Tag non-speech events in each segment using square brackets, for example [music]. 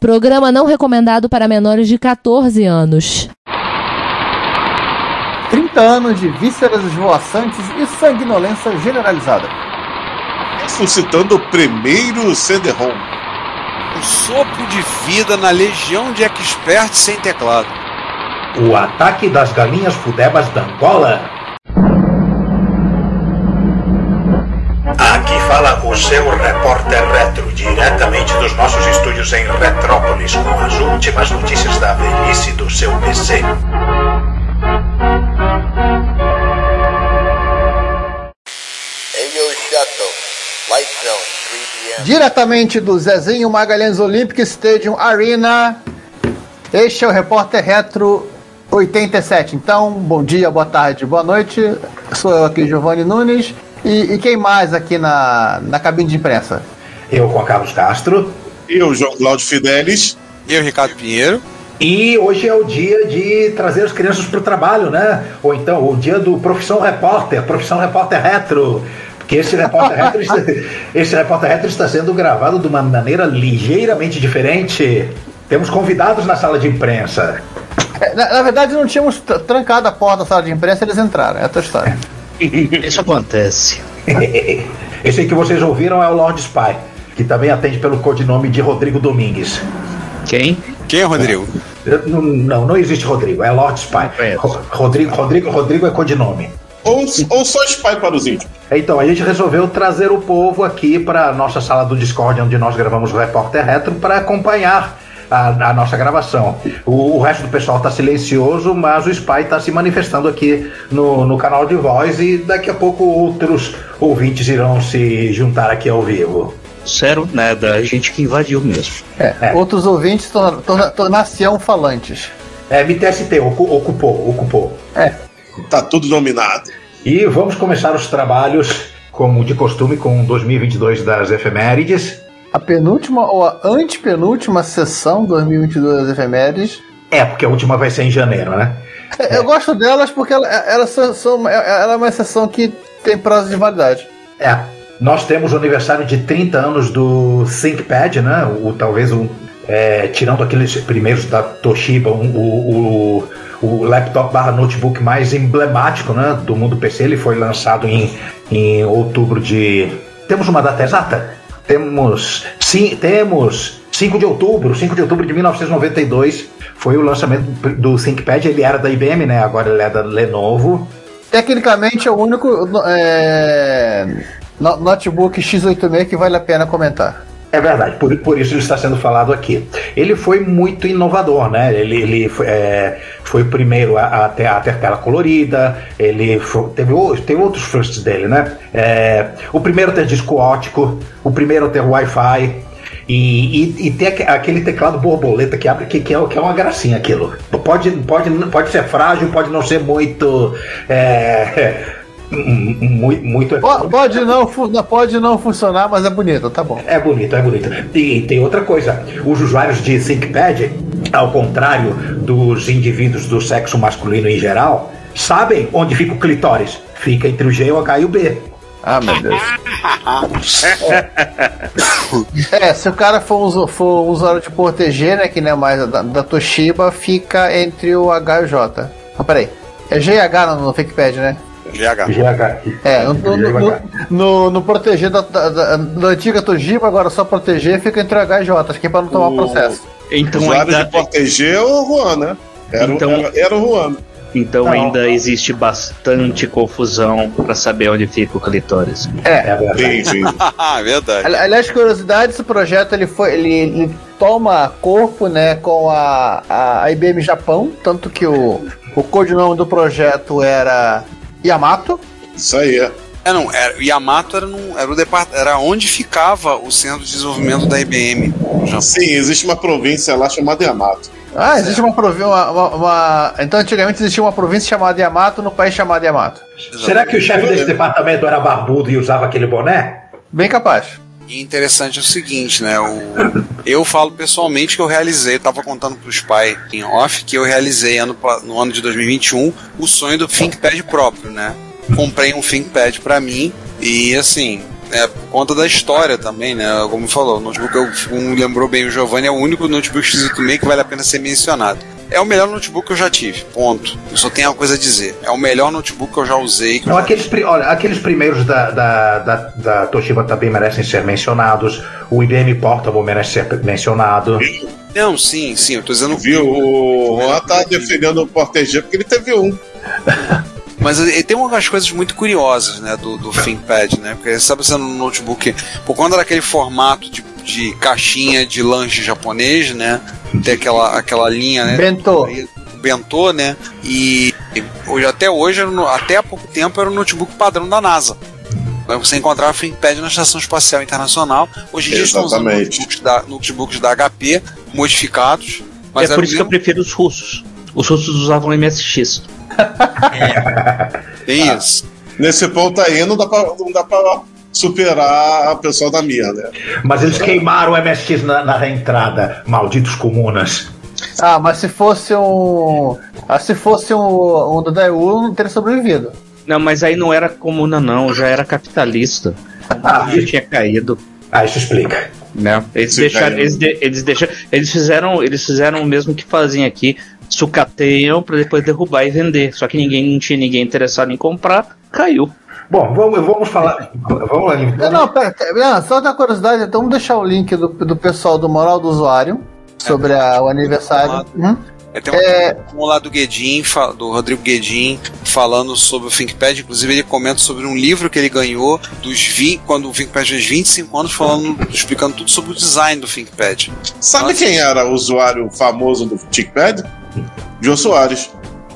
Programa não recomendado para menores de 14 anos. 30 anos de vísceras esvoaçantes e sanguinolência generalizada. Ressuscitando o primeiro CD-ROM. Um sopro de vida na legião de experts sem teclado. O ataque das galinhas fudebas da Angola. Aqui fala o seu repórter retro, diretamente dos nossos estúdios em Retrópolis, com as últimas notícias da velhice do seu PC. Diretamente do Zezinho Magalhães Olympic Stadium Arena, este é o Repórter Retro 87. Então, bom dia, boa tarde, boa noite. Sou eu aqui, Giovanni Nunes. E, e quem mais aqui na, na cabine de imprensa? Eu, Juan Carlos Castro. Eu, João Cláudio Fidelis. Eu, Ricardo Pinheiro. E hoje é o dia de trazer as crianças para o trabalho, né? Ou então o dia do Profissão Repórter, Profissão Repórter Retro. Porque esse repórter retro, está, [laughs] esse repórter retro está sendo gravado de uma maneira ligeiramente diferente. Temos convidados na sala de imprensa. É, na, na, verdade, não tínhamos trancado a porta da sala de imprensa, eles entraram. É outra história. [laughs] Isso acontece. [laughs] Esse aí que vocês ouviram é o Lord Spy, que também atende pelo codinome de Rodrigo Domingues. Quem? Quem é Rodrigo? Não, não, não existe Rodrigo, é Lord Spy. Rodrigo, Rodrigo, Rodrigo é codinome. Ou, ou só spy para os índios. Então, a gente resolveu trazer o povo aqui para nossa sala do Discord, onde nós gravamos o Repórter Retro, para acompanhar a, a, nossa gravação. O, o resto do pessoal está silencioso, mas o Spy está se manifestando aqui no, no canal de voz e daqui a pouco outros ouvintes irão se juntar aqui ao vivo. Sério, nada, a gente que invadiu mesmo. É, é. Outros ouvintes tornar-se-ão falantes. É, MTST ocupou, ocupou. É. Tá tudo dominado. E vamos começar os trabalhos, como de costume, com 2022 das efemérides. A penúltima ou a antepenúltima sessão 2022 das efemérides. É, porque a última vai ser em janeiro, né? É, eu gosto delas porque elas são, são, ela é uma sessão que tem prazo de validade. É. Nós temos o aniversário de 30 anos do ThinkPad, né? O, talvez o, é, tirando aqueles primeiros da Toshiba, um, o, o, o, laptop barra notebook mais emblemático né, do mundo PC. Ele foi lançado em, em outubro de. Temos uma data exata? Temos. Sim, temos 5 de outubro, 5 de outubro de 1992. Foi o lançamento do ThinkPad. Ele era da IBM, né? Agora ele é da Lenovo. Tecnicamente é o único é, notebook X86 que vale a pena comentar. É verdade, por, por isso ele está sendo falado aqui. Ele foi muito inovador, né? Ele, ele foi, é, foi o primeiro a, a, ter, tela colorida, ele foi, teve, teve outros firsts dele, né? É, o primeiro a ter disco ótico, o primeiro a ter Wi-Fi, e, e, e, ter aquele teclado borboleta que abre, que, que, é, que é uma gracinha aquilo. Pode, pode, pode ser frágil, pode não ser muito. É, muito, muito pode não pode não funcionar mas é bonito tá bom é bonito é bonito e tem outra coisa os usuários de ThinkPad ao contrário dos indivíduos do sexo masculino em geral sabem onde fica o clitóris fica entre o G o H e o B ah, meu Deus. é, se o cara for, for usuário de proteger, né, que não é mais da, da Toshiba, fica entre o H e o J. Ah, peraí. É GH no, no ThinkPad, né? GH. GH. É, no, no, no, no proteger da, da, da, antiga Toshiba, agora só proteger fica entre H e J, acho que é pra não tomar o... processo. Então, o usuário ainda... de proteger é o Juan, né? Era, então... era, era o Juan. Então não. ainda existe bastante confusão para saber onde fica o clitóris. É, é verdade. Sim, [laughs] sim. É verdade. Aliás, curiosidade, esse projeto ele foi, ele, ele toma corpo, né, com a, a IBM Japão, tanto que o, o codinome do projeto era Yamato. Isso aí, é. É, não, era, Yamato era, num, era, o depart, era onde ficava o centro de desenvolvimento da IBM. Sim, existe uma província lá chamada Yamato. Ah, existe uma província. Uma, uma, uma, Então, antigamente existia uma província chamada Yamato no país chamado Yamato. Será que o chefe desse departamento era barbudo e usava aquele boné? Bem capaz. E interessante é o seguinte, né? O, eu falo pessoalmente que eu realizei, estava contando para os pais em off que eu realizei ano, no ano de 2021 o sonho do ThinkPad próprio, né? Comprei um ThinkPad para mim e assim, É, por conta da história também, né? Como falou, o notebook, como lembrou bem o Giovanni, é o único notebook X86 que vale a pena ser mencionado. É o melhor notebook que eu já tive, ponto. Eu só tenho uma coisa a dizer. É o melhor notebook que eu já usei. Não, aqueles, olha, aqueles primeiros da, da, da, da, Toshiba também merecem ser mencionados. O IBM Portable merece ser mencionado. Não, sim, sim, eu tô dizendo. Viu? O Juan tá defendendo o Portg porque ele teve um. [laughs] Mas ele tem umas coisas muito curiosas, né, do, do ThinkPad, né? Porque você sabe sendo um notebook, por conta daquele formato de, de caixinha de lanche japonês, né? Tem aquela, aquela linha, né? Bentô. Bentô, né? E hoje, até hoje, até há pouco tempo, era o notebook padrão da NASA. Você encontrava o ThinkPad na Estação Espacial Internacional. Hoje em dia estão usando notebooks da, notebooks da HP modificados. é por isso que eu prefiro os russos. Os russos usavam MSX. É [laughs] isso. Ah, nesse ponto aí não dá pra, não dá pra superar a pessoa da minha, né? Mas eles queimaram o MSX na, na reentrada, malditos comunas. Ah, mas se fosse um. Ah, se fosse um, um do Daewoo, não teria sobrevivido. Não, mas aí não era comuna, não, já era capitalista. Ah, já tinha caído. Ah, isso explica. Né? Eles, deixaram, eles, de, eles, deixaram, eles fizeram eles fizeram o mesmo que fazem aqui sucateiam para depois derrubar e vender. Só que ninguém não tinha ninguém interessado em comprar, caiu. Bom, vamos, vamos falar. Vamos lá, então. Não, pera, pera, só da curiosidade, então vamos deixar o link do, do pessoal do Moral do Usuário sobre é, a, o aniversário. Hum? É, tem um, é... um lá do Guedin, do Rodrigo Guedin, falando sobre o ThinkPad. Inclusive, ele comenta sobre um livro que ele ganhou dos 20, quando o ThinkPad fez 25 anos, falando, explicando tudo sobre o design do ThinkPad. Sabe Nossa. quem era o usuário famoso do ThinkPad? João Soares.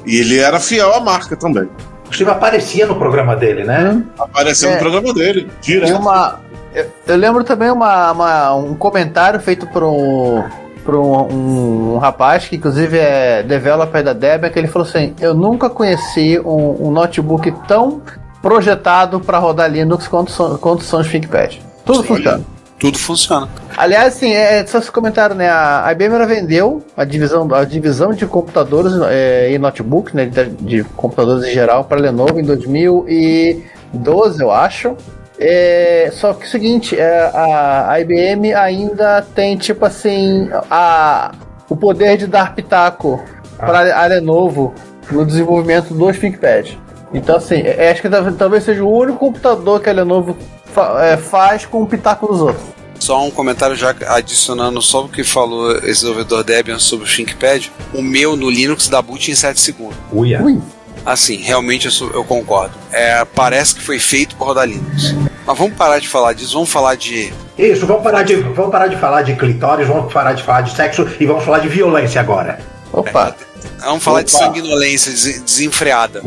E ele era fiel à marca também. Steve aparecia no programa dele, né? Apareceu é, no programa dele, direto. Uma, eu, eu, lembro também uma, uma, um comentário feito por um, por um, um, um, rapaz que inclusive é developer da Debian, que ele falou assim: Eu nunca conheci um, um notebook tão projetado para rodar Linux quanto, quanto são os ThinkPad. Tudo funciona tudo funciona. Aliás, assim, é, só esse comentário, né? A IBM ela vendeu a divisão, a divisão de computadores é, e notebooks, né? De, de computadores em geral, para a Lenovo em 2012, eu acho. É, só que é o seguinte, é, a, a IBM ainda tem, tipo assim, a, o poder de dar pitaco ah. para a Lenovo no desenvolvimento dos ThinkPad. Então, assim, é, acho que talvez seja o único computador que a Lenovo fa é, faz com o pitaco dos outros. Só um comentário já adicionando só o que falou esse desenvolvedor Debian sobre o ThinkPad. O meu no Linux dá boot em 7 segundos. Uia. Ui. Assim, realmente eu, eu concordo. É, parece que foi feito por rodar Linux. Mas vamos parar de falar disso, vamos falar de. Isso, vamos parar de, vamos parar de falar de clitóris, vamos parar de falar de sexo e vamos falar de violência agora. Opa! É, vamos falar Opa. de sanguinolência desenfreada.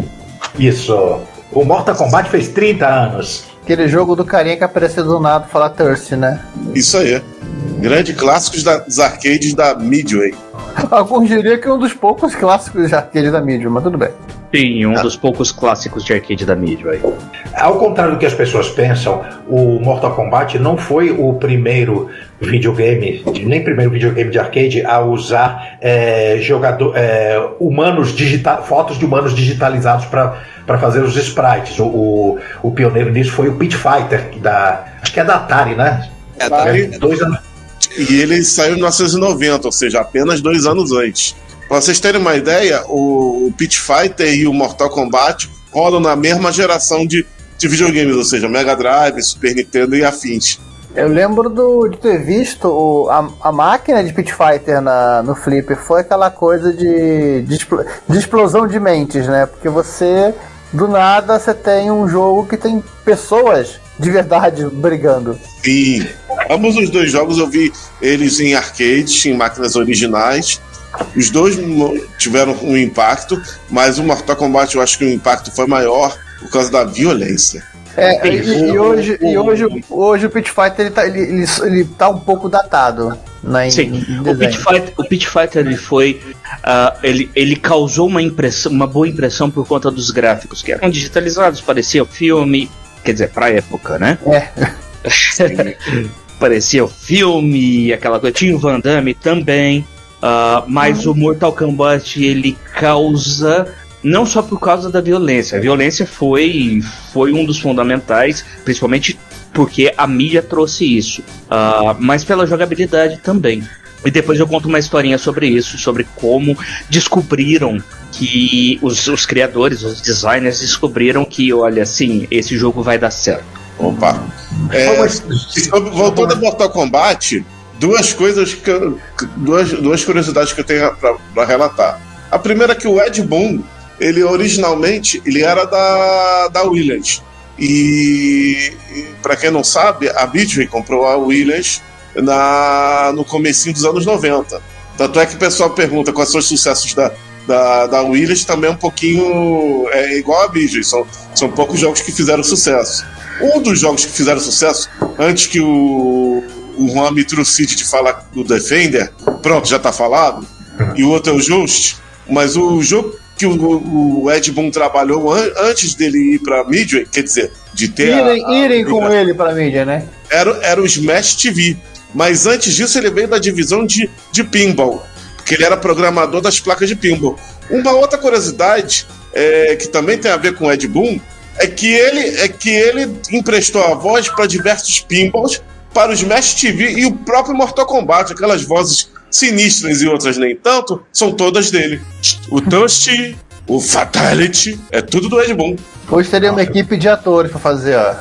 Isso. O Mortal Kombat fez 30 anos. Aquele jogo do carinha que apareceu do nada falar Thirsty, né? Isso aí. Grande clássicos dos arcades da Midway. [laughs] Alguns diriam que é um dos poucos clássicos de arcade da Midway, mas tudo bem. Sim, um ah. dos poucos clássicos de arcade da Midway. Ao contrário do que as pessoas pensam, o Mortal Kombat não foi o primeiro videogame, nem primeiro videogame de arcade a usar é, jogador, é, humanos fotos de humanos digitalizados para para fazer os sprites. O, o, o, pioneiro nisso foi o Pit Fighter, da, acho que é da Atari, né? É da Atari. Dois anos. E ele saiu em 1990, ou seja, apenas dois anos antes. Para vocês terem uma ideia, o, Pit Fighter e o Mortal Kombat rodam na mesma geração de, de videogames, ou seja, Mega Drive, Super Nintendo e afins. Eu lembro do, de ter visto o, a, a máquina de Pit Fighter na, no Flipper. Foi aquela coisa de, de, de explosão de mentes, né? Porque você do nada você tem um jogo que tem pessoas de verdade brigando. Sim. Ambos os dois jogos eu vi eles em arcades, em máquinas originais. Os dois tiveram um impacto, mas o Mortal Kombat eu acho que o impacto foi maior por causa da violência. É, e, e, hoje, e hoje, hoje o Pit Fighter ele tá, ele, ele, ele tá um pouco datado. Né, Sim, o Pit Fighter, o Pit Fighter ele foi. Uh, ele, ele causou uma impressão, uma boa impressão por conta dos gráficos que eram digitalizados, parecia filme, quer dizer, pra época, né? É. [laughs] parecia o filme, aquela coisa. Tinha o Van Damme também. Uh, mas o Mortal Kombat ele causa não só por causa da violência. A violência foi, foi um dos fundamentais, principalmente porque a mídia trouxe isso, uh, mas pela jogabilidade também. E depois eu conto uma historinha sobre isso, sobre como descobriram que os, os criadores, os designers descobriram que, olha, sim, esse jogo vai dar certo. Opa. É, voltando a Mortal Kombat, duas coisas que eu, duas, duas curiosidades que eu tenho para relatar. A primeira é que o Ed Boon, ele originalmente ele era da, da Williams. E, e para quem não sabe, a Midway comprou a Williams na, no comecinho dos anos 90. Tanto é que o pessoal pergunta quais são os sucessos da, da, da Williams, também é um pouquinho é igual a Midway, são, são poucos jogos que fizeram sucesso. Um dos jogos que fizeram sucesso, antes que o, o Juan me trucide de falar do Defender, pronto, já está falado, e o outro é o Just, mas o jogo que o, o Ed Boon trabalhou an antes dele ir para Midway, quer dizer, de ter. Irem, a, a, irem com ele para Midway, né? Era, era o Smash TV. Mas antes disso, ele veio da divisão de, de pinball, porque ele era programador das placas de pinball. Uma outra curiosidade, é, que também tem a ver com o Ed Boon, é que ele, é que ele emprestou a voz para diversos pinballs, para os Smash TV e o próprio Mortal Kombat, aquelas vozes sinistras e outras nem tanto, são todas dele. O Dusty, o Fatality, é tudo do Ed Boon. Hoje teria uma equipe de atores para fazer ó,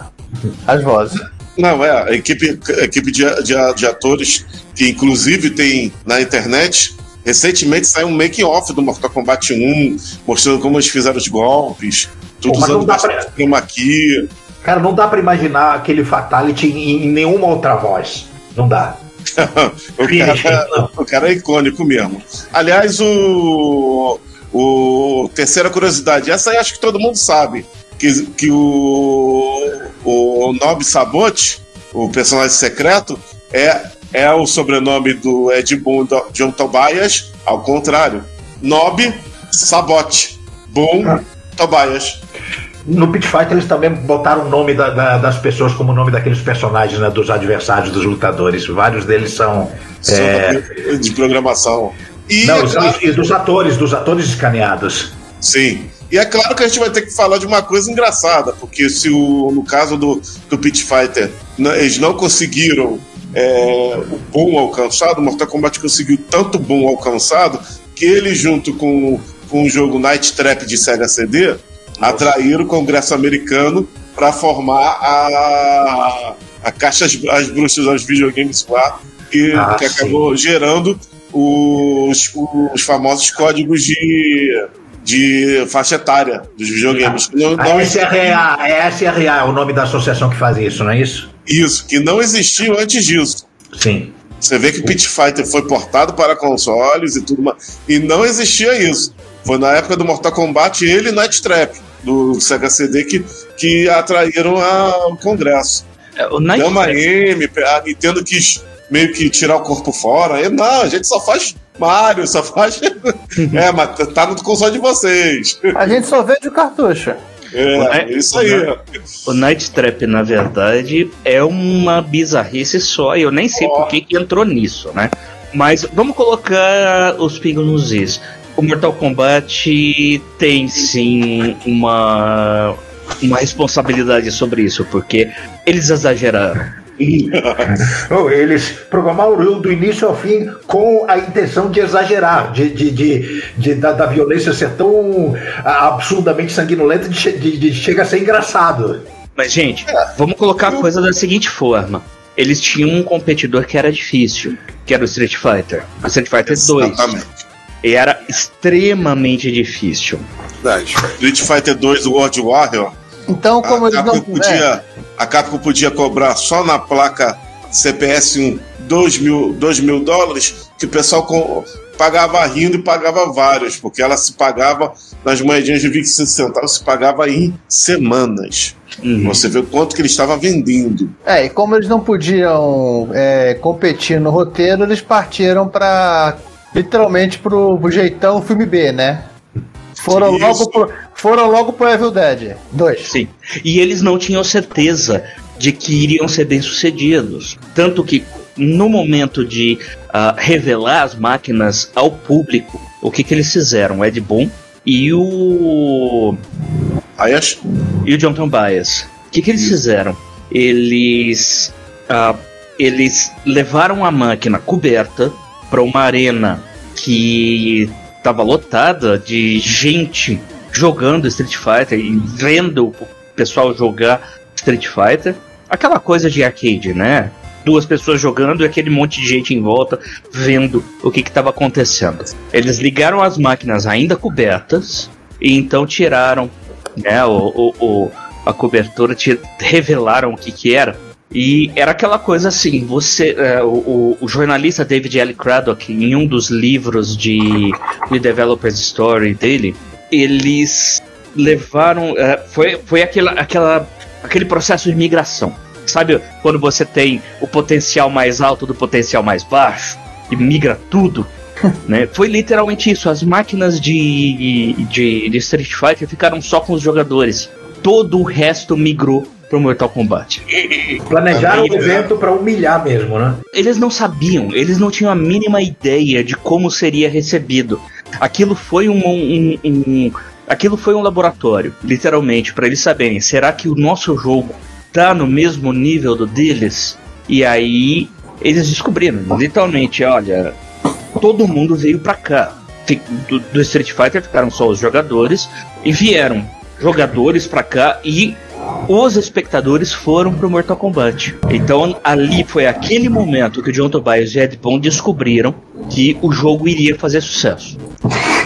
as vozes. Não, é, a equipe, a equipe de, de, de, atores, que inclusive tem na internet, recentemente saiu um making-off do Mortal Kombat 1, mostrando como eles fizeram os golpes, tudo usando bastante pra... aqui. Cara, não dá para imaginar aquele Fatality em, em nenhuma outra voz. Não dá. [laughs] o, cara, o, cara, é icônico mesmo. Aliás, o, o terceira curiosidade, essa aí acho que todo mundo sabe que, que o, o Nob Sabote, o personagem secreto, é, é o sobrenome do Ed Boon John Tobias, ao contrário. Nob Sabote. Boom ah. Tobias. No Pit Fight eles também botaram o nome da, da, das pessoas como o nome daqueles personagens, né, dos adversários, dos lutadores. Vários deles são. são é... De programação. E, Não, é claro... e dos atores, dos atores escaneados. Sim. E é claro que a gente vai ter que falar de uma coisa engraçada, porque se o, no caso do, do Pit Fighter eles não conseguiram é, o bom alcançado, o Mortal Kombat conseguiu tanto bom alcançado que ele, junto com, com o jogo Night Trap de Sega CD, Atraíram o Congresso americano para formar a, a Caixa As, as Bruxas dos Videogames lá, que, ah, que acabou gerando os, os famosos códigos de de faixa etária dos videogames. Não, não a SRA, é SRA é o nome da associação que faz isso, não é isso? Isso, que não existiu antes disso. Sim. Você vê que o Pit Fighter foi portado para consoles e tudo mais. E não existia isso. Foi na época do Mortal Kombat ele e Night Trap, do Sega CD, que, que atraíram ao Congresso. É, o Night Gama M, a Nintendo quis meio que tirar o corpo fora. E, não, a gente só faz Mario, só faz. [laughs] é, mas tá no console de vocês. A gente só vende o cartucho. É, é isso aí. O Night Trap, na verdade, é uma bizarrice só, e eu nem sei oh. por que, que entrou nisso, né? Mas vamos colocar os pingos nos is. O Mortal Kombat tem sim uma, uma responsabilidade sobre isso, porque eles exageraram. [laughs] Eles programaram do início ao fim com a intenção de exagerar, de, de, de, de da, da, violência ser tão absurdamente sanguinolenta de, de, de chega a ser engraçado. Mas, gente, vamos colocar a coisa da seguinte forma. Eles tinham um competidor que era difícil, que era o Street Fighter. O Street Fighter Exatamente. 2. E era extremamente difícil. Verdade. Street Fighter 2 World Warrior. Então, como eles não. Podia, a Capcom podia cobrar só na placa CPS 1 2 mil, 2 mil dólares, que o pessoal com, pagava rindo e pagava vários, porque ela se pagava nas moedinhas de 25 centavos, se pagava em semanas. Uhum. Você vê o quanto que ele estava vendendo. É, e como eles não podiam é, competir no roteiro, eles partiram para literalmente pro, pro jeitão filme B, né? Foram logo, pro, foram logo pro Evil Dead 2. Sim. E eles não tinham certeza de que iriam ser bem-sucedidos. Tanto que no momento de uh, revelar as máquinas ao público, o que, que eles fizeram? O Ed Boon e o. Ayas? E o Jonathan Bias. O que, que eles fizeram? eles, uh, eles levaram a máquina coberta para uma arena que estava lotada de gente jogando Street Fighter e vendo o pessoal jogar Street Fighter. Aquela coisa de arcade, né? Duas pessoas jogando e aquele monte de gente em volta vendo o que estava acontecendo. Eles ligaram as máquinas ainda cobertas e então tiraram né, o, o, o a cobertura, revelaram o que, que era. E era aquela coisa assim, você, é, o, o, jornalista David L. Craddock, em um dos livros de, de Developer's Story dele, eles levaram, é, foi, foi aquela, aquela, aquele processo de migração. Sabe quando você tem o potencial mais alto do potencial mais baixo e migra tudo? [laughs] né? Foi literalmente isso. As máquinas de, de, de Street Fighter ficaram só com os jogadores. Todo o resto migrou pro Mortal Kombat. Planejaram o evento para humilhar mesmo, né? Eles não sabiam, eles não tinham a mínima ideia de como seria recebido. Aquilo foi um, um, um aquilo foi um laboratório, literalmente, para eles saberem, será que o nosso jogo tá no mesmo nível do deles? E aí eles descobriram, literalmente, olha, todo mundo veio para cá. Do, do Street Fighter ficaram só os jogadores e vieram jogadores para cá e os espectadores foram pro Mortal Kombat. Então ali foi aquele momento que o John Tobias e Ed Boon descobriram que o jogo iria fazer sucesso.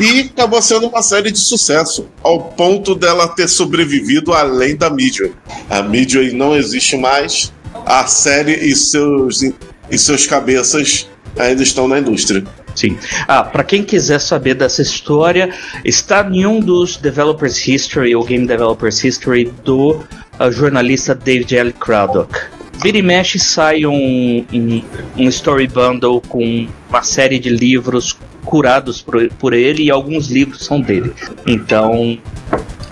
E acabou sendo uma série de sucesso, ao ponto dela ter sobrevivido além da Midway. A Midway não existe mais, a série e seus, e seus cabeças ainda estão na indústria. Sim. Ah, para quem quiser saber dessa história, está em um dos Developers History ou Game Developers History do uh, jornalista David L. Craddock. Vira e mexe sai um, um, story bundle com uma série de livros curados por, por ele e alguns livros são dele. Então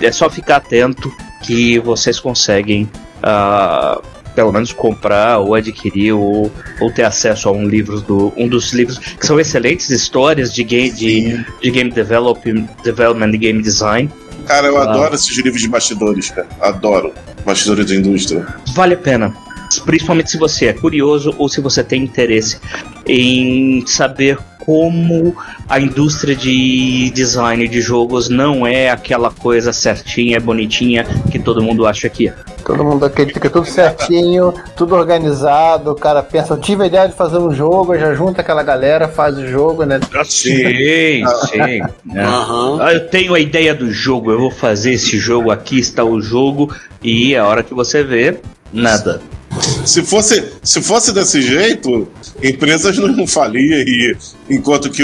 é só ficar atento que vocês conseguem uh, pelo menos comprar ou adquirir ou, ou ter acesso a um livro do um dos livros que são excelentes histórias de game de, de game development, development e game design. Cara, eu ah. adoro esses livros de bastidores, cara. Adoro bastidores da indústria. Vale a pena. Principalmente se você é curioso ou se você tem interesse em saber como a indústria de design de jogos não é aquela coisa certinha, bonitinha que todo mundo acha que é. Todo mundo acredita que é tudo certinho, tudo organizado, o cara pensa, eu tive a ideia de fazer um jogo, já junta aquela galera, faz o jogo, né? Sim, sim. Uhum. Ah, eu tenho a ideia do jogo, eu vou fazer esse jogo, aqui está o jogo, e a hora que você vê, nada. Se fosse, se fosse desse jeito, empresas não faliam e enquanto que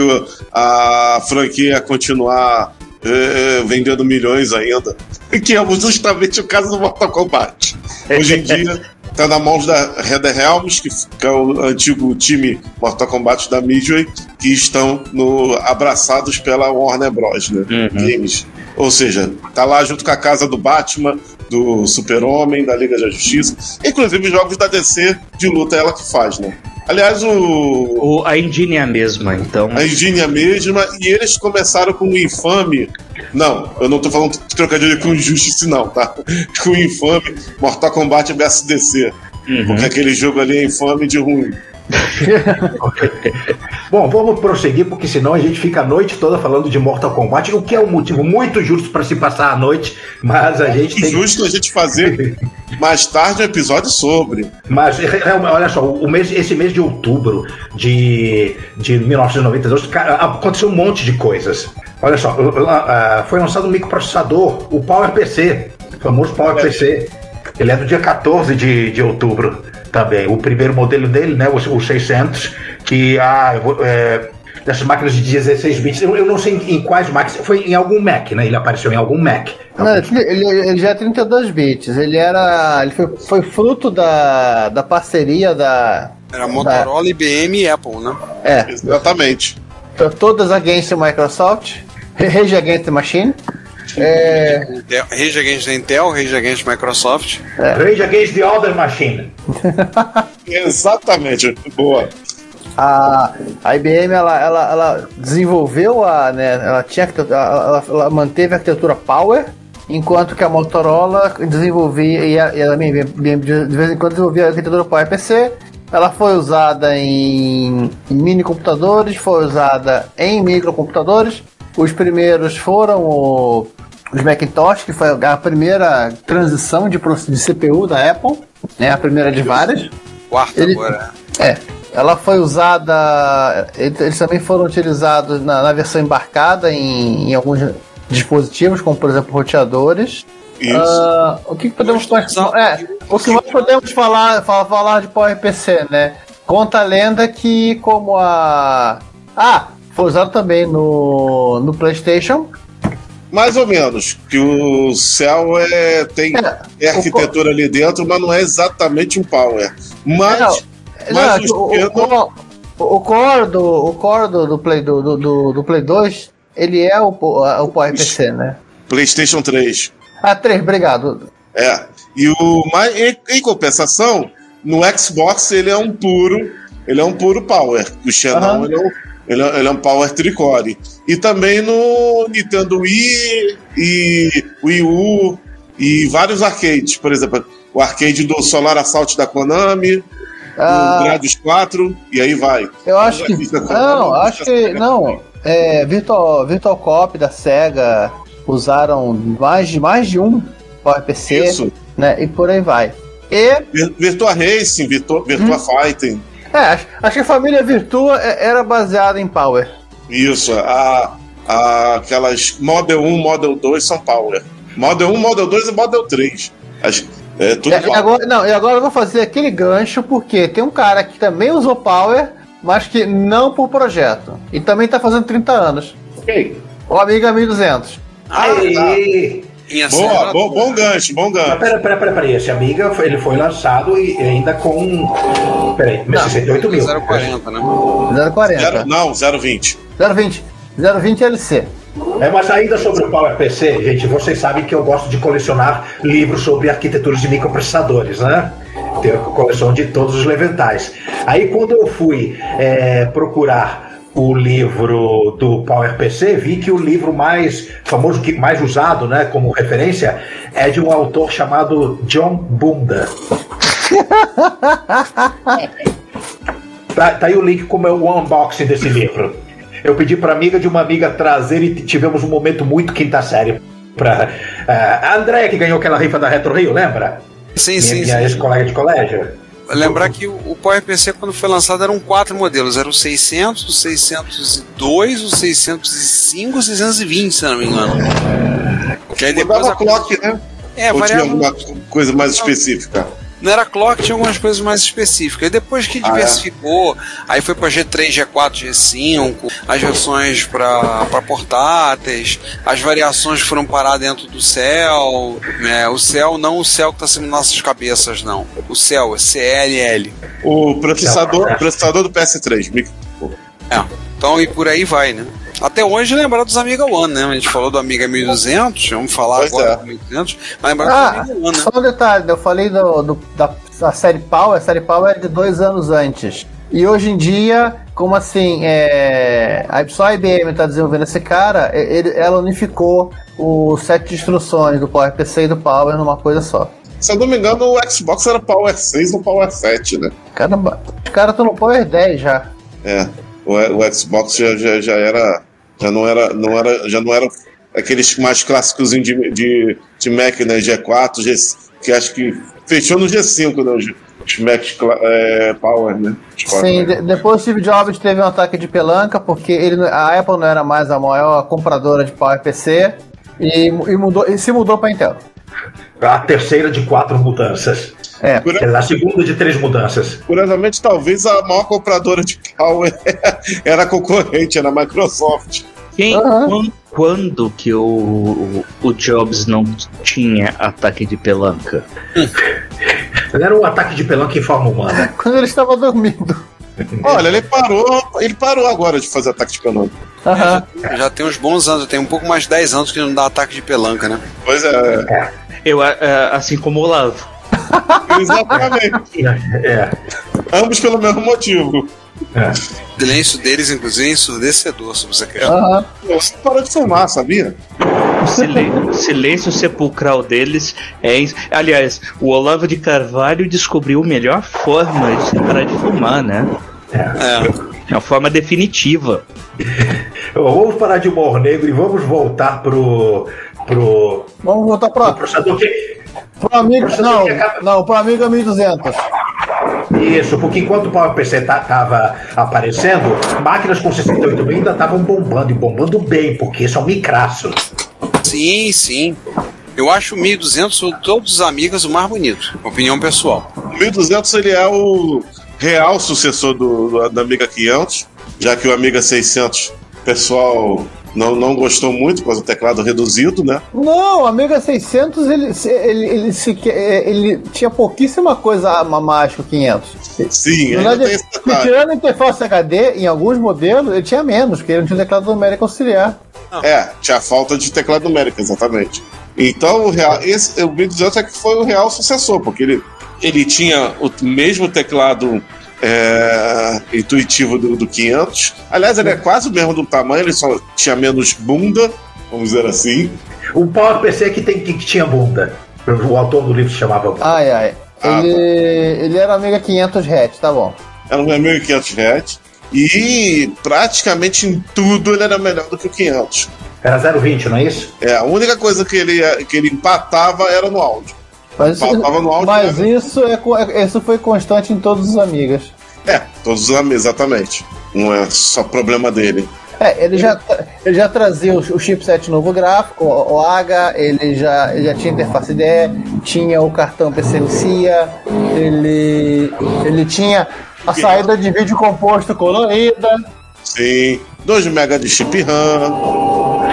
a franquia ia continuar é, vendendo milhões ainda. Que é justamente o caso do Mortal Kombat. Hoje em [laughs] dia está na mão da Red Helms, que é o antigo time Mortal Kombat da Midway, que estão no, abraçados pela Warner Bros. Né? Uhum. Games. Ou seja, tá lá junto com a casa do Batman, do Super-Homem, da Liga da Justiça. Inclusive, jogos da DC de luta é ela que faz, né? Aliás, o... o. A engine é a mesma, então. A engine é a mesma, e eles começaram com o infame. Não, eu não tô falando de trocadilho com Justice, não, tá? [laughs] Com o infame Mortal Kombat vs DC. Uhum. Porque aquele jogo ali é infame de ruim. [laughs] Bom, vamos prosseguir, porque senão a gente fica a noite toda falando de Mortal Kombat, o que é um motivo muito justo para se passar a noite, mas a gente tem. Justo a gente fazer mais tarde um episódio sobre. Mas, olha só, o mês, esse mês de outubro de, de 1992 aconteceu um monte de coisas. Olha só, foi lançado um microprocessador, o PowerPC, o famoso PowerPC. Ele é do dia 14 de, de outubro também. O primeiro modelo dele, né, o, o 600, que ah, é, dessas máquinas de 16 bits, eu, eu não sei em, em, quais máquinas, foi em algum Mac, né? Ele apareceu em algum Mac. Não, ele, ele, já é 32 bits. Ele era, ele foi, foi fruto da, da parceria da era Motorola, da... IBM e Apple, né? É, exatamente. Todas against Microsoft, Rage Against the Machine. É... Rage Against Intel, Rage Against Microsoft. É. Rage Against the Other Machine. [laughs] Exatamente, boa. A, a IBM ela, ela, ela desenvolveu a, né, ela tinha ela, ela, manteve a arquitetura Power enquanto que a Motorola desenvolvia, e a, e a de vez em quando desenvolvia a arquitetura PowerPC. Ela foi usada em, em mini computadores, foi usada em microcomputadores. Os primeiros foram o, os Macintosh, que foi a primeira transição de, de CPU da Apple, né? A primeira de várias. Quarta Ele, agora. É. Ela foi usada. Eles também foram utilizados na, na versão embarcada em, em, alguns dispositivos, como por exemplo roteadores. Isso. Uh, o que, que podemos é, o que nós podemos falar, falar, falar de PowerPC, né? Conta a lenda que como a ah foi usado também no, no PlayStation. Mais ou menos, que o céu é tem é, é arquitetura ali dentro, mas não é exatamente um power. Mas não, mas não, o, o, o, core do, o core do, do Play, do, do, do, Play 2, ele é o, o PowerPC, né? PlayStation 3. Ah, 3, obrigado. É. E o mas em, em, compensação, no Xbox ele é um puro, ele é um puro power. O Xenon uhum. ele, é um, ele, é, ele é um power tricore. E também no Nintendo Wii e Wii U e vários arcades, por exemplo, o arcade do Solar Assault da Konami, ah, o Gradius 4 e aí vai. Eu acho que não, acho que não. É, Virtual, Virtual Cop da Sega usaram mais de mais de um PowerPC, Isso. né? E por aí vai. E Virtua Racing, Virtua, Virtua hum. Fighting. É, acho, que a família Virtua é, era baseada em Power. Isso, a, a, aquelas Model 1, Model 2 são Power. Model 1, Model 2 e Model 3. As, é, tudo é, e agora, não, e agora eu vou fazer aquele gancho porque tem um cara que também usou Power, mas que não por projeto. E também tá fazendo 30 anos. Quem? O Amiga 1200. Aê! Ah, Boa, bom, bom gancho, bom gancho. Mas pera, pera, pera, pera, esse Amiga ele foi lançado e ainda com. Peraí, 68 mil. 040, né? 040. Zero, não, 020. 020. 020 LC. É, mas ainda sobre o PowerPC, gente, vocês sabem que eu gosto de colecionar livros sobre arquiteturas de microprocessadores, né? Tenho a coleção de todos os leventais. Aí quando eu fui é, procurar o livro do PowerPC, vi que o livro mais famoso, mais usado, né, como referência, é de um autor chamado John Bunda. [laughs] tá, tá aí o link como é o unboxing desse livro. Eu pedi para amiga de uma amiga trazer e tivemos um momento muito quinta série. Pra, uh, a Andréia que ganhou aquela rifa da Retro Rio, lembra? Sim, minha, sim. Minha ex-colega de colégio. Lembrar que o PowerPC, quando foi lançado, eram quatro modelos: era o 600, o 602, o 605 o 620, se não me engano. Que aí depois a clock, né? É, Ou variava... tinha alguma coisa mais específica? Não era clock, tinha algumas coisas mais específicas. E depois que diversificou, ah, é? aí foi para G3, G4, G5, as versões para portáteis, as variações foram parar dentro do céu. Né? O céu, não o céu que está sendo nossas cabeças, não. O céu é CLL. O processador, processador do PS3. É. Então, e por aí vai, né? Até hoje lembrar dos Amiga One, né? A gente falou do Amiga 1200, vamos falar pois agora é. do 1200, mas lembrar ah, do Amiga One, né? Só um detalhe, eu falei do, do da, da, série Power, a série Power é de dois anos antes. E hoje em dia, como assim, é, só a IBM está desenvolvendo esse cara, ele, ela unificou o set de instruções do PowerPC e do Power numa coisa só. Se eu não me engano, o Xbox era Power 6 ou Power 7, né? Caramba, os caras estão no Power 10 já. É o, o Xbox já, já, já, era já não era não era já não era aqueles mais clássicos de, de, de Mac né? G4 G, que acho que fechou no G5 né? Os Mac é, Power né? Sim, de, depois o Steve Jobs teve um ataque de pelanca porque ele a Apple não era mais a maior compradora de Power PC e, e mudou e se mudou para Intel a terceira de quatro mudanças é, é a segunda de três mudanças. Curiosamente, talvez a maior compradora de Power [laughs] era a concorrente, era a Microsoft. Quem, uhum. quando, que o, o Jobs não tinha ataque de pelanca? Era um ataque de pelanca em forma humana. [laughs] Quando ele estava dormindo. Olha, ele parou, ele parou agora de fazer ataque de pelanca. Uhum. Já, já, tem uns bons anos, tem um pouco mais de 10 anos que não dá ataque de pelanca, né? Pois é. é. Eu, assim como o Olavo. [laughs] Exatamente. É. Ambos pelo mesmo motivo. É. O silêncio deles, inclusive, é ensurdecedor sobre essa questão. Uhum. Você parou de fumar, sabia? O silêncio, o silêncio sepulcral deles é. Aliás, o Olavo de Carvalho descobriu a melhor forma de parar de fumar, né? É. É uma forma definitiva. [laughs] Vamos parar de humor negro e vamos voltar pro. Pro vamos voltar pro. Pro, que, pro amigo. Não, não, pro amigo 1200. Isso, porque enquanto o PowerPC tava aparecendo, máquinas com 68 bem ainda estavam bombando e bombando bem, porque são micraços. Sim, sim. Eu acho o 1200 de todos os amigos o mais bonito, opinião pessoal. O 1200 ele é o real sucessor do, do, da Amiga 500, já que o Amiga 600, pessoal não, não gostou muito por causa do teclado reduzido, né? Não, o Amiga 600 ele, ele, ele, se, ele tinha pouquíssima coisa a mais que o 500. Sim, Na verdade, tirando a interface HD, em alguns modelos, ele tinha menos, porque ele não tinha teclado numérico auxiliar. É, tinha falta de teclado numérico, exatamente. Então, o, real, esse, o 1200 é que foi o real sucessor, porque ele, ele tinha o mesmo teclado é, intuitivo do, do 500. Aliás, ele é quase o mesmo do tamanho, ele só tinha menos bunda, vamos dizer assim. O PowerPC que, tem, que tinha bunda. O autor do livro se chamava bunda. Ai, ai. Ah, ele, tá. ele era Amiga 500 Hz, tá bom. Era um Amiga 500 Hz. E praticamente em tudo ele era melhor do que o 500. Era 0,20, não é isso? É, a única coisa que ele, que ele empatava era no áudio. Mas, áudio, mas né? isso, é, é, isso foi constante em todos os amigas. É, todos os amigos, exatamente. Não é só problema dele. É, ele já, ele já trazia o, o chipset novo gráfico, o, o H, ele já, ele já tinha interface IDE, tinha o cartão PCMCIA, ele, ele tinha a saída de vídeo composto colorida. Sim, 2 MB de chip RAM.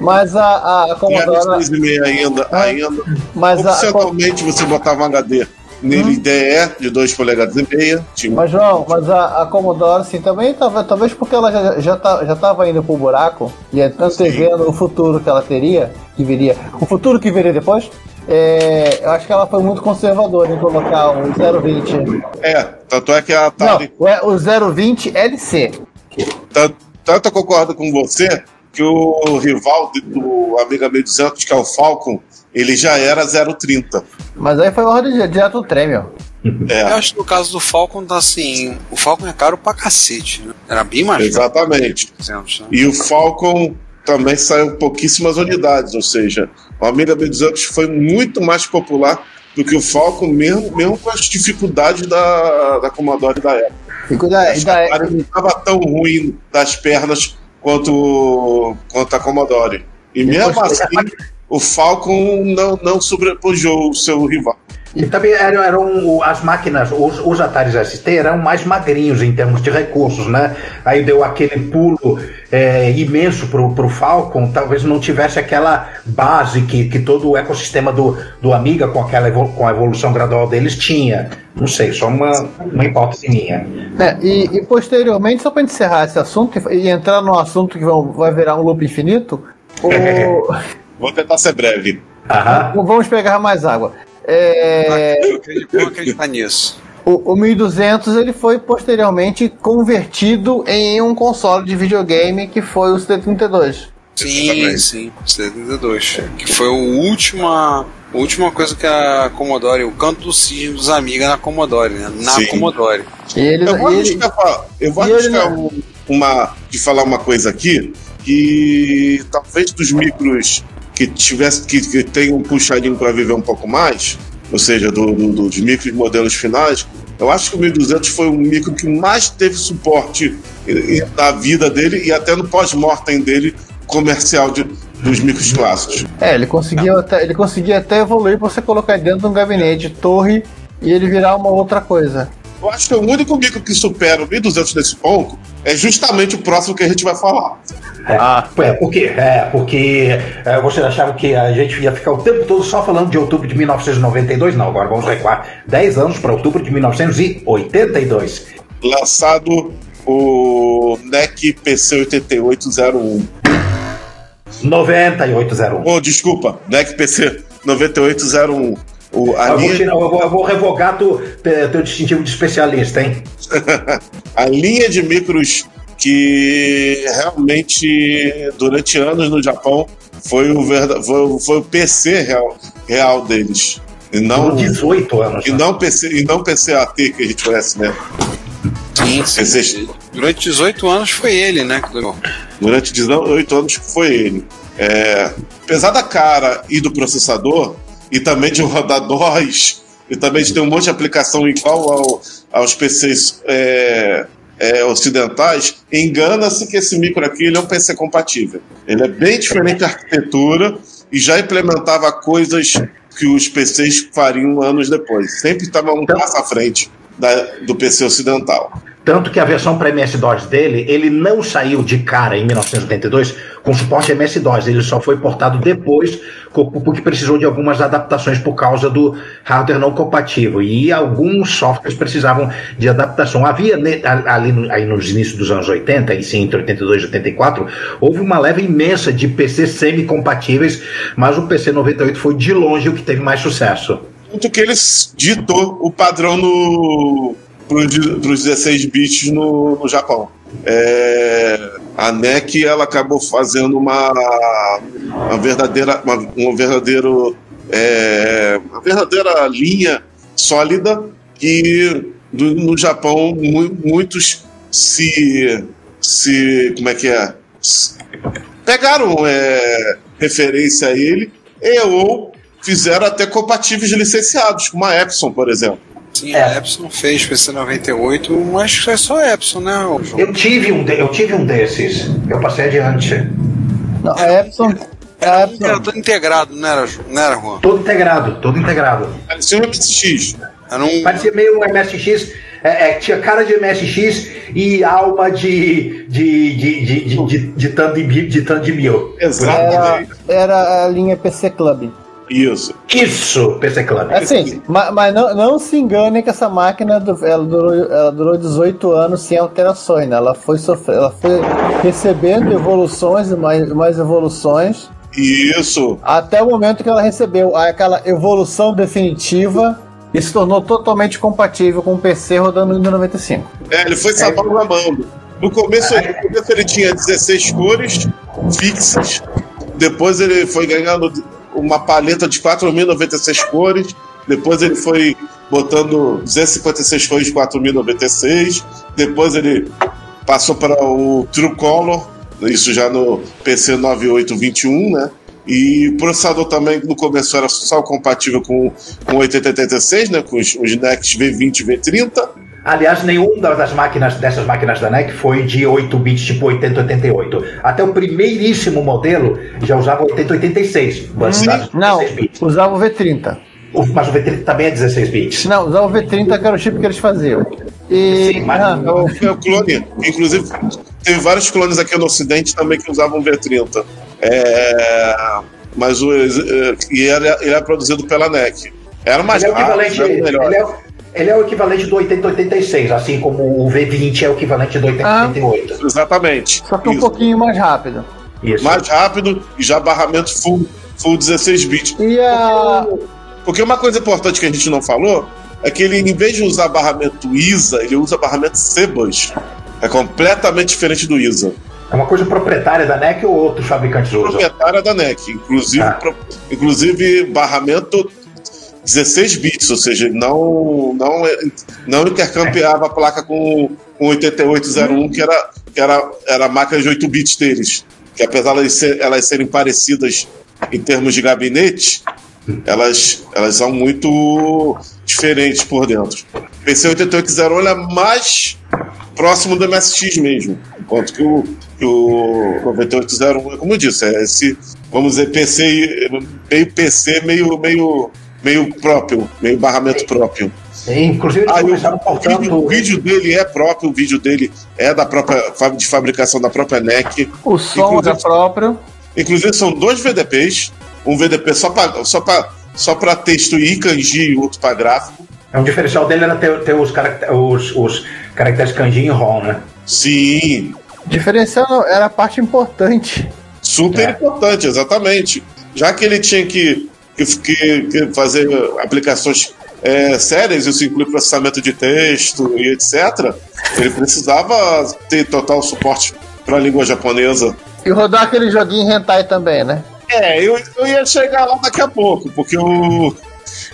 Mas a, a, Commodore. ainda, ainda. Mas Opcionalmente a, você botava um HD nele hum. IDE de 2 polegadas e meia. Tinha mas, João, mas a, a Commodore, assim, também, talvez, talvez porque ela já, já, tá, já tava indo pro buraco e antevendo o futuro que ela teria, que viria. O futuro que viria depois. É, eu acho que ela foi muito conservadora em colocar o 020. É, tanto é que a Atari. Não, o 020 LC. Tanto, tanto eu concordo com você que o rival do Amiga 1200, que é o Falcon, ele já era 0,30. Mas aí foi ordem direto do Tremel. É. Eu acho que no caso do Falcon, tá assim, o Falcon é caro pra cacete, né? Era bem mais Exatamente. Caro, né? E o Falcon também saiu pouquíssimas unidades, ou seja, o Amiga 1200 foi muito mais popular do que o Falcon, mesmo, mesmo com as dificuldades da, da Commodore da época. E da, da, não estava tão ruim das pernas quanto, quanto a Commodore. E mesmo assim, o Falcon não, não sobrepujou o seu rival. E também eram, eram as máquinas, os, os Atari ST eram mais magrinhos em termos de recursos, né? Aí deu aquele pulo é, imenso pro, pro Falcon, talvez não tivesse aquela base que, que todo o ecossistema do, do Amiga, com, aquela com a evolução gradual deles, tinha. Não sei, só uma, uma hipótese minha. É, e, e posteriormente, só para encerrar esse assunto e entrar num assunto que vai virar um loop infinito, o... [laughs] Vou tentar ser breve. Aham. Vamos pegar mais água. É... Vou acreditar nisso. O, o 1200 ele foi posteriormente convertido em um console de videogame que foi o CD32. Sim, sim, o CD32. Que foi a última, a última coisa que a Commodore, o canto do cisne dos Amiga na Commodore, né? Na sim. Commodore. Ele, eu vou arriscar, eu vou arriscar ele... uma, de falar uma coisa aqui, que talvez dos micros que tivesse que, que tenha um puxadinho para viver um pouco mais, ou seja, do, do, dos micros modelos finais, eu acho que o 1200 foi o micro que mais teve suporte na vida dele e até no pós-mortem dele comercial de, dos micros clássicos. É, ele conseguia, até, ele conseguia até evoluir para você colocar dentro de um gabinete torre e ele virar uma outra coisa. Eu acho que o único micro que supera o 1200 nesse ponto é justamente o próximo que a gente vai falar. É, ah, é porque, é, porque é, vocês achavam que a gente ia ficar o tempo todo só falando de outubro de 1992? Não, agora vamos recuar 10 anos para outubro de 1982. Lançado o NEC PC 8801. 9801. Oh, desculpa, NEC PC 9801. O, a eu, linha... vou, eu, vou, eu vou revogar tu, teu distintivo de especialista, hein? [laughs] a linha de micros que realmente durante anos no Japão foi o, verdade, foi, foi o PC real, real deles. E não, 18 anos. E né? não, PC, e não PCAT que a gente conhece, né? Sim, sim. PC... Durante 18 anos foi ele, né? Durante 18 anos foi ele. É, apesar da cara e do processador, e também de rodar DOS, e também de ter um monte de aplicação igual ao, aos PCs é, é, ocidentais, engana-se que esse micro aqui ele é um PC compatível. Ele é bem diferente da arquitetura e já implementava coisas que os PCs fariam anos depois. Sempre estava um passo à frente da, do PC ocidental. Tanto que a versão para MS-DOS dele, ele não saiu de cara em 1982 com suporte MS-DOS, ele só foi portado depois porque precisou de algumas adaptações por causa do hardware não compatível e alguns softwares precisavam de adaptação. Havia ali aí nos inícios dos anos 80, e sim, entre 82 e 84, houve uma leva imensa de PCs semi-compatíveis, mas o PC 98 foi de longe o que teve mais sucesso. Tanto que ele ditou o padrão no para os 16 bits no, no Japão. É, a NEC ela acabou fazendo uma, uma verdadeira uma, um verdadeiro é, uma verdadeira linha sólida que do, no Japão mu, muitos se se como é que é pegaram é, referência a ele e ou fizeram até compatíveis licenciados como a Epson por exemplo Sim, é. a Epson fez PC 98, mas é só Epson, né? Eu tive, um de, eu tive um desses, eu passei adiante. Não, a Epson. Era, Epson... era todo integrado, não era, não era, Juan? Todo integrado, todo integrado. Parecia um MSX. Era um... Parecia meio um MSX. É, é, tinha cara de MSX e alma de de de de de, de, de, de, de, de, de mil. Exato. Era, era a linha PC Club. Isso. Isso, PC Club. Assim, mas, mas não, não se engane que essa máquina ela durou, ela durou 18 anos sem alterações, né? Ela foi, sofrer, ela foi recebendo evoluções e mais, mais evoluções. Isso. Até o momento que ela recebeu aquela evolução definitiva e se tornou totalmente compatível com o PC rodando Windows 95. É, ele foi é. No começo, no começo ele tinha 16 cores fixas, depois ele foi ganhando uma paleta de 4.096 cores. Depois ele foi botando 256 cores de 4.096. Depois ele passou para o True Color, isso já no PC 9821, né? E o processador também no começo era só compatível com, com 8086, né? Com os, os Next V20 e V30. Aliás, nenhuma das máquinas dessas máquinas da NEC foi de 8 bits tipo 8088. Até o primeiríssimo modelo já usava 8086. Não, usava o V30. Mas o V30 também é 16 bits. Não, usava o V30 que era o chip que eles faziam. E... Sim, mas... Ah, o, o clone. Inclusive, teve vários clones aqui no Ocidente também que usavam V30. É... Mas o. E ele, é produzido pela NEC. Era mais ele é raro, era melhor. Ele é, ele é o equivalente do 8086, assim como o V20 é o equivalente do 8088. Ah, exatamente. Só que um pouquinho mais rápido. Isso. Mais rápido e já barramento full, full 16 bits. E a... porque, porque uma coisa importante que a gente não falou é que ele, em vez de usar barramento ISA, ele usa barramento CBUS. É completamente diferente do ISA. É uma coisa proprietária da NEC ou outros fabricantes usam? Proprietária da NEC. Inclusive, ah. pro, inclusive barramento 16 bits, ou seja, não, não, não intercambiava a placa com, com 8801, que era, que era, era a máquina de 8 bits deles. Que apesar de elas, ser, elas serem parecidas em termos de gabinete, elas, elas são muito diferentes por dentro. O PC 8801 é mais próximo do MSX mesmo, enquanto que o, que o 9801, como eu disse, é esse, vamos dizer, PC, meio PC, meio, meio meio próprio, meio barramento próprio. Sim, inclusive eles ah, começaram o, vídeo, o vídeo dele é próprio, o vídeo dele é da própria de fabricação da própria NEC. O som é próprio. Inclusive são dois VDPs, um VDP só para só para só para texto e kanji e outro para gráfico. É um diferencial dele era ter, ter os, os, os caracteres kanji e ROM, né? Sim. Diferencial era a parte importante. Super é. importante, exatamente. Já que ele tinha que que, que, que fazer aplicações é, sérias, isso inclui processamento de texto e etc., ele precisava ter total suporte para a língua japonesa. E rodar aquele joguinho hentai também, né? É, eu, eu ia chegar lá daqui a pouco, porque o,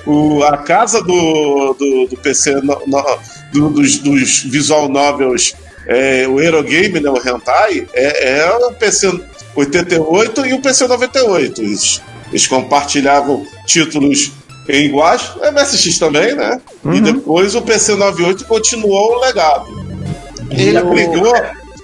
o, a casa do, do, do PC, no, no, do, dos, dos visual novels, é, o Eurogame, né, o Hentai, é, é o PC 88 e o PC 98. Eles, eles compartilhavam títulos em iguais, MSX também, né? Uhum. E depois o PC 98 continuou o legado. Ele brigou,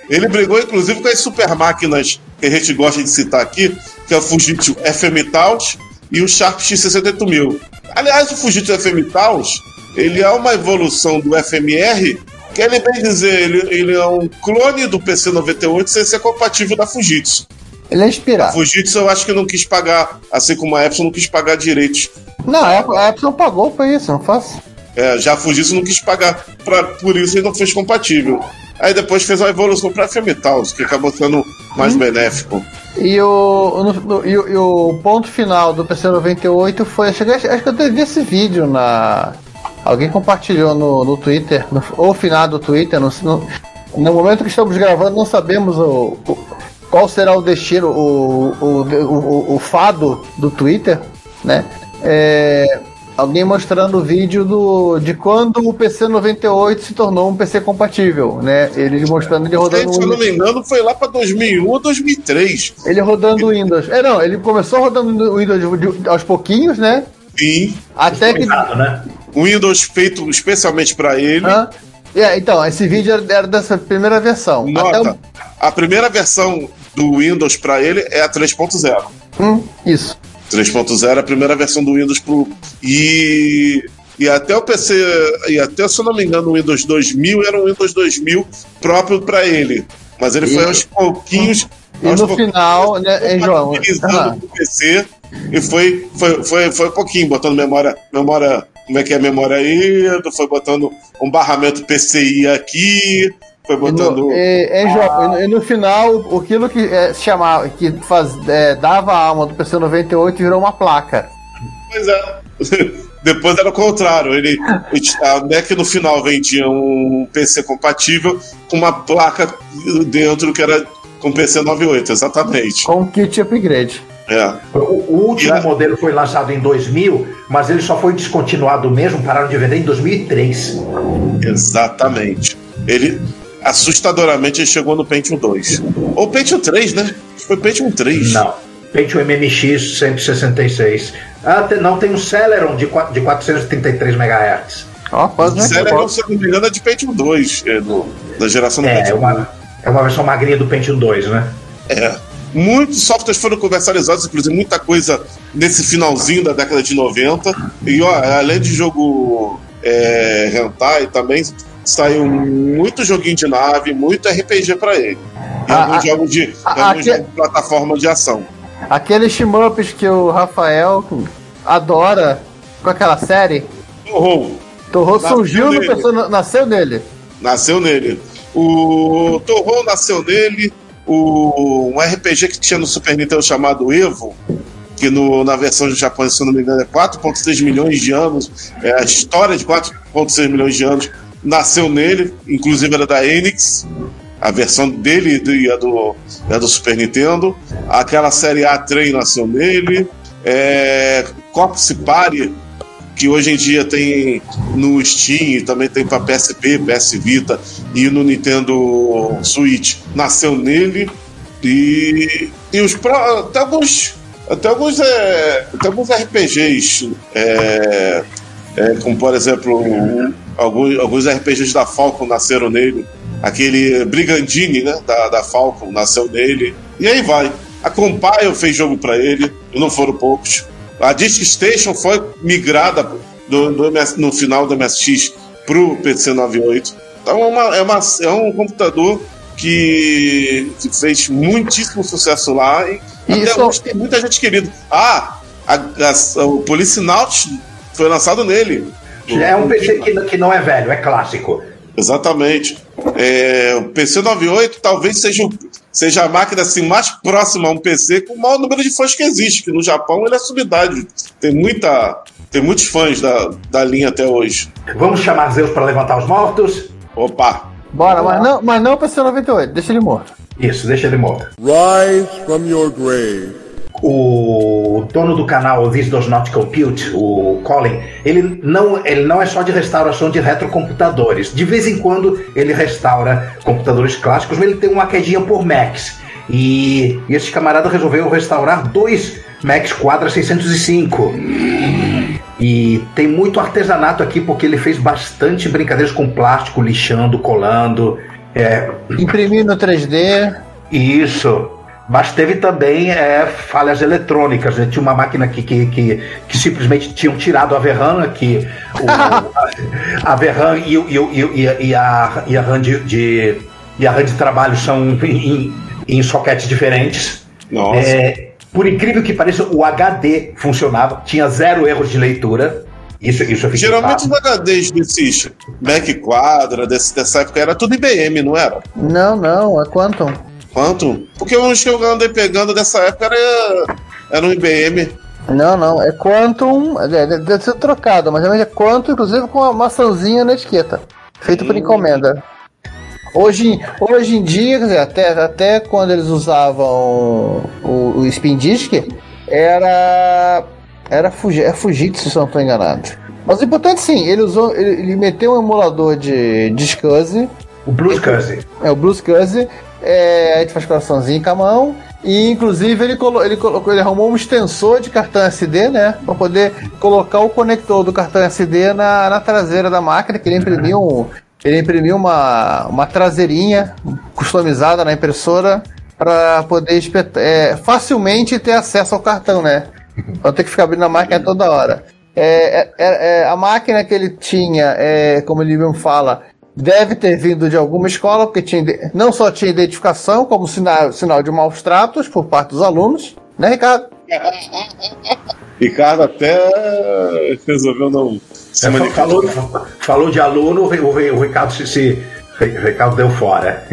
ele brigou inclusive com as super máquinas que a gente gosta de citar aqui, que é o Fujitsu FM Taos e o Sharp X68000. Aliás, o Fujitsu FM Taos, ele é uma evolução do FMR, que ele bem dizer, ele, ele é um clone do PC98 sem ser compatível da Fujitsu. Ele é inspirado. A Fujitsu eu acho que não quis pagar, assim como a Epson não quis pagar direitos. Não, a Epson pagou por isso, não faço. É, já a Fujitsu não quis pagar, pra, por isso ele não fez compatível. Aí depois fez a evolução para Femitaus, que acabou sendo mais hum. benéfico. E o, no, e, o, e o ponto final do PC98 foi. Acho, acho que eu vi esse vídeo na. Alguém compartilhou no, no Twitter, no, ou final do Twitter, no, no, no, momento que estamos gravando, não sabemos o, o qual será o destino, o, o, o, o, fado do Twitter, né? É, alguém mostrando o vídeo do, de quando o PC 98 se tornou um PC compatível, né? Ele mostrando ele rodando. Gente, se eu não me engano, foi lá para 2001 ou 2003. Ele rodando o Windows. É, não, ele começou rodando o Windows aos pouquinhos, né? Sim. Até que. Né? Windows feito especialmente para ele. Ah. É, então, esse vídeo era dessa primeira versão. Nota, o... a primeira versão do Windows para ele é a 3.0. Hum, isso. 3.0 é a primeira versão do Windows pro. E. E até o PC, e até se eu não me engano, o Windows 2000 era um Windows 2000 próprio para ele. Mas ele e... foi aos pouquinhos. E aos no pouquinhos, final, né, João? Ah. o PC e foi, foi, foi, foi um pouquinho, botando memória, memória, como é que é a memória aí, foi botando um barramento PCI aqui, foi botando. E no, e, e no final, aquilo que é, chamava, que faz, é, dava a alma do PC 98 virou uma placa. Pois é. [laughs] Depois era o contrário. Ele, a NEC no final vendia um PC compatível com uma placa dentro que era com PC 98, exatamente. Com kit upgrade. É. O, o último a... modelo foi lançado em 2000, mas ele só foi descontinuado mesmo, pararam de vender em 2003. Exatamente. Ele, assustadoramente ele chegou no Pentium 2. Ou Pentium 3, né? Foi Pentium 3. Não. Pentium MMX 166. Ah, tem, não, tem um Celeron de, de 433 MHz. Ó, oh, né? Celeron, se não me engano, é de Pentium 2, é do, da geração do é, Pentium. É uma, é uma versão magrinha do Pentium 2, né? É. Muitos softwares foram comercializados, inclusive muita coisa nesse finalzinho da década de 90. E ó, além de jogo é, hentai também, saiu muito joguinho de nave, muito RPG para ele. E ah, alguns, ah, jogos, de, ah, alguns jogos de plataforma de ação. Aqueles shmups que o Rafael adora com aquela série. Torrou. Torrou surgiu no pessoa, nasceu nele. Nasceu nele. O Torrou nasceu nele. O, um RPG que tinha no Super Nintendo chamado Evo, que no, na versão japonesa, se não me engano, é 4,6 milhões de anos. É a história de 4,6 milhões de anos nasceu nele, inclusive era da Enix, a versão dele e a do, a do Super Nintendo. Aquela série A Train nasceu nele. É, Corpus Party, que hoje em dia tem no Steam, também tem para PSP, PS Vita e no Nintendo Switch, nasceu nele. E, e os até alguns até alguns, é, até alguns RPGs é, é, como por exemplo alguns, alguns RPGs da Falcon nasceram nele. Aquele Brigandini, né, da, da Falcon, nasceu nele. E aí vai. A Compile fez jogo para ele, não foram poucos. A Disk Station foi migrada do, do MS, no final do MSX pro PC 98. Então é, uma, é, uma, é um computador que, que fez muitíssimo sucesso lá e Isso. até hoje tem muita gente querida. Ah, a, a, o Policenaut foi lançado nele. É um PC que, que não é velho, é clássico. Exatamente. É, o PC 98 talvez seja o, seja a máquina assim, mais próxima a um PC com o maior número de fãs que existe, que no Japão ele é subidade. Tem muita. Tem muitos fãs da, da linha até hoje. Vamos chamar Zeus para levantar os mortos? Opa! Bora, mas não, mas não pra ser 98, deixa ele morto. Isso, deixa ele morto. Rise from your grave. O dono do canal This Does Not Compute, o Colin, ele não, ele não é só de restauração de retrocomputadores. De vez em quando ele restaura computadores clássicos, mas ele tem uma quedinha por Macs. E, e esse camarada resolveu restaurar dois Macs Quadra 605. E tem muito artesanato aqui porque ele fez bastante brincadeiras com plástico, lixando, colando. É... Imprimindo 3D. Isso. Mas teve também é, falhas eletrônicas. Né? Tinha uma máquina que, que, que, que, simplesmente tinham tirado a VRAM, que o, [laughs] a, a VRAM e, e, e, e, a, e a RAM de, de, e a RAM de trabalho são em, em soquetes diferentes. Nossa. É, por incrível que pareça, o HD funcionava, tinha zero erros de leitura. Isso, isso eu Geralmente os HDs desses Mac Quadra, desse, dessa época, era tudo IBM, não era? Não, não, é Quantum. Quantum? Porque os que eu andei pegando dessa época era, era um IBM. Não, não, é Quantum, é, deve ser trocado, mas é Quantum, inclusive com uma maçãzinha na etiqueta, feito por encomenda. Hoje, hoje em dia, dizer, até, até quando eles usavam o, o Spin Disk, era. Era Fuji, é Fujitsu, se eu não estou enganado. Mas o importante sim, ele usou. Ele, ele meteu um emulador de, de SCSI. O BlueSCSI. É, o BlueSCSI. É, a gente faz coraçãozinho com a mão. E inclusive ele, colo ele colocou, ele arrumou um extensor de cartão SD, né? Para poder colocar o conector do cartão SD na, na traseira da máquina, que ele imprimiu um, ele imprimiu uma, uma traseirinha customizada na impressora para poder é, facilmente ter acesso ao cartão, né? Não ter que ficar abrindo a máquina toda hora. É, é, é, é a máquina que ele tinha, é, como ele mesmo fala, deve ter vindo de alguma escola, porque tinha, não só tinha identificação, como sinal, sinal de maus tratos por parte dos alunos, né, Ricardo? [laughs] Ricardo até resolveu não se é, falou, falou de aluno, o, o, o Ricardo se, se o Ricardo deu fora.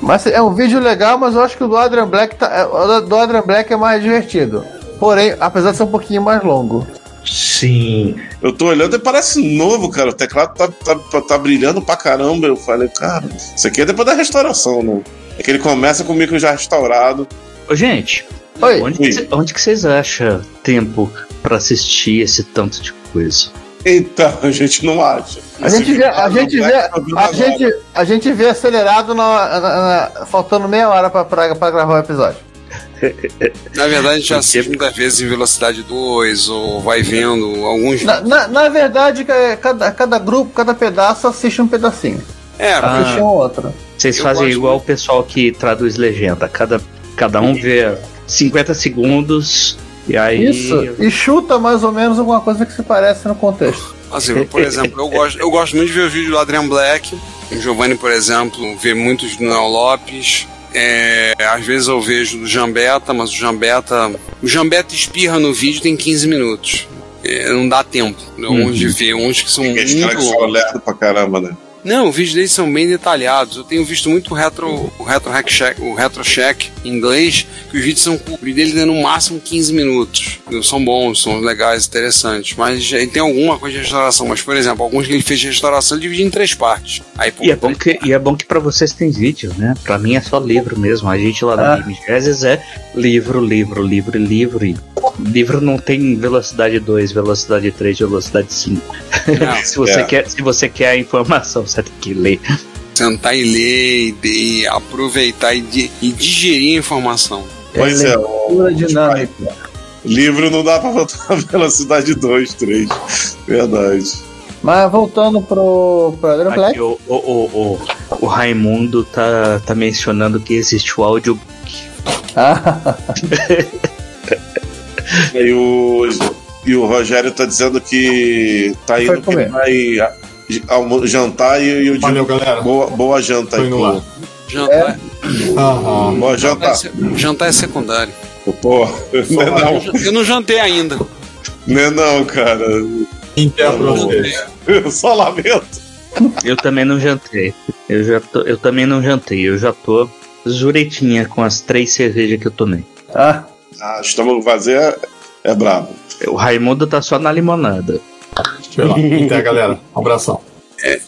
Mas é um vídeo legal, mas eu acho que o do Adrian Black tá, é, o do Adrian Black é mais divertido. Porém, apesar de ser um pouquinho mais longo. Sim. Eu tô olhando e parece novo, cara. O teclado tá, tá, tá, brilhando pra caramba. Eu falei, cara, isso aqui é depois da restauração, né? É que ele começa com o micro já restaurado. Ô, gente, Oi. Onde, Que, onde que vocês acham tempo para assistir esse tanto de coisa? Então, a gente não acha. A gente vê, a gente vê, a gente, a gente vê acelerado na, na, na, faltando meia hora para gravar o episódio. Na verdade, a gente assiste muitas vezes em velocidade 2 ou vai vendo alguns. Na, na, na, verdade, cada, cada grupo, cada pedaço assiste um pedacinho. É, ah, assiste um outro. Vocês fazem igual muito. o pessoal que traduz legenda. Cada, cada um vê 50 segundos e aí. Isso, e chuta mais ou menos alguma coisa que se parece no contexto. Assim, por exemplo, eu gosto, eu gosto muito de ver o vídeo do Adrian Black. O Giovanni, por exemplo, vê muitos do Noel Lopes. É, às vezes eu vejo do Jambeta, mas o Jambeta. O Jambeta espirra no vídeo tem 15 minutos. É, não dá tempo. Uhum. Uns de ver, uns que são muito longos. pra caramba, né? Não, os vídeos deles são bem detalhados. Eu tenho visto muito o retro, o retro hack check, o retro check em inglês, que os vídeos são o vídeo deles é no máximo 15 minutos. São bons, são legais, interessantes. Mas ele tem alguma coisa de restauração. Mas, por exemplo, alguns que ele fez de restauração ele divide em três partes. Aí, pô, e, é bom que, e é bom que pra vocês tem vídeo, né? Pra mim é só livro mesmo. A gente lá da ah. é livro, livro, livro, livro. E livro não tem velocidade 2, velocidade 3, velocidade 5. [laughs] se, você é. quer, se você quer a informação, você tem que ler. Sentar e ler, e, e aproveitar e, de, e, digerir a informação. Pois é, é dinâmica. Livro não dá pra botar a [laughs] velocidade 2, 3. Verdade. Mas voltando pro, pro Adrian Black. O, o, o, o, Raimundo tá, tá mencionando que existe o audiobook. Ah. [laughs] e, o, e o Rogério tá dizendo que tá indo que vai jantar e, digo Valeu, galera. Boa, boa janta aí. Pro... Jantar. É? Uhum. Boa janta. Jantar é secundário. Pô, não é não. Eu não jantei ainda. Não é não, cara. Eu só lamento. Eu também não jantei. Eu já tô, eu também não jantei. Eu já tô Zuretinha com as três cervejas que eu tomei. Ah. Ah, estômago vazio é, é brabo. O Raimundo tá só na limonada. Até, galera. Um abração. É.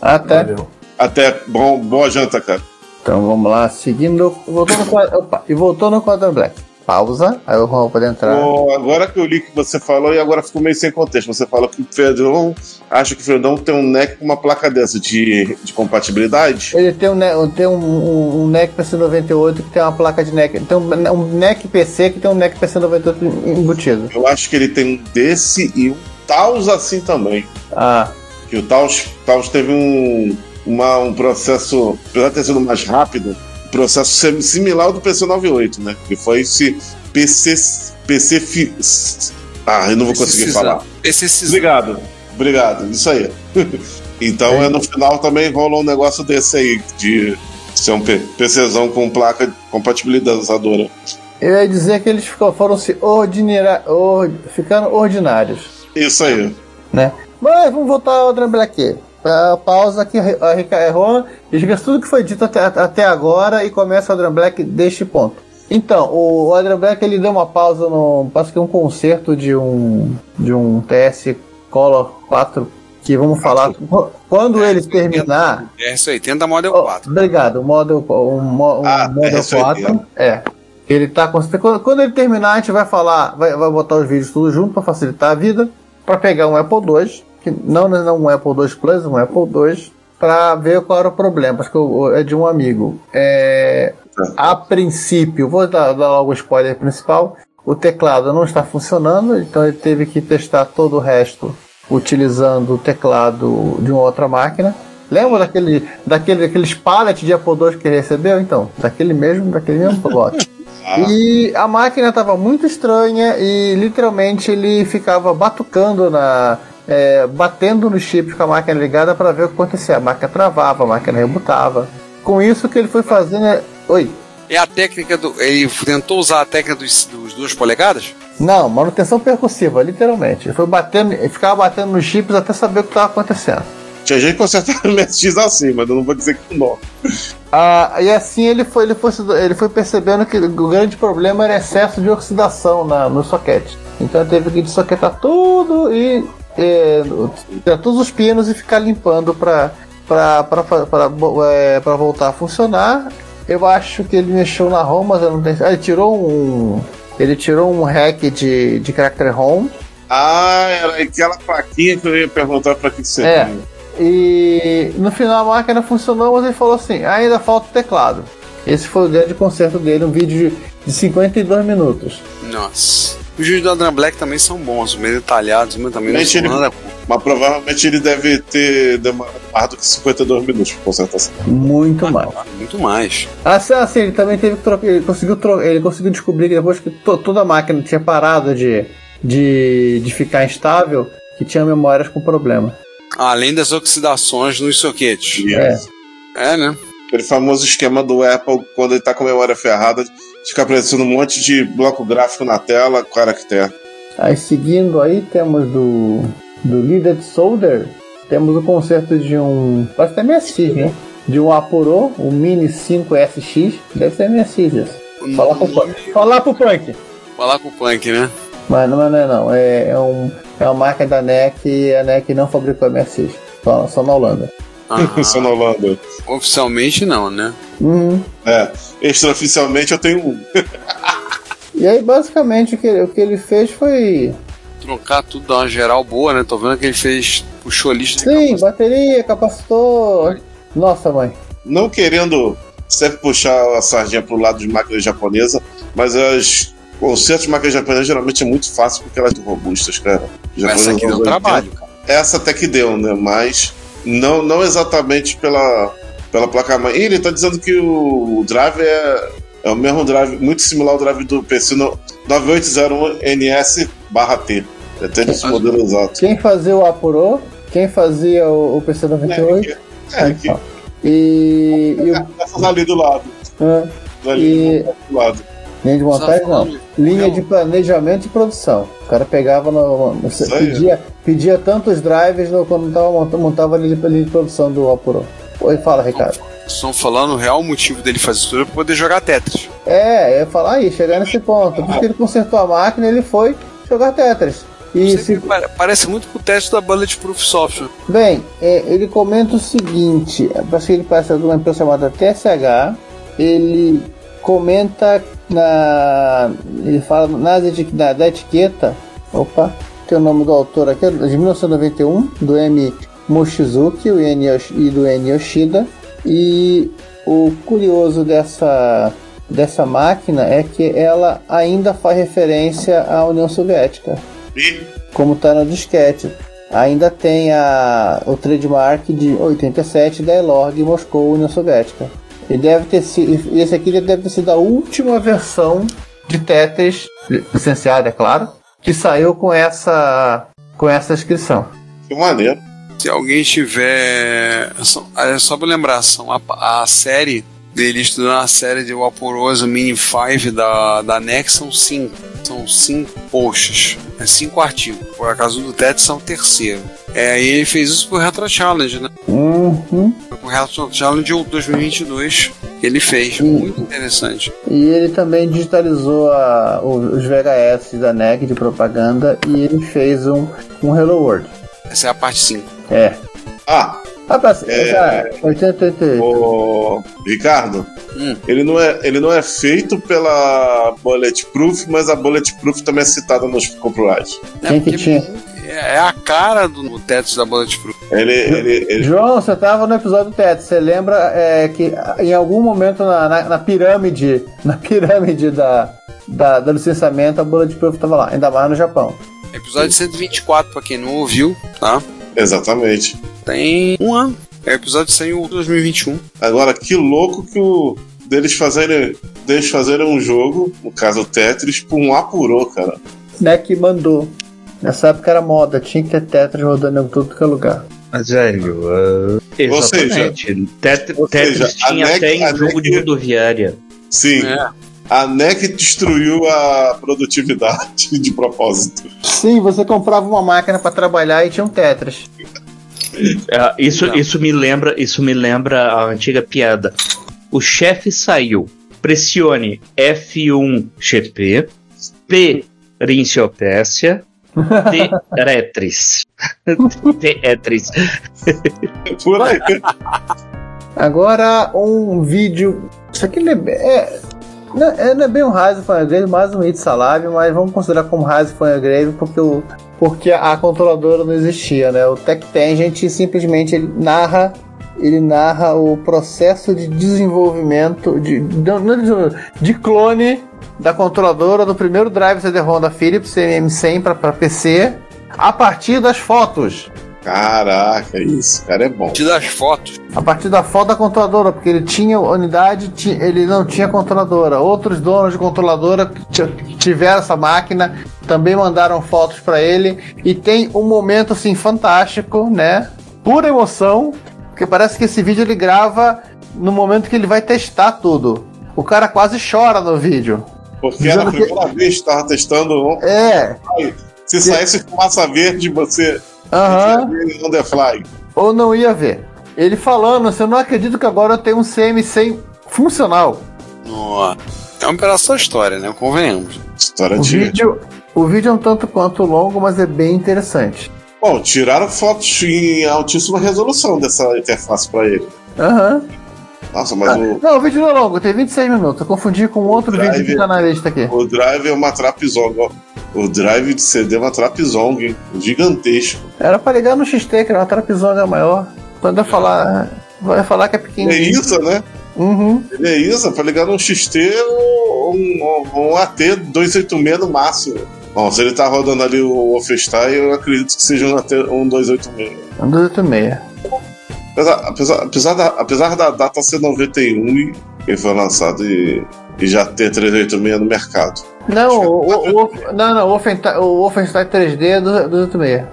Até. Valeu. Até bom, boa janta, cara. Então vamos lá, seguindo. Voltou no quadro. Opa, e voltou no quadro black. Pausa, aí o Juan pode entrar. Ô, agora que eu li o que você falou, e agora ficou meio sem contexto. Você falou que o Fredão acha que o Fredão tem um NEC com uma placa dessa de, de compatibilidade. Ele tem um, tem um, um, um NEC PC98 que tem uma placa de NEC. Tem um, um NEC PC que tem um NEC PC98 embutido. Eu acho que ele tem um desse e um Taos assim também. Ah, Que o Taos, Taos teve um, uma, um processo, apesar de ter sido mais rápido, processo sim- similar ao do PC98, né? Que foi esse PC. PC fi- ah, eu não vou conseguir falar. Esse Obrigado, obrigado, isso aí. [laughs] então é. no final também rolou um negócio desse aí, de ser um PCzão com placa compatibilizadora. eu ia dizer que eles foram se ordinara, or, ficando ordinários, Isso aí. né? Mas vamos voltar ao Adrian Black. Pa- Pausa aqui, a Rica errou, esquece tudo que foi dito até, até agora e começa o Adrian Black deste ponto. Então, o, o Adrian Black ele deu uma pausa no. Parece que um concerto de um. de um TS Color 4. Que vamos falar. Quando ele terminar. É isso aí, tenta Model Oh, 4. Obrigado, o Model, mo- o Ah, Model é isso aí, 4. É. Ele tá com. Quando, quando ele terminar, a gente vai falar, vai, vai botar os vídeos tudo junto para facilitar a vida. Para pegar um Apple II, que não, não um Apple II Plus, um Apple II, para ver qual era o problema. Acho que é de um amigo. É, a princípio, vou dar, dar logo o spoiler principal. O teclado não está funcionando, então ele teve que testar todo o resto utilizando o teclado de uma outra máquina. Lembra daquele, daquele, daqueles pallets de Apple II que ele recebeu? Então, daquele mesmo, daquele mesmo [laughs] lote. E a máquina estava muito estranha e literalmente ele ficava batucando na. É, batendo nos chips com a máquina ligada para ver o que acontecia. A máquina travava, a máquina rebutava. Com isso que ele foi fazendo. é- Oi. É a técnica do. Ele tentou usar a técnica dos, dos duas polegadas? Não, manutenção percussiva, literalmente. Ele foi batendo, ele ficava batendo nos chips até saber o que estava acontecendo. Tinha gente que consertava o MSX assim, mas eu não vou dizer que não. Ah, e assim ele foi, ele, foi, ele foi percebendo que o grande problema era excesso de oxidação na, no soquete. Então ele teve que desoquetar tudo e é, tirar todos os pinos e ficar limpando para para voltar a funcionar. Eu acho que ele mexeu na ROM, mas eu não tenho. Ah, ele tirou um. Ele tirou um hack de, de character ROM. Ah, era aquela plaquinha que eu ia perguntar pra que você É. E no final a máquina funcionou, mas ele falou assim: ainda falta o teclado. Esse foi o grande concerto dele, um vídeo de, de 52 minutos. Nossa. Os vídeos do Adrian Black também são bons, meio detalhados, mas também não Realmente são ele- nada. Mas provavelmente ele deve ter demorado mais do que 52 minutos pra consertar essa. Muito mais. Muito mais. Assim, assim, ele também teve que trocar. Ele conseguiu, tro- ele conseguiu descobrir que depois que to- toda a máquina tinha parado de, de, de ficar instável, que tinha memórias com problema. Além das oxidações nos soquetes. Yes. É, né? Aquele famoso esquema do Apple, quando ele tá com a memória ferrada, fica aparecendo um monte de bloco gráfico na tela, caractere. Aí seguindo aí temos do, do Leaded Solder, temos o concerto de um. Parece que é MSX, né? De um Apuro, o Mini 5SX, deve ser MSX. esse. Falar pro Punk. Falar pro Punk! Falar com o Punk, né? Mas não, não é não. É, é, um, é uma marca da NEC e a NEC não fabricou MSX. Só, só na Holanda. Na Holanda. Oficialmente não, né? Uhum. É, extraoficialmente eu tenho um. E aí basicamente o que, o que ele fez foi. Trocar tudo, dar uma geral boa, né? Tô vendo que ele fez. Puxou a lista de Sim, bateria, capacitor. Nossa mãe. Não querendo sempre puxar a sardinha pro lado de máquina japonesa, mas as concertos de máquina japonesa geralmente é muito fácil porque elas são robustas, cara. Essa aqui deu trabalho, 80, Essa até que deu, né? Mas não, não exatamente pela, pela placa mãe. E ele tá dizendo que o drive é, é o mesmo drive, muito similar ao drive do PC no 9801NS barra T. É até desse modelo exato. Quem fazia o Apuro, quem fazia o, o PC98. É, aqui. E. e o, [laughs] Essas ali do lado. ah, Ali E- do lado. Linha de montagem não. Linha de planejamento e produção. O cara pegava no. no- pedia, pedia tantos drives no, quando tava, montava, montava a linha de, linha de produção do Apuro. Oi, fala, Ricardo. Estão falando o real motivo dele fazer isso tudo é pra poder jogar Tetris. É, eu ia falar aí, chegar nesse ponto. Porque ele consertou a máquina ele foi jogar Tetris. E se... Parece muito com o teste da Bulletproof Software. Bem, é, ele comenta o seguinte: acho que ele parece de uma empresa chamada TSH. Ele comenta na. Ele fala na, na, da etiqueta. Opa, tem o nome do autor aqui, de 1991, do M. Mochizuki e do N. Yoshida. E o curioso dessa, dessa máquina é que ela ainda faz referência à União Soviética. E? Como está no disquete. Ainda tem a, o trademark de 87 da Elorg Moscou, União Soviética. Ele deve ter sido, esse aqui deve ter sido a última versão de Tetris, licenciada, é claro, que saiu com essa, com essa inscrição. Que maneiro. Se alguém tiver. É só pra lembrar, são a, a série dele estudando a série de Vaporoso Mini 5 da, da NEC são cinco. São cinco posts. É cinco artigos. Por acaso do Tetris são o terceiro. É, e ele fez isso pro Retro Challenge, né? Uhum. O Retro Challenge 2022 ele fez. Muito interessante. E ele também digitalizou a, os VHS da NEC de propaganda e ele fez um, um Hello World. Essa é a parte 5. É. Ah, Rapaz, é, 88. O Ricardo, hum. ele, não é, ele não é feito pela Bulletproof, mas a Bulletproof também é citada nos copyrights. Quem que tinha? É a cara do Tetris da Bulletproof. Ele, ele, ele... João, você tava no episódio do Tetris. Você lembra é, que em algum momento na, na, na pirâmide, [laughs] na pirâmide da, da, do licenciamento, a Bulletproof tava lá, ainda mais no Japão. Episódio 124, pra quem não ouviu, tá? Exatamente. Tem um ano. É, o episódio saiu em 2021. Agora, que louco que o deles fazerem, deles fazerem um jogo, no caso o Tetris, por um apurou, cara. Né que mandou. Nessa época era moda, tinha que ter Tetris rodando em tudo que é lugar. Mas, velho, uh, exatamente. Ou seja, Tetris, ou Tetris seja, tinha NEC, até em jogo NEC, de rodoviária. Sim. É. A NEC destruiu a produtividade [laughs] de propósito. Sim, você comprava uma máquina para trabalhar e tinha um Tetris. Uh, isso, isso me lembra, isso me lembra a antiga piada. O chefe saiu. Pressione F1 GP, P Rinciopécia, T Retris. [laughs] T Etris. Por aí. Agora um vídeo. Isso aqui é, é não, é, não é bem um Rise of Grave, mais um Hit Salave, mas vamos considerar como Rise of Grave porque, o, porque a controladora não existia, né? O Tech Tangent simplesmente ele narra ele narra o processo de desenvolvimento de, de, de clone da controladora do primeiro drive CD-ROM da Philips CM100 para PC a partir das fotos. Caraca, isso, cara é bom. A partir das fotos. A partir da foto da controladora, porque ele tinha unidade, ele não tinha controladora. Outros donos de controladora tiveram essa máquina, também mandaram fotos para ele e tem um momento assim fantástico, né? Pura emoção, porque parece que esse vídeo ele grava no momento que ele vai testar tudo. O cara quase chora no vídeo. Porque era a primeira que... vez que estava testando. É. Se saísse fumaça verde, você Aham. On the fly. Ou não ia ver. Ele falando, você não acredita que agora eu tenho um CM100 funcional. Nossa. É um pedaço da história, né? Convenhamos. História o de. Vídeo, o vídeo é um tanto quanto longo, mas é bem interessante. Bom, tiraram fotos em altíssima resolução dessa interface para ele. Aham. Uhum. Nossa, mas ah, o. Não, o vídeo não é longo, tem 26 minutos. Eu confundi com outro drive, vídeo que tá na lista aqui. O Drive é uma trapzong, O Drive de CD é uma trapzong, gigantesco. Era pra ligar no XT, que era uma trapzong maior. Quando eu falar. Vai falar que é pequenininho. É isso, né? Uhum. Ele é isso, pra ligar no XT um, um, um AT 286 no máximo. Bom, se ele tá rodando ali o Wolfenstein, eu acredito que seja um, AT, um 286. Um 286. Apesar, apesar, apesar, da, apesar da data ser 91 e foi lançado e, e já ter 386 no mercado. Não, o, o, o, não, não, o Wolfenstein, o Wolfenstein 3D é do 286.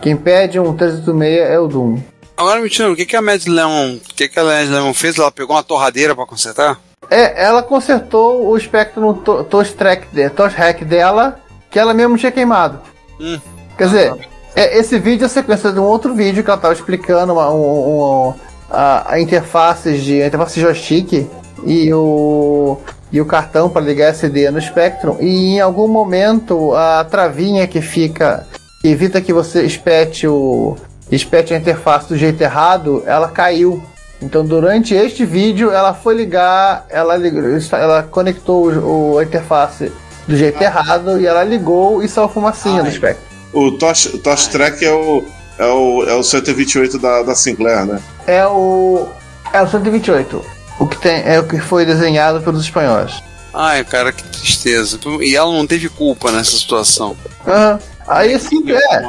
Quem pede um 386 é o Doom. Agora me tira, o que, que a Mad Lemon, o que, que a Mad Lemon fez? Ela pegou uma torradeira para consertar? É, ela consertou o Spectrum to, Touch Track, Touch Hack dela, que ela mesmo tinha queimado. Hum. Quer dizer, é, esse vídeo é a sequência de um outro vídeo que ela estava explicando uma, um, um, a, a interface de a interface joystick e o e o cartão para ligar SD no Spectrum e em algum momento a travinha que fica que evita que você espete o espete a interface do jeito errado, ela caiu. Então durante este vídeo ela foi ligar, ela ela conectou o, a interface do jeito errado e ela ligou e saiu fumacinha do Spectrum. O Tosh, Tosh Track é o é o, é o 128 da, da Sinclair, né? É o é o 128. O que tem é o que foi desenhado pelos espanhóis. Ai, cara, que tristeza. E ela não teve culpa nessa situação. Uhum. Aí assim, é.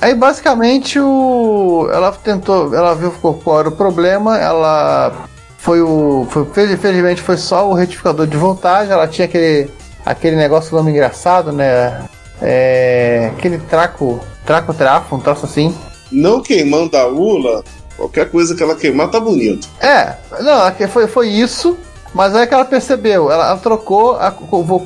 Aí basicamente o ela tentou, ela viu qual era o problema, ela foi o foi, infelizmente foi só o retificador de voltagem, ela tinha aquele aquele negócio nome engraçado, né? É, aquele traco, traco trafo, um troço assim. Não queimando a Lula, Qualquer coisa que ela queimar tá bonito. É, não, foi, foi isso. Mas aí que ela percebeu, ela, ela trocou, a,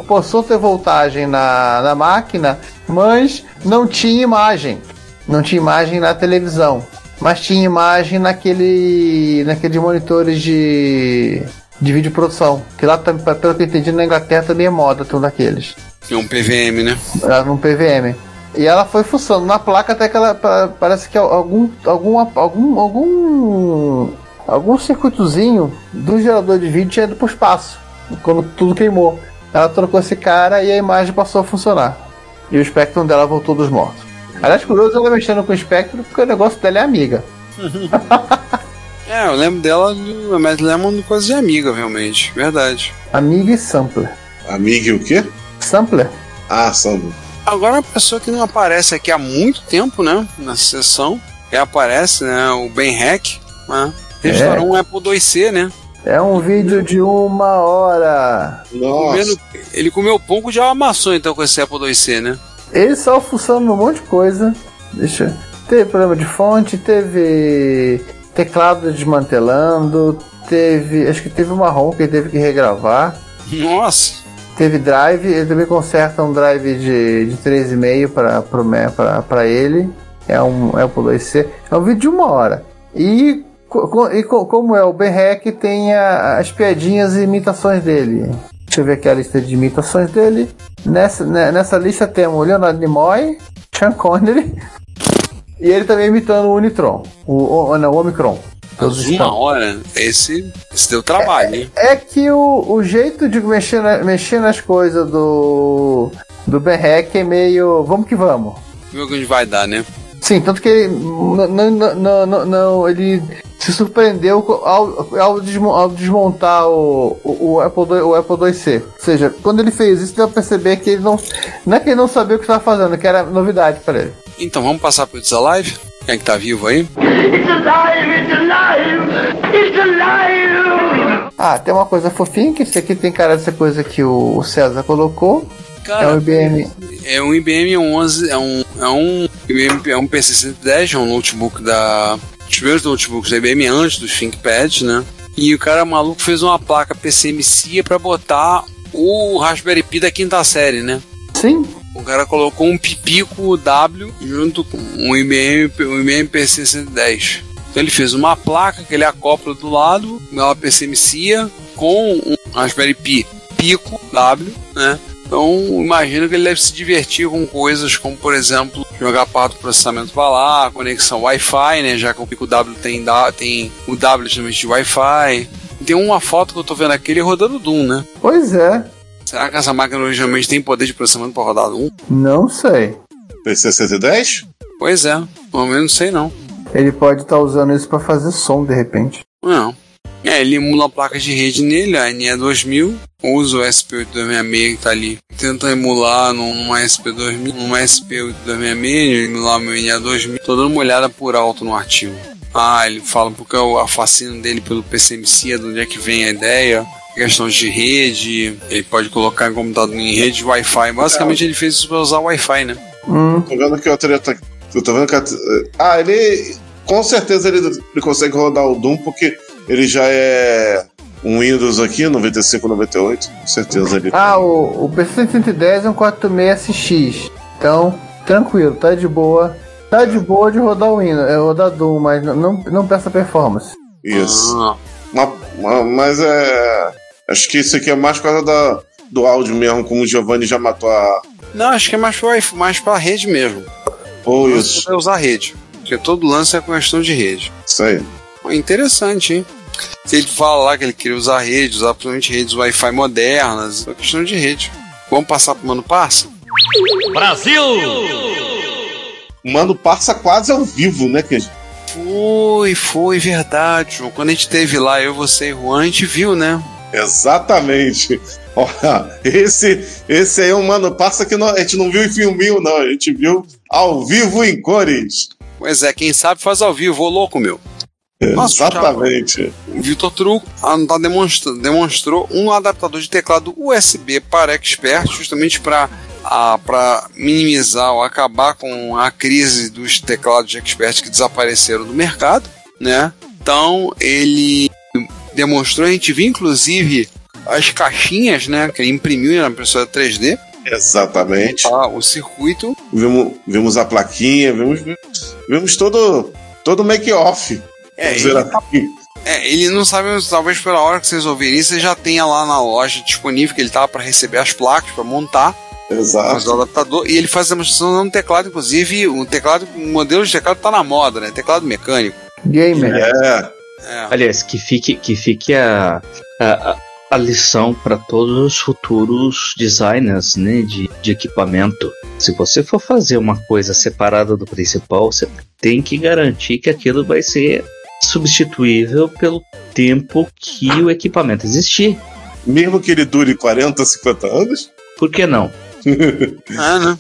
passou a ter voltagem na, na máquina, mas não tinha imagem. Não tinha imagem na televisão. Mas tinha imagem naquele. naqueles monitores de. de vídeo produção. Que lá, pelo que eu entendi, na Inglaterra também é moda, tudo daqueles. É um PVM, né? É um PVM. E ela foi fuçando na placa até que ela parece que algum algum algum algum algum circuitozinho do gerador de vídeo tinha ido pro espaço quando tudo queimou. Ela trocou esse cara e a imagem passou a funcionar. E o Spectrum dela voltou dos mortos. Aliás, curioso ela mexendo com o Spectrum porque o negócio dela é amiga. [laughs] é, eu lembro dela do Mad Lemon coisa de amiga, realmente. Verdade. Amiga e sampler. Amiga e o quê? Sampler. Ah, sampler. Agora uma pessoa que não aparece aqui há muito tempo, né? Na sessão. Reaparece, né? O Ben Hack, né? Restaurou é. um Apple IIc, né? É um vídeo de uma hora. Nossa. Comendo, ele comeu pouco de amassou então com esse Apple IIc, né? Ele só funcionando um monte de coisa. Deixa. Teve problema de fonte, teve teclado desmantelando, teve. Acho que teve uma ROM que ele teve que regravar. Nossa! Teve drive, ele também conserta um drive de, de 3,5 para ele. É um Apple IIc. É um vídeo de uma hora. E, e como é o BREC, tem a, as piadinhas e imitações dele. Deixa eu ver aqui a lista de imitações dele. Nessa, né, nessa lista temos Leonardo Nimoy, Sean Connery [laughs] e ele também imitando o Unitron, o, o, não, o Omicron. Todos uma estão. hora, esse, esse deu trabalho, hein? É, é que o, o jeito de mexer, na, mexer nas coisas do, do Berrec é meio. Vamos que vamos. Ver o que a gente vai dar, né? Sim, tanto que ele. Não, não, não, não ele se surpreendeu ao, ao, desmontar o, o, o, Apple II, o Apple IIc. Ou seja, quando ele fez isso, deu pra perceber que ele não. Não é que ele não sabia o que estava fazendo, que era novidade para ele. Então vamos passar pro It's Alive? Quem é que tá vivo aí? It's alive, it's alive, it's alive! Ah, tem uma coisa fofinha, que esse aqui tem cara dessa coisa que o César colocou. Cara, é um IBM. É um IBM 11, é um, é um, IBM, é um PC 110, é um notebook da. Os primeiros notebooks da IBM antes do ThinkPad, né? E o cara maluco fez uma placa PCMC para botar o Raspberry Pi da quinta série, né? Sim. O cara colocou um pipico W junto com um IBM, um IBM PC 110. Então ele fez uma placa que ele acopla do lado, uma PCMcia, com um Raspberry Pi Pico W, né? Então, imagino que ele deve se divertir com coisas como, por exemplo, jogar parte do processamento para lá, conexão Wi-Fi, né? Já que o Pico W tem, tem o W de Wi-Fi. Tem uma foto que eu tô vendo aqui, ele rodando Doom, né? Pois é. Será que essa máquina originalmente tem poder de processamento para rodar um? Não sei. PC 110? Pois é, pelo menos não sei não. Ele pode estar tá usando isso para fazer som de repente. Não. É, ele emula a placa de rede nele, a NE2000, usa o SP8266 que tá ali. Tenta emular numa SP2000, numa SP8266, emular o meu NE2000. Tô dando uma olhada por alto no artigo. Ah, ele fala porque a fascina dele pelo PCMC, de onde é que vem a ideia questões de rede, ele pode colocar em computador em rede Wi-Fi. Basicamente ele fez isso para usar Wi-Fi, né? Hum. Tô vendo que o treta. Eu tô vendo que. A, ah, ele. Com certeza ele, ele consegue rodar o Doom porque ele já é um Windows aqui, 95, 98. Com certeza ele. Ah, o, o PC 110 é um 46SX. Então, tranquilo, tá de boa. Tá de boa de rodar o Windows, é rodar Doom, mas não, não, não peça performance. Isso. Ah. Uma, mas é. Acho que isso aqui é mais por causa da, do áudio mesmo, como o Giovanni já matou a. Não, acho que é mais pra, mais pra rede mesmo. Ou isso. Vai usar rede. Porque todo lance é questão de rede. Isso aí. Interessante, hein? Se ele fala lá que ele queria usar rede, usar principalmente redes Wi-Fi modernas, é questão de rede. Vamos passar pro Mano Parça? Brasil! Mano Parça quase ao vivo, né, Queijo? Foi, foi verdade, João. Quando a gente teve lá, eu, você e Juan, a gente viu, né? Exatamente. Olha, esse, esse aí é um mano passa que não, a gente não viu em filminho, não. A gente viu ao vivo em cores. Pois é, quem sabe faz ao vivo, ô louco meu. Nossa, Exatamente. O Vitor Truco tá demonstrou, demonstrou um adaptador de teclado USB para Expert, justamente para para minimizar ou acabar com a crise dos teclados de Expert que desapareceram do mercado, né? Então ele demonstrou, a gente viu inclusive as caixinhas, né, que ele imprimiu na impressora 3D. Exatamente. Ah, o circuito. Vimos, vimos a plaquinha, vimos, vimos todo todo make-off é, ele, é, ele não sabe, talvez pela hora que vocês ouvirem isso, ele já tenha lá na loja disponível que ele tava para receber as placas, para montar. Exato. o adaptador. E ele faz a demonstração no teclado, inclusive, o teclado, o modelo de teclado tá na moda, né? Teclado mecânico. Gamer. É. é. Aliás, que fique, que fique a, a, a lição para todos os futuros designers né, de, de equipamento. Se você for fazer uma coisa separada do principal, você tem que garantir que aquilo vai ser substituível pelo tempo que o equipamento existir. Mesmo que ele dure 40, 50 anos? Por que não? [laughs] ah, não.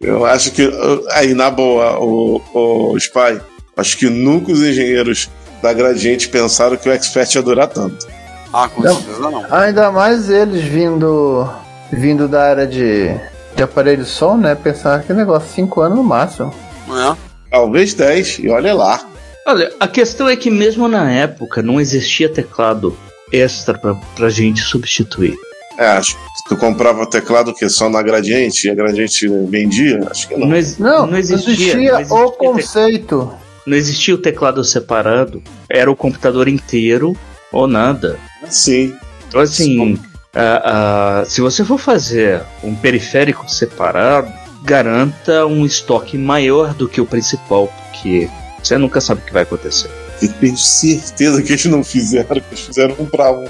Eu acho que, aí na boa, o, o Spy, acho que nunca os engenheiros da Gradiente pensaram que o Expert ia durar tanto. Ah, com certeza não. Ainda mais eles vindo vindo da área de, de aparelho de som, né? Pensar que negócio 5 anos no máximo. É. Talvez 10, e olha lá. Olha, a questão é que mesmo na época não existia teclado extra pra, pra gente substituir. É, acho que tu comprava teclado que só na Gradiente e a Gradiente vendia? Acho que não. Não, não, não, existia, existia, não existia o conceito. Não existia o teclado separado, era o computador inteiro ou nada. Sim. Então, assim, uh, uh, se você for fazer um periférico separado, garanta um estoque maior do que o principal, porque você nunca sabe o que vai acontecer. Eu tenho certeza que eles não fizeram, que eles fizeram um para um.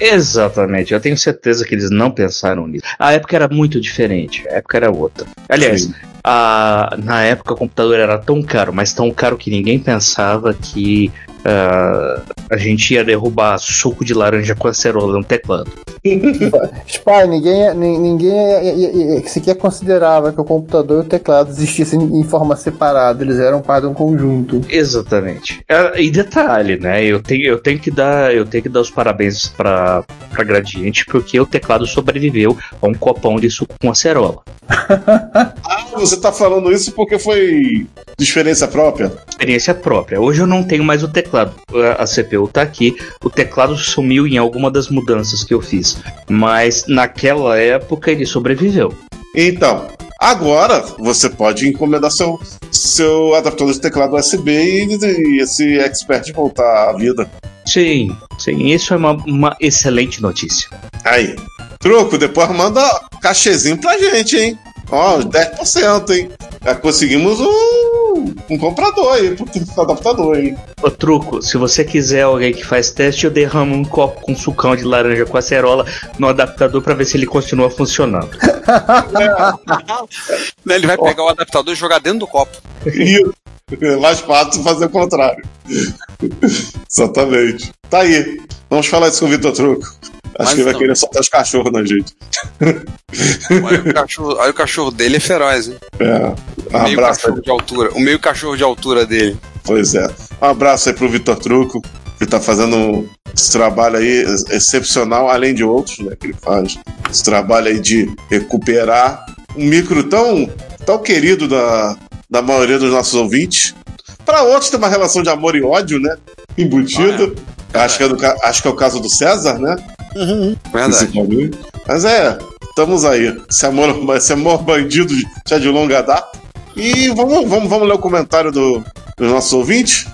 Exatamente, eu tenho certeza que eles não pensaram nisso. A época era muito diferente, a época era outra. Aliás, a, na época o computador era tão caro, mas tão caro que ninguém pensava que Uh, a gente ia derrubar suco de laranja com acerola no teclado. [laughs] Spy, ninguém, ninguém sequer considerava que o computador e o teclado existissem em forma separada, eles eram parte de um conjunto. Exatamente. É, e detalhe, né? Eu tenho, eu tenho que dar, eu tenho que dar os parabéns para para Gradiente porque o teclado sobreviveu a um copão de suco com acerola. [laughs] ah, você tá falando isso porque foi de experiência própria? Experiência própria. Hoje eu não tenho mais o teclado. A CPU tá aqui. O teclado sumiu em alguma das mudanças que eu fiz. Mas naquela época ele sobreviveu. Então, agora você pode encomendar seu, seu adaptador de teclado USB e, e esse expert voltar à vida. Sim, sim, isso é uma, uma excelente notícia. Aí, Troco, depois manda cachezinho pra gente, hein? Ó, 10%, hein? Já conseguimos um, um comprador aí pro adaptador, hein? Ô, Truco, se você quiser alguém que faz teste, eu derramo um copo com sucão de laranja com acerola no adaptador para ver se ele continua funcionando. [laughs] é. ele vai pegar o adaptador e jogar dentro do copo. Isso. É mais fácil fazer o contrário. [laughs] Exatamente. Tá aí. Vamos falar isso com o Vitor Truco. Acho que ele vai querer soltar os cachorros na gente. Aí o, cachorro, aí o cachorro dele é feroz, hein? É. Um meio cachorro de altura. O meio cachorro de altura dele. Pois é. Um abraço aí pro Vitor Truco, que tá fazendo esse trabalho aí excepcional, além de outros, né, que ele faz. Esse trabalho aí de recuperar um micro tão, tão querido da, da maioria dos nossos ouvintes. Para outros tem uma relação de amor e ódio, né? Embutido. Ah, é. Acho, que é do, acho que é o caso do César, né? Uhum, verdade. Mas é, estamos aí. Esse amor, esse amor bandido já de longa data. E vamos, vamos, vamos ler o comentário do, dos nossos ouvintes?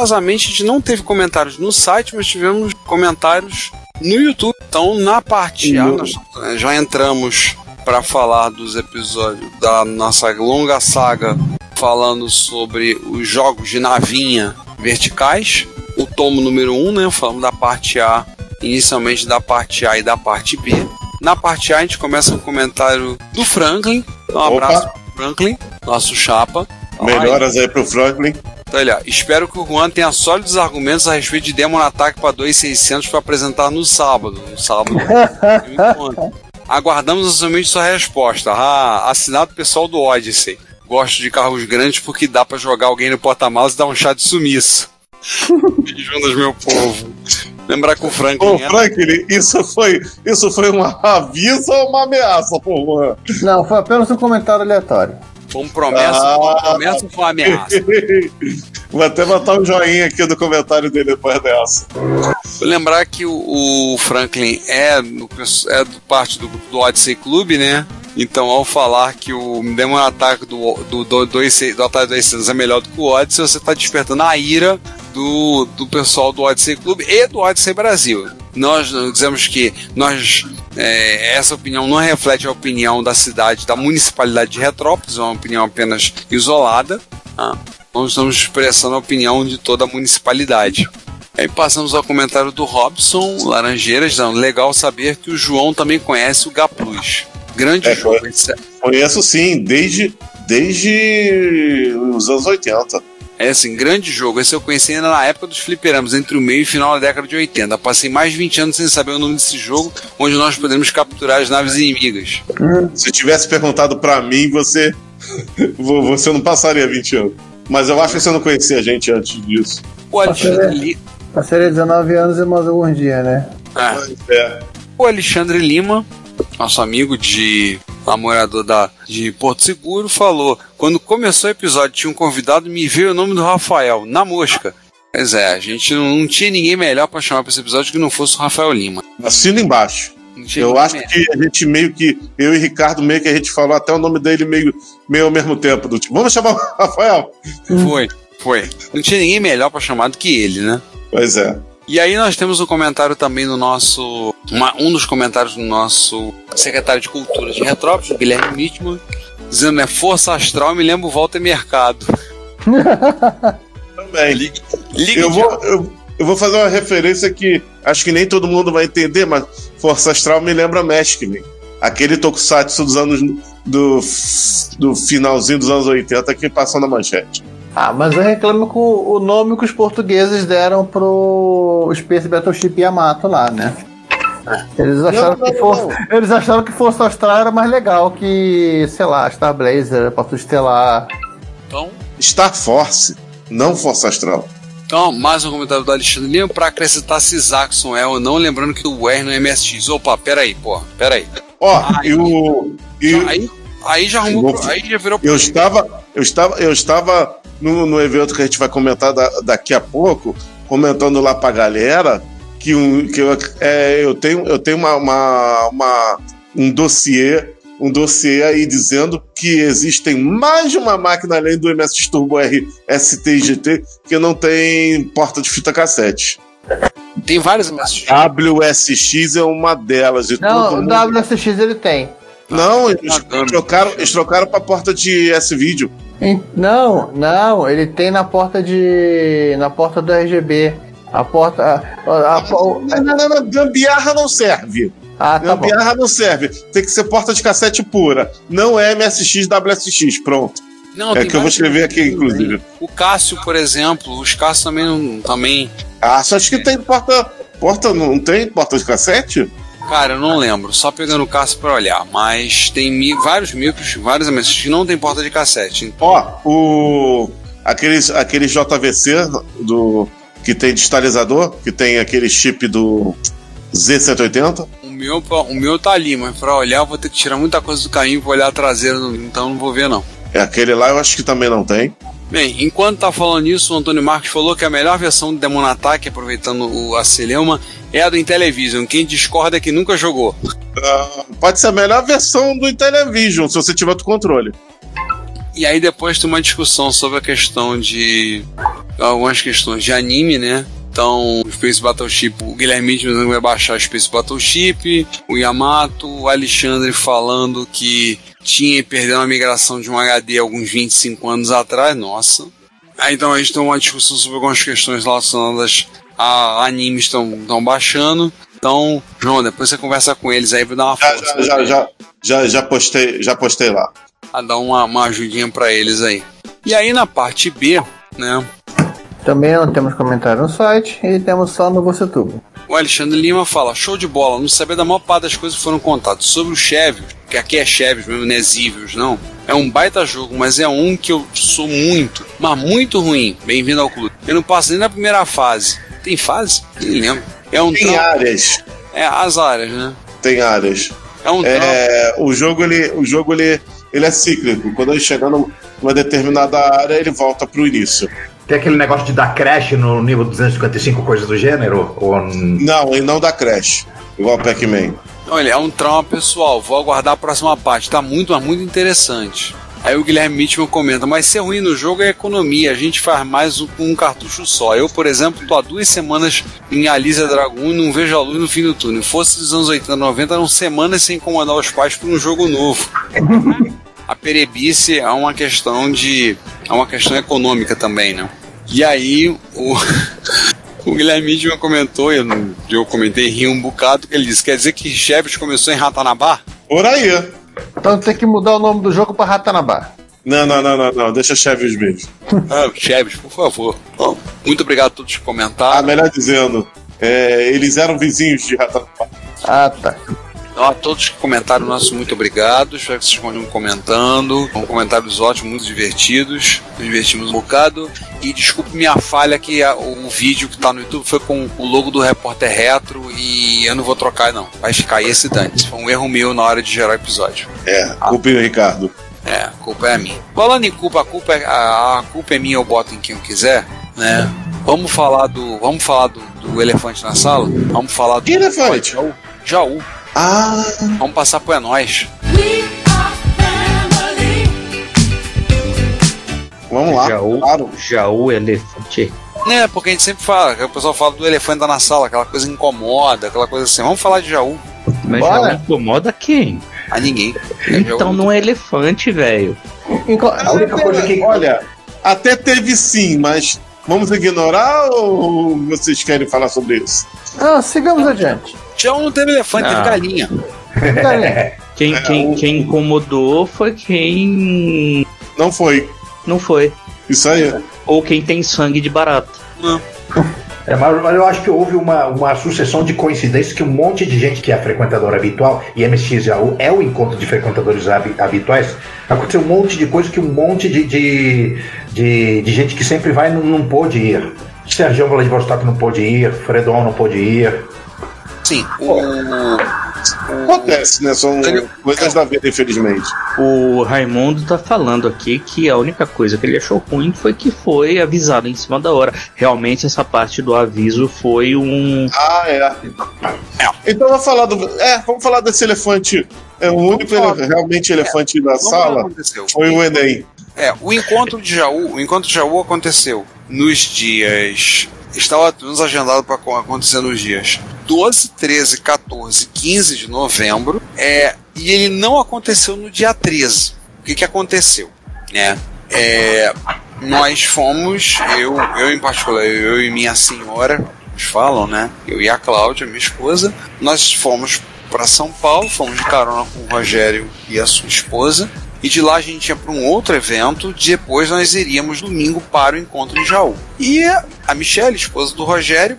curiosamente, a gente não teve comentários no site, mas tivemos comentários no YouTube. Então, na parte A, nós já entramos para falar dos episódios da nossa longa saga falando sobre os jogos de navinha verticais. O tomo número 1, um, né? Falamos da parte A, inicialmente da parte A e da parte B. Na parte A, a gente começa com o comentário do Franklin. Um abraço Opa. pro Franklin, nosso chapa. Melhoras aí pro Franklin. Então, olha, espero que o Juan tenha sólidos argumentos a respeito de Demon Attack para 2600 para apresentar no sábado. No sábado. [laughs] Aguardamos ansiosamente sua resposta. Ah, assinado pessoal do Odyssey. Gosto de carros grandes porque dá para jogar alguém no porta-malas e dar um chá de sumiço. [laughs] Juntas, meu povo. Lembrar com o Franklin. Ô, Franklin, isso foi, isso foi um [laughs] aviso ou uma ameaça, por Não, foi apenas um comentário aleatório. Foi um promessa, ah, uma promessa ou foi uma ameaça? [laughs] Vou até botar um joinha aqui no comentário dele depois dessa. Vou lembrar que o, o Franklin é, no, é do parte do do Odyssey Club, né? Então, ao falar que o Demon Attack do, do, do, do, do Atari 200 é melhor do que o Odyssey, você está despertando a ira do, do pessoal do Odyssey Club e do Odyssey Brasil. Nós dizemos que nós é, essa opinião não reflete a opinião da cidade, da municipalidade de Retrópolis, é uma opinião apenas isolada. Tá? Nós estamos expressando a opinião de toda a municipalidade. Aí passamos ao comentário do Robson Laranjeiras, legal saber que o João também conhece o Gaplus. Grande é, jogo. Conheço sim, desde, desde os anos 80. É assim, grande jogo. Esse eu conheci ainda na época dos fliperamas, entre o meio e final da década de 80. Passei mais de 20 anos sem saber o nome desse jogo, onde nós podemos capturar as naves inimigas. Se tivesse perguntado para mim, você [laughs] você não passaria 20 anos. Mas eu acho que você não conhecia a gente antes disso. O Alexandre Passaria 19 anos e mais alguns dias, né? É. é. O Alexandre Lima, nosso amigo de namorador da, de Porto Seguro, falou: quando começou o episódio, tinha um convidado me veio o nome do Rafael, na mosca. Pois é, a gente não, não tinha ninguém melhor para chamar para esse episódio que não fosse o Rafael Lima. Assina embaixo. Eu acho mesmo. que a gente meio que, eu e Ricardo, meio que a gente falou até o nome dele meio, meio ao mesmo tempo. Do tipo, vamos chamar o [laughs] Rafael? Foi, foi. Não tinha ninguém melhor para chamar do que ele, né? Pois é. E aí nós temos um comentário também no nosso. Uma, um dos comentários do nosso secretário de Cultura de Retrópolis, Guilherme Mitman, dizendo é Força Astral, me lembro Volta Mercado. [laughs] também. Ligue, ligue eu, vou, eu, eu, vou fazer uma referência que acho que nem todo mundo vai entender, mas Força Astral me lembra Maskman. Aquele tokusatsu dos anos. Do, do finalzinho dos anos 80 que passou na manchete. Ah, mas eu reclamo com o nome que os portugueses deram pro Space Battleship Yamato lá, né? Eles acharam, não, não, que fosse, não. eles acharam que Força Austral era mais legal que, sei lá, Star Blazer, Porto Estelar. Então, Star Force, não Força Astral. Então, mais um comentário do Alexandre Lima para acrescentar se Zaxxon é ou não, lembrando que o R no é MSX. Opa, peraí, pô, peraí. Ó, oh, e o. Aí, aí já arrumou. Aí já virou. Eu estava, eu estava, eu estava no, no evento que a gente vai comentar da, daqui a pouco, comentando lá pra galera que, um, que eu, é, eu tenho, eu tenho uma, uma, uma, um dossiê um dossiê aí dizendo que existem mais de uma máquina além do MSX Turbo R ST e GT que não tem porta de fita cassete. Tem várias MSX. WSX é uma delas. De não, o mundo. WSX ele tem. Não, eles, trocaram, eles trocaram pra porta de S-Video. Não, não, ele tem na porta de. na porta do RGB. A porta. A, a, a, não, não, não, gambiarra não serve. Ah, tá gambiarra bom. não serve. Tem que ser porta de cassete pura. Não é MSX WSX, pronto. Não, é que eu vou escrever aqui, inclusive. O Cássio, por exemplo, os Cássio também não. Também... Ah, só acho que tem porta. Porta. Não tem porta de cassete? Cara, eu não lembro, só pegando o caso para olhar, mas tem mi vários micros, vários MSX que não tem porta de cassete. Então... Ó, o aqueles aquele JVC do que tem digitalizador, que tem aquele chip do Z180. O meu, o meu tá ali, mas para olhar eu vou ter que tirar muita coisa do caminho para olhar a traseira, então não vou ver não. É aquele lá, eu acho que também não tem. Bem, enquanto tá falando isso, o Antônio Marcos falou que a melhor versão do Demon Attack, aproveitando o Aceleuma, é a do Intellivision. Quem discorda é que nunca jogou. Uh, pode ser a melhor versão do Intellivision, se você tiver o controle. E aí depois tem uma discussão sobre a questão de algumas questões de anime, né? Então, o Space Battleship, o Guilherme dizendo vai baixar o Space Battleship, o Yamato, o Alexandre falando que tinha perdido uma migração de um HD alguns 25 anos atrás, nossa. Aí então a gente tem uma discussão sobre algumas questões relacionadas a animes estão baixando. Então, João, depois você conversa com eles aí pra dar uma já, força. Já, já, já, já, postei, já postei lá. A dar uma, uma ajudinha para eles aí. E aí na parte B, né? Também não temos comentário no site e temos só no VocêTubo. O Alexandre Lima fala: show de bola, não sabia da maior parte das coisas que foram contadas. Sobre o Chevios, que aqui é Chevios mesmo, não é Zivios, não. É um baita jogo, mas é um que eu sou muito, mas muito ruim. Bem-vindo ao clube. Eu não passo nem na primeira fase. Tem fase? Nem lembro. É um Tem trampo. áreas. É, as áreas, né? Tem áreas. É um é, o jogo ele, o jogo ele, ele é cíclico. Quando ele chega numa determinada área, ele volta pro início. Tem aquele negócio de dar crash no nível 255, coisas do gênero? Ou... Não, ele não dá crash. Igual o Pac-Man. Olha, é um trauma pessoal. Vou aguardar a próxima parte. Tá muito, mas muito interessante. Aí o Guilherme Mitchell comenta, mas ser ruim no jogo é economia, a gente faz mais com um cartucho só. Eu, por exemplo, tô há duas semanas em Alisa Dragon e não vejo a luz no fim do túnel. Fosse dos anos 80, 90, eram semanas sem incomodar os pais por um jogo novo. [laughs] a perebice é uma questão de. é uma questão econômica também, né? E aí o, [laughs] o Guilherme Mitchell comentou, eu, eu comentei, ri um bocado, que ele disse: quer dizer que Chevrolet começou em Ratanabá? Por aí. Então tem que mudar o nome do jogo pra Ratanabá. Não, não, não, não, não. Deixa Chaves mesmo. [laughs] ah, Chaves, por favor. Bom, muito obrigado a todos que comentaram. Ah, melhor dizendo, é, eles eram vizinhos de Ratanabá. Ah, tá. Então, a todos que comentaram, nosso muito obrigado. Espero que vocês continuem comentando. Com comentários ótimos, muito divertidos. Nos divertimos um bocado. E desculpe minha falha que a, o vídeo que está no YouTube foi com o logo do Repórter Retro e eu não vou trocar, não. Vai ficar esse Dante. Foi um erro meu na hora de gerar o episódio. É, culpa é o Ricardo. É, a culpa é minha. Falando em culpa, a culpa é, a, a culpa é minha, eu boto em quem eu quiser, né? Vamos falar do. Vamos falar do, do elefante na sala? Vamos falar do. Que elefante? Jaú. Jaú. Ah! Vamos passar pro É Nós. Vamos lá. Jaú, claro. Jaú elefante. É, porque a gente sempre fala, o pessoal fala do elefante na sala, aquela coisa incomoda, aquela coisa assim. Vamos falar de Jaú. Mas Bora. Jaú incomoda quem? A ninguém. É então não é elefante, velho. A única coisa que. Olha, até teve sim, mas vamos ignorar ou vocês querem falar sobre isso? Ah, sigamos adiante. Jaú não teve elefante, teve galinha. [laughs] quem, quem, quem incomodou foi quem. Não foi. Não foi. Isso aí. Ou quem tem sangue de barato. Não. É, mas, mas, eu acho que houve uma, uma sucessão de coincidências que um monte de gente que é frequentador habitual, e MXAU é o encontro de frequentadores habituais, aconteceu um monte de coisa que um monte de, de, de, de gente que sempre vai não, não pôde ir. Sérgio Vladivostok não pôde ir, Fredon não pôde ir. Sim, o, Acontece, né? São coisas da vida, infelizmente. O Raimundo tá falando aqui que a única coisa que ele achou ruim foi que foi avisado em cima da hora. Realmente, essa parte do aviso foi um. Ah, é. é. Então vamos falar do. É, vamos falar desse elefante. É, o único ele... realmente elefante é. da sala foi o Enem. É, o encontro de Jaú, o encontro de Jaú aconteceu nos dias estava nos agendado para acontecer nos dias 12, 13, 14, 15 de novembro, é, e ele não aconteceu no dia 13. O que, que aconteceu? É, é, nós fomos, eu, eu em particular, eu e minha senhora, falam, né? Eu e a Cláudia, minha esposa, nós fomos para São Paulo, fomos de carona com o Rogério e a sua esposa, e de lá a gente ia para um outro evento. Depois nós iríamos domingo para o encontro em Jaú. E a Michelle, esposa do Rogério,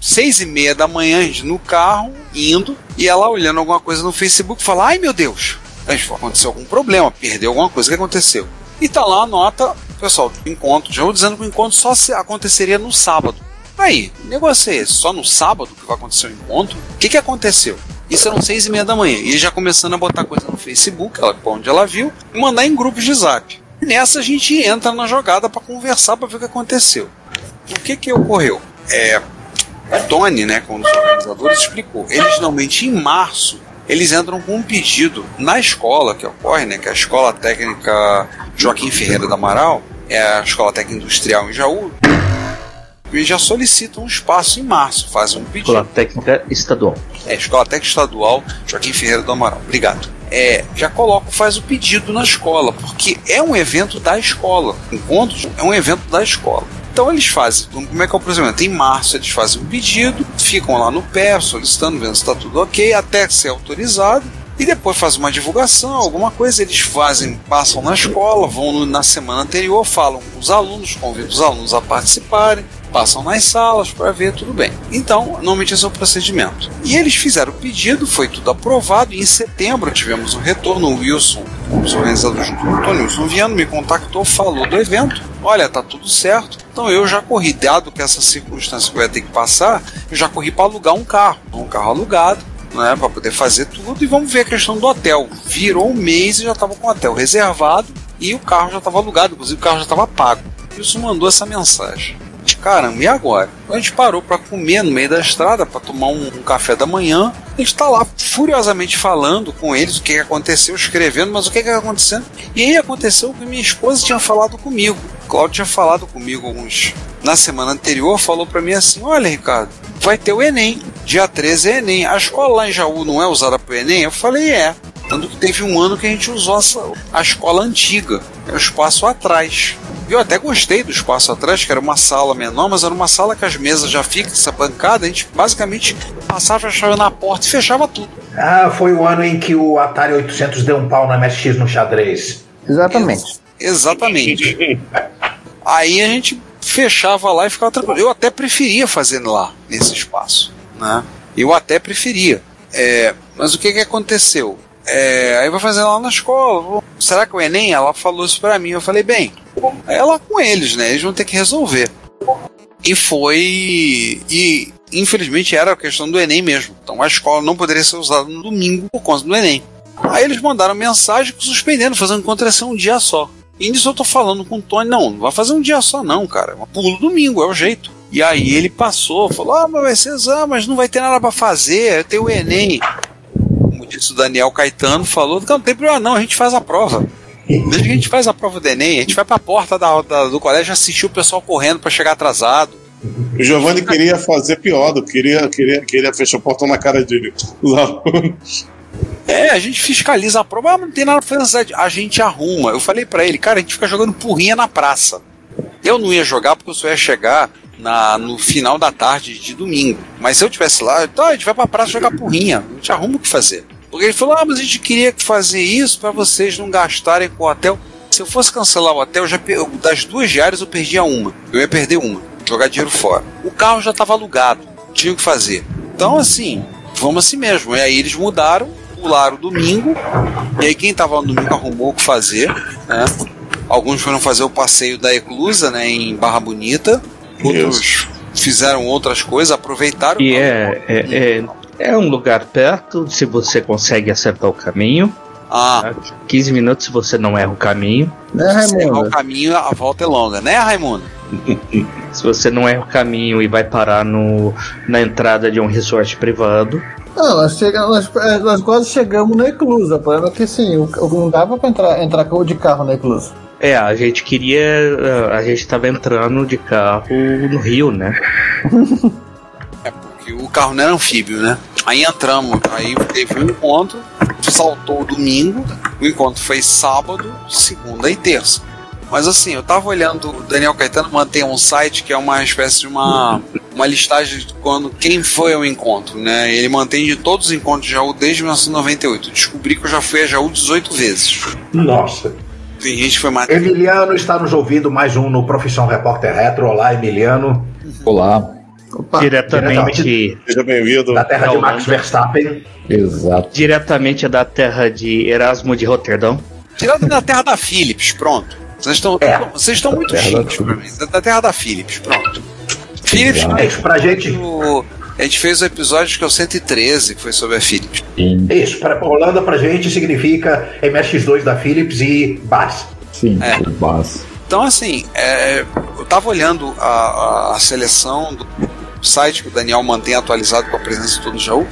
seis e meia da manhã, a gente no carro, indo, e ela olhando alguma coisa no Facebook, fala: Ai meu Deus, aconteceu algum problema, perdeu alguma coisa, o que aconteceu? E tá lá a nota, pessoal, do encontro, vou dizendo que o encontro só aconteceria no sábado. Aí, o negócio é esse, só no sábado que vai acontecer o encontro? O que, que aconteceu? Isso eram seis e meia da manhã. E já começando a botar coisa no Facebook, ela, onde ela viu, e mandar em grupos de zap. Nessa a gente entra na jogada para conversar para ver o que aconteceu. O que que ocorreu? É, o Tony, né, com um dos organizadores, explicou. Eles geralmente em março eles entram com um pedido na escola que ocorre, né, que é a Escola Técnica Joaquim Ferreira da Amaral, é a Escola Técnica Industrial em Jaú, eles já solicitam um espaço em março, fazem um pedido. Escola Técnica Estadual. É, Escola Técnica Estadual Joaquim Ferreira do Amaral. Obrigado. É, já coloca, faz o pedido na escola, porque é um evento da escola. Encontros é um evento da escola. Então eles fazem, como é que é o procedimento? Em março eles fazem um pedido, ficam lá no pé, solicitando, vendo se está tudo ok, até ser autorizado e depois faz uma divulgação, alguma coisa, eles fazem, passam na escola, vão na semana anterior, falam com os alunos, convidam os alunos a participarem, passam nas salas para ver tudo bem. Então, normalmente esse é o procedimento. E eles fizeram o pedido, foi tudo aprovado, e em setembro tivemos um retorno, o Wilson, os organizadores junto com o Tony Wilson Viano, me contactou, falou do evento, olha, tá tudo certo. Então eu já corri, dado que essa circunstância que eu ia ter que passar, eu já corri para alugar um carro, um carro alugado, né, para poder fazer tudo e vamos ver a questão do hotel. Virou um mês e já estava com o hotel reservado e o carro já estava alugado, inclusive o carro já estava pago. Isso mandou essa mensagem. Caramba, e agora? A gente parou para comer no meio da estrada, para tomar um, um, café da manhã. A gente está lá furiosamente falando com eles o que, que aconteceu, escrevendo, mas o que, que acontecendo? E aí aconteceu que minha esposa tinha falado comigo. Cláudio tinha falado comigo alguns. Na semana anterior, falou para mim assim: Olha, Ricardo, vai ter o Enem. Dia 13 é Enem. A escola lá em Jaú não é usada para o Enem? Eu falei: É. Tanto que teve um ano que a gente usou a escola antiga, é o espaço atrás. Eu até gostei do espaço atrás, que era uma sala menor, mas era uma sala que as mesas já ficam, essa bancada, a gente basicamente passava a chave na porta e fechava tudo. Ah, foi o ano em que o Atari 800 deu um pau na MSX no xadrez. Exatamente. Ex exatamente. Aí a gente fechava lá e ficava tranquilo. Eu até preferia fazer lá, nesse espaço. Né? Eu até preferia. É, mas o que, que aconteceu? É, aí vai fazer lá na escola. Será que o Enem? Ela falou isso pra mim. Eu falei, bem, é lá com eles, né? Eles vão ter que resolver. E foi. E infelizmente era a questão do Enem mesmo. Então a escola não poderia ser usada no domingo por conta do Enem. Aí eles mandaram mensagem suspendendo, fazendo contra um dia só. E nisso eu tô falando com o Tony, não, não vai fazer um dia só não, cara. Pulo domingo, é o jeito. E aí ele passou, falou, ah, mas vai ser exame, mas não vai ter nada para fazer, tem o Enem. Como disse o Daniel Caetano, falou, não, não tem problema não, a gente faz a prova. Desde que a gente faz a prova do Enem, a gente vai pra porta da, da, do colégio assistir o pessoal correndo para chegar atrasado. O Giovanni queria fazer pior, queria, queria, queria fechar o portão na cara de dos alunos. É, a gente fiscaliza a prova, ah, não tem nada pra fazer, a gente arruma. Eu falei para ele, cara, a gente fica jogando porrinha na praça. Eu não ia jogar porque eu só ia chegar na, no final da tarde de domingo. Mas se eu tivesse lá, tá, a gente vai pra praça jogar porrinha, a gente arruma o que fazer. Porque ele falou, ah, mas a gente queria fazer isso para vocês não gastarem com o hotel. Se eu fosse cancelar o hotel, já das duas diárias eu perdia uma. Eu ia perder uma, jogar dinheiro fora. O carro já estava alugado, tinha o que fazer. Então, assim, vamos assim mesmo. E aí eles mudaram, pularam o domingo, e aí quem estava no domingo arrumou o que fazer, né? Alguns foram fazer o passeio da Eclusa, né, em Barra Bonita. Outros fizeram outras coisas, aproveitaram. E é, é, é, é, um lugar perto, se você consegue acertar o caminho. Ah. 15 minutos se você não erra o caminho. Né, Raimundo? Se errar o caminho, a volta é longa, né, Raimundo? [laughs] se você não erra o caminho e vai parar no, na entrada de um resort privado, não, nós, chegamos, nós, é, nós quase chegamos na Eclusa. O problema é que sim, não dava pra entrar, entrar de carro na Eclusa. É, a gente queria. A gente tava entrando de carro no Rio, né? [laughs] porque o carro não era anfíbio, né? Aí entramos, aí teve um encontro, saltou o domingo, o encontro foi sábado, segunda e terça. Mas assim, eu tava olhando, o Daniel Caetano mantém um site que é uma espécie de uma, uma listagem de quando quem foi ao encontro, né? Ele mantém de todos os encontros de Jaú desde 1998. Descobri que eu já fui a Jaú 18 vezes. Nossa. Tem gente que foi mais. Emiliano está nos ouvindo mais um no Profissão Repórter Retro. Olá, Emiliano. Olá. Opa, diretamente. Seja bem-vindo. Da terra de Max Verstappen. Exato. Diretamente da terra de Erasmo de Roterdão. Tirado da terra da Philips, pronto. Vocês estão, é. vocês estão muito chiques pra mim. Da, da terra da Philips, pronto. Philips, é isso pra gente. O, a gente fez o episódio que é o 113, que foi sobre a Philips. Sim. Isso, para Holanda pra gente significa MSX2 da Philips e BAS. Sim, é. BAS. Então, assim, é, eu tava olhando a, a, a, seleção do site que o Daniel mantém atualizado com a presença de todo o Jaú.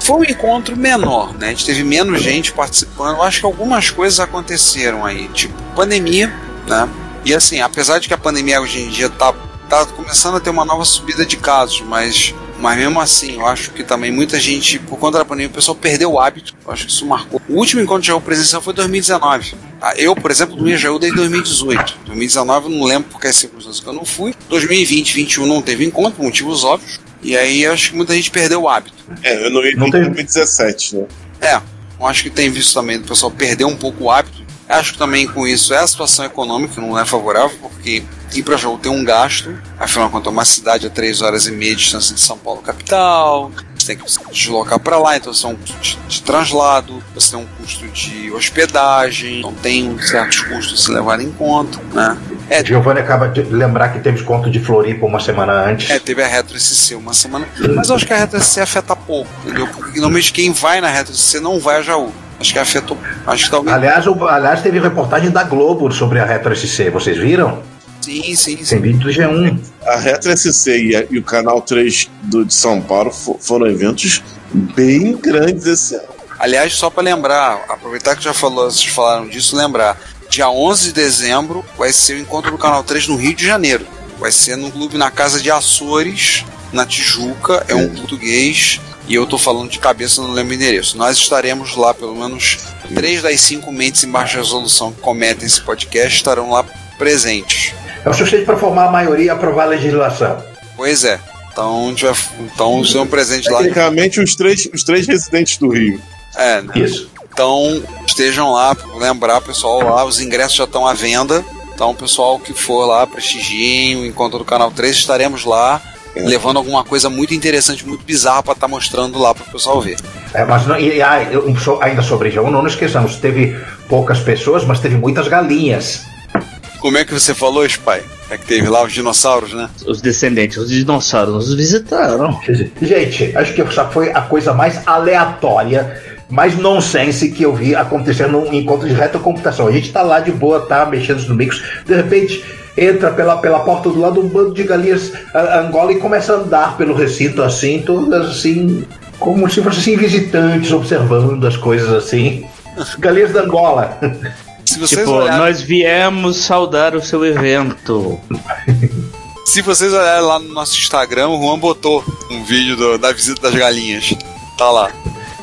Foi um encontro menor, né? A gente teve menos gente participando. Eu acho que algumas coisas aconteceram aí, tipo pandemia, né? E assim, apesar de que a pandemia hoje em dia tá, tá começando a ter uma nova subida de casos, mas, mas mesmo assim, eu acho que também muita gente, por conta da pandemia, o pessoal perdeu o hábito. Eu acho que isso marcou. O último encontro de Jaú presencial foi em 2019. Ah, Eu, por exemplo, não ia Jaú desde 2018. 2019 eu não lembro por que circunstâncias que eu não fui. 2020, 2021 não teve encontro, por motivos óbvios. E aí eu acho que muita gente perdeu o hábito. É, eu não ia em 2017, né? É, eu acho que tem visto também do pessoal perder um pouco o hábito. Acho que também com isso é a situação econômica, não é favorável, porque ir para Jaú tem um gasto, afinal de contas é uma cidade a 3 horas e meia de distância de São Paulo capital, você tem que se deslocar para lá, então você tem um custo de, de translado, você tem um custo de hospedagem, então tem certos custos a se levar em conta, né? É, Giovanni acaba de lembrar que teve desconto de Floripa uma semana antes. É, teve a Retro SC uma semana. Mas eu acho que a Retro SC afeta pouco, entendeu? Porque normalmente quem vai na Retro SC não vai a Jaú. Acho que afetou. Acho que talvez. Aliás, o- aliás, teve reportagem da Globo sobre a Retro SC, vocês viram? Sim, sim, Tem sim. vídeo do G1. A Retro SC e, a- e o Canal 3 do, de São Paulo fo- foram eventos bem grandes esse ano. Aliás, só para lembrar, aproveitar que já falou, vocês falaram disso, lembrar. Dia 11 de dezembro vai ser o encontro do Canal 3 no Rio de Janeiro. Vai ser no clube na Casa de Açores, na Tijuca. É um português. E eu tô falando de cabeça, não lembro o endereço. Nós estaremos lá, pelo menos três das cinco mentes em baixa resolução que cometem esse podcast estarão lá presentes. É o suficiente para formar a maioria e aprovar a legislação. Pois é. Então, vai, então isso é um presente lá. Tecnicamente, os três, os três residentes do Rio. É, né? Isso. Então, estejam lá, lembrar, pessoal, lá, os ingressos já estão à venda. Então, o pessoal que for lá, prestigiem o encontro do Canal 3, estaremos lá, levando alguma coisa muito interessante, muito bizarra para estar mostrando lá para o pessoal ver. É, mas não, e, eu- so- ainda sobre G1, não nos esqueçamos, teve poucas pessoas, mas teve muitas galinhas. Como é que você falou, Spy? É que teve lá os dinossauros, né? Os descendentes, os dinossauros nos visitaram. Gente, acho que essa foi a coisa mais aleatória, mais nonsense que eu vi acontecer num encontro de retrocomputação. A gente tá lá de boa, tá mexendo nos micros, de repente entra pela, pela porta do lado um bando de galinhas Angola e começa a andar pelo recinto assim, todas assim, como se fossem assim, visitantes observando as coisas assim. [laughs] Galinhas da Angola. Se vocês, Tipo, olharem, nós viemos saudar o seu evento. [laughs] se vocês olharem lá no nosso Instagram, o Juan botou um vídeo do- da visita das galinhas. Tá lá.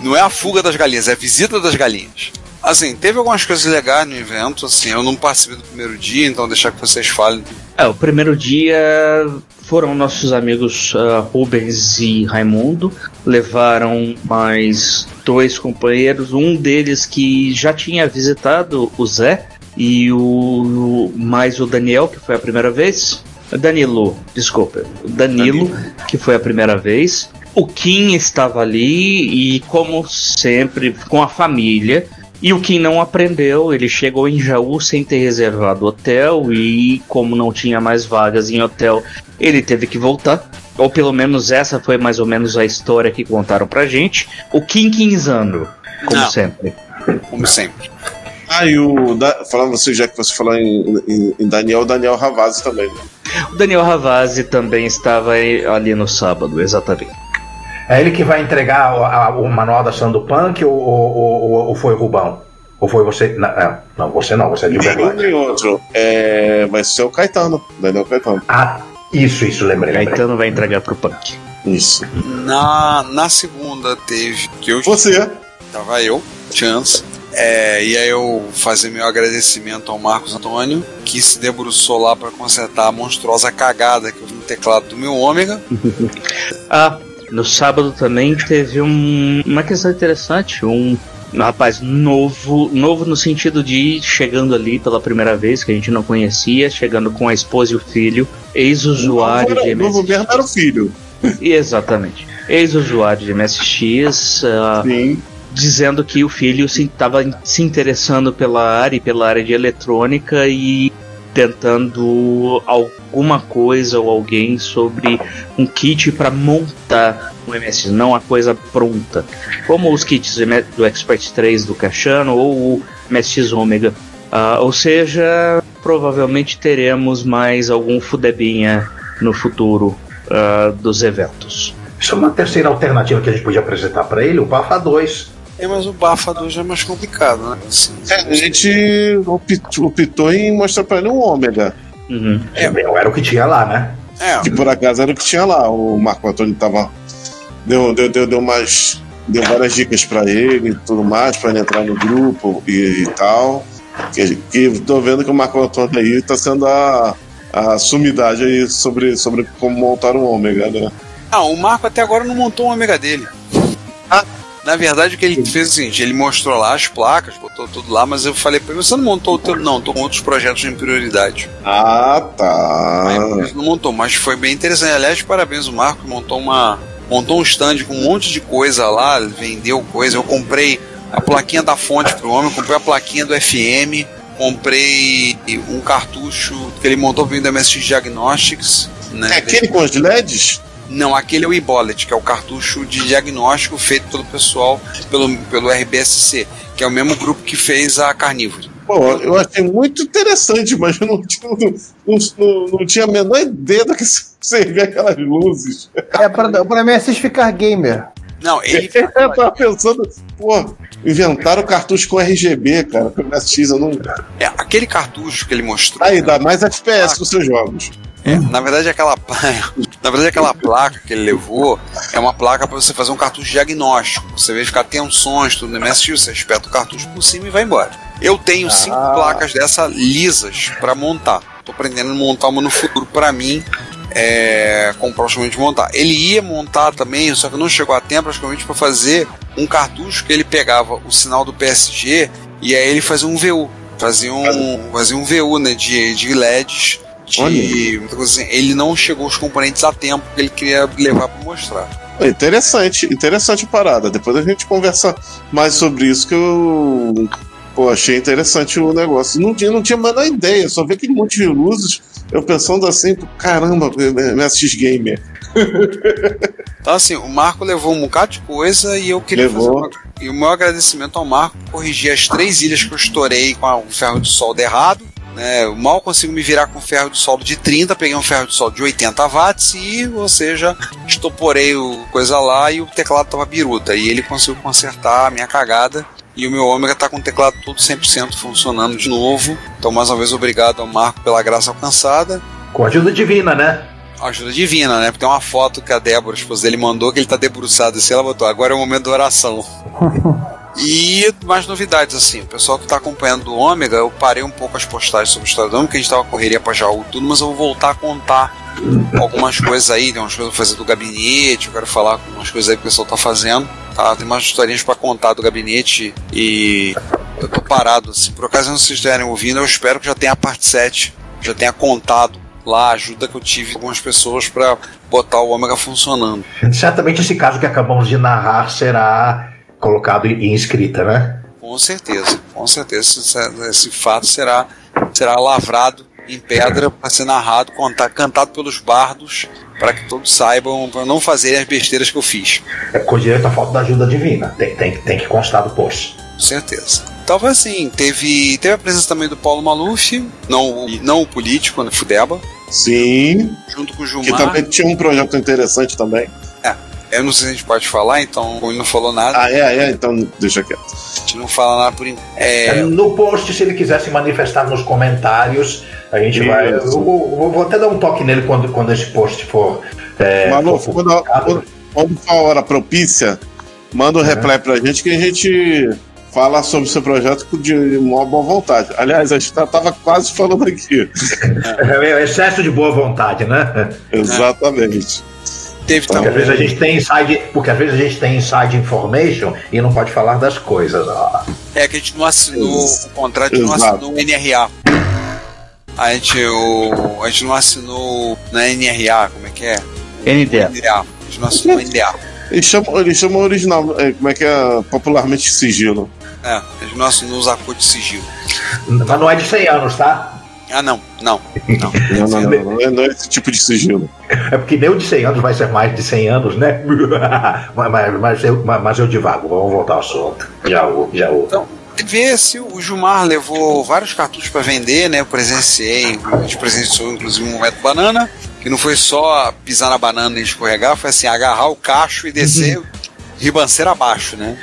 Não é a fuga das galinhas, é a visita das galinhas. Assim, teve algumas coisas legais no evento, assim, eu não participei do primeiro dia, então deixar que vocês falem. É, o primeiro dia foram nossos amigos ah, Rubens e Raimundo. Levaram mais dois companheiros, um deles que já tinha visitado o Zé e o mais o Daniel, que foi a primeira vez. Danilo, desculpa. O Danilo, que foi a primeira vez. O Kim estava ali e, como sempre, com a família. E o Kim não aprendeu, ele chegou em Jaú sem ter reservado hotel e como não tinha mais vagas em hotel, ele teve que voltar. Ou pelo menos essa foi mais ou menos a história que contaram pra gente. O Kim quinzando, como Não. sempre. Como sempre. Ah, e o. Da, falando você, já que você falou em, em- em Daniel, o Daniel Ravazzi também. né? O Daniel Ravazzi também estava ali no sábado, exatamente. É ele que vai entregar o, a- o manual da ação do punk ou, ou, ou- ou foi o Rubão? Ou foi você? Não, é, não, você não, você é de Nem verdade. nem outro. É, vai ser o Caetano, Daniel Caetano. Ah, isso, isso, lembrei. lembrei. Caetano vai entregar pro Punk. Isso. Na, na segunda teve que eu Você. tava eu, Chance. É, e aí eu fazer meu agradecimento ao Marcos Antônio, que se debruçou lá para consertar a monstruosa cagada que eu vi no teclado do meu ômega. [laughs] Ah, no sábado também teve um- uma questão interessante, um rapaz novo, novo no sentido de chegando ali pela primeira vez, que a gente não conhecia, chegando com a esposa e o filho, ex-usuário de O novo mesmo era o MSX. filho. Exatamente. Ex-usuário de MSX, ah, Sim. dizendo que o filho estava se, se interessando pela área e pela área de eletrônica e tentando alguma coisa ou alguém sobre um kit para montar um MSX, não a coisa pronta, como os kits do Expert 3 do Cachano ou o MSX Omega. Ah, ou seja, provavelmente teremos mais algum fudebinha no futuro ah, dos eventos. Isso é uma terceira alternativa que a gente podia apresentar para ele, o Bafa 2. É, mas o Bafa 2 já é mais complicado, né? Assim, É, a gente optou, optou em mostrar pra ele um ômega. Uhum. É, era o que tinha lá, né? É. Que por acaso era o que tinha lá. O Marco Antônio tava. Deu, deu, deu, deu umas. Deu várias dicas para ele e tudo mais, para ele entrar no grupo e, e tal. Que, que tô vendo que o Marco Antônio aí tá sendo a, a sumidade aí sobre, sobre como montar um ômega, né? Ah, o Marco até agora não montou um ômega dele. Ah, na verdade, o que ele fez é o seguinte: ele mostrou lá as placas, botou tudo lá, mas eu falei pra ele: você não montou o teu. Não, tô com outros projetos em prioridade. Ah, tá. Aí, não montou, mas foi bem interessante. Aliás, parabéns, o Marco montou uma. Montou um stand com um monte de coisa lá, vendeu coisa. Eu comprei a plaquinha da fonte pro homem, comprei a plaquinha do FM, comprei um cartucho que ele montou vindo da MSX Diagnostics. Né? É aquele com os LEDs? Não, aquele é o Ibolet, que é o cartucho de diagnóstico feito pelo pessoal, pelo, pelo RBSC, que é o mesmo grupo que fez a Carnívoro. Pô, eu achei muito interessante, mas eu não, não, não, não tinha a menor ideia do que servia aquelas luzes. É para pra mim assistir ficar gamer. Não, [laughs] ele. eu tava pensando, pô, inventaram cartucho com RGB, cara, pro MSX eu não. É, aquele cartucho que ele mostrou. Aí, dá mais FPS nos seus jogos. É, na verdade, aquela, [laughs] na verdade, aquela placa que ele levou é uma placa para você fazer um cartucho diagnóstico. Você verificar tensões, tudo no MSX, você espeta o cartucho por cima e vai embora. Eu tenho ah. cinco placas dessa lisas para montar. Tô aprendendo a montar uma no futuro para mim, é, com praticamente montar. Ele ia montar também, só que não chegou a tempo, praticamente para fazer um cartucho que ele pegava o sinal do PSG e aí ele fazia um VU. Fazia um, fazia um VU né, de, de LEDs de assim, ele não chegou os componentes a tempo que ele queria levar para mostrar. Interessante, interessante parada. Depois a gente conversa mais sobre isso que eu pô, achei interessante o negócio. Não tinha, não tinha a menor ideia, só vi aquele monte de luzes, eu pensando assim, caramba, MSX Gamer. [laughs] Então assim, o Marco levou um bocado de coisa e eu queria levou. fazer uma... E o meu agradecimento ao Marco corrigir as três ilhas que eu estourei com o ferro de solda errado né, eu mal consigo me virar com ferro de soldo de 30, peguei um ferro de soldo de 80 watts e, ou seja, estoporei o coisa lá e o teclado tava biruta. E ele conseguiu consertar a minha cagada e o meu ômega tá com o teclado todo 100% funcionando de novo. Então, mais uma vez, obrigado ao Marco pela graça alcançada. Com ajuda divina, né? Ajuda divina, né? Porque tem uma foto que a Débora, a esposa dele, mandou que ele tá debruçado assim. Ela botou: agora é o momento da oração. [laughs] E mais novidades, assim, o pessoal que está acompanhando do Ômega, eu parei um pouco as postagens sobre o História do Ômega, que a gente estava correria para Jaú tudo, mas eu vou voltar a contar algumas coisas aí, tem umas coisas pra fazer do gabinete, eu quero falar com umas coisas aí que o pessoal está fazendo, tá? Tem umas historinhas para contar do gabinete e eu tô parado, assim, por ocasião vocês estiverem ouvindo, eu espero que já tenha a parte 7, já tenha contado lá a ajuda que eu tive com algumas pessoas para botar o Ômega funcionando. Certamente esse caso que acabamos de narrar será colocado em escrita, né? Com certeza, com certeza esse, esse fato será, será lavrado em pedra para ser narrado, contar, cantado pelos bardos, para que todos saibam, para não fazerem as besteiras que eu fiz. É com direito à falta da ajuda divina, tem, tem, tem que constar do post. Com certeza. Então foi assim, teve, teve a presença também do Paulo Maluf, não, não o político, né, Fudeba. Sim. Junto com o Gilmar. Que também tinha um projeto interessante também. Eu não sei se a gente pode falar, então ele não falou nada. Ah, é, é, então deixa quieto. A gente não fala nada por enquanto. É... No post, se ele quiser se manifestar nos comentários, a gente Isso. vai. Eu, eu, eu, vou até dar um toque nele quando, quando esse post for. É, Manu, for quando, quando, quando for a hora propícia, manda um é. reply pra gente que a gente fala sobre o seu projeto de uma boa vontade. Aliás, a gente estava quase falando aqui. É, excesso de boa vontade, né? Exatamente. Teve porque também. Às vezes a gente tem inside, porque às vezes a gente tem inside information e não pode falar das coisas. Ó. É que a gente não assinou o contrato, não assinou o NRA. A gente, o, a gente não assinou na NRA, como é que é? NDA. NDA. A gente não assinou o NDA. Eles chamam, eles chamam original, é, como é que é popularmente sigilo. É, gente não assinou os acordos de sigilo. Mas não é de 100 anos, tá? Ah, não, não. Não, [laughs] não, não, não, não, é, não é esse tipo de sigilo. É porque nem o de 100 anos vai ser mais de 100 anos, né? [laughs] mas, mas, mas, eu, mas eu divago, vamos voltar ao assunto. Já, já. Então, ver se o Gilmar levou vários cartuchos para vender, né? Eu presenciei, a gente presenciou inclusive um momento banana, que não foi só pisar na banana e escorregar, foi assim, agarrar o cacho e descer ribanceira abaixo, né?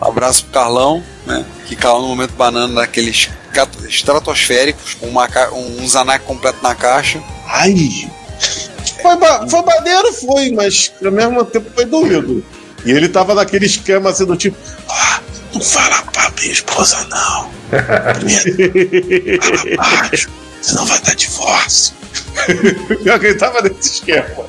Um abraço pro Carlão, né? Que caiu no momento banana daqueles estratosféricos, com uma, um Zanak completo na caixa. Ai! foi, foi maneiro, foi, mas ao mesmo tempo foi doído. E ele tava naquele esquema assim do tipo: ah, não fala pra minha esposa, não. Primeiro, fala [laughs] baixo, senão vai dar divórcio. ele tava nesse esquema.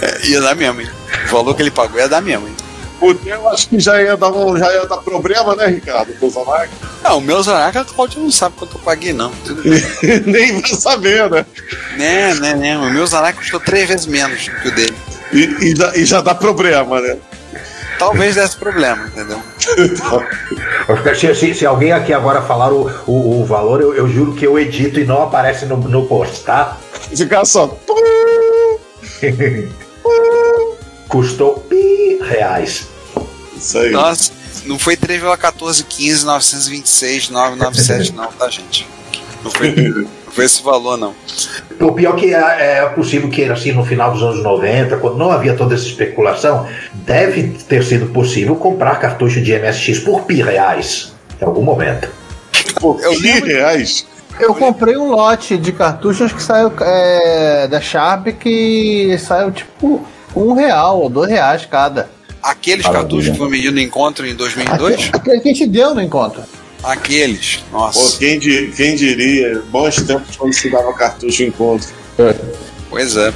É, ia dar mesmo, hein? O valor que ele pagou ia dar mesmo, hein? O teu acho que já ia dar, um, já ia dar problema, né, Ricardo? Com o Zanac? Não, o meu Zanac a Claudio não sabe quanto eu paguei, não. [laughs] Nem vai saber, né? Né, né, né. O meu Zanac custou três vezes menos que o dele. E, e, e já dá problema, né? Talvez desse problema, entendeu? [laughs] se, se, se, alguém aqui agora falar o, o, o valor, eu, eu, juro que eu edito e não aparece no, no post, tá? Ficar só. [laughs] Custou pi reais. Isso aí. Nossa, não foi 3,1415, 926, 997, não, tá, gente? Não foi, não foi esse valor, não. O pior que é, é possível que, assim, no final dos anos 90, quando não havia toda essa especulação, deve ter sido possível comprar cartucho de MSX por pi reais, em algum momento. Por pi reais? Eu comprei um lote de cartuchos que saiu é, da Sharp que saiu tipo um real ou dois reais cada. Aqueles Maravilha. cartuchos que foi medido no encontro em 2002? Aquele, aquele que a gente deu no encontro. Aqueles, nossa. Pô, quem, quem diria, bons tempos quando se dava cartucho em encontro. É. Pois é.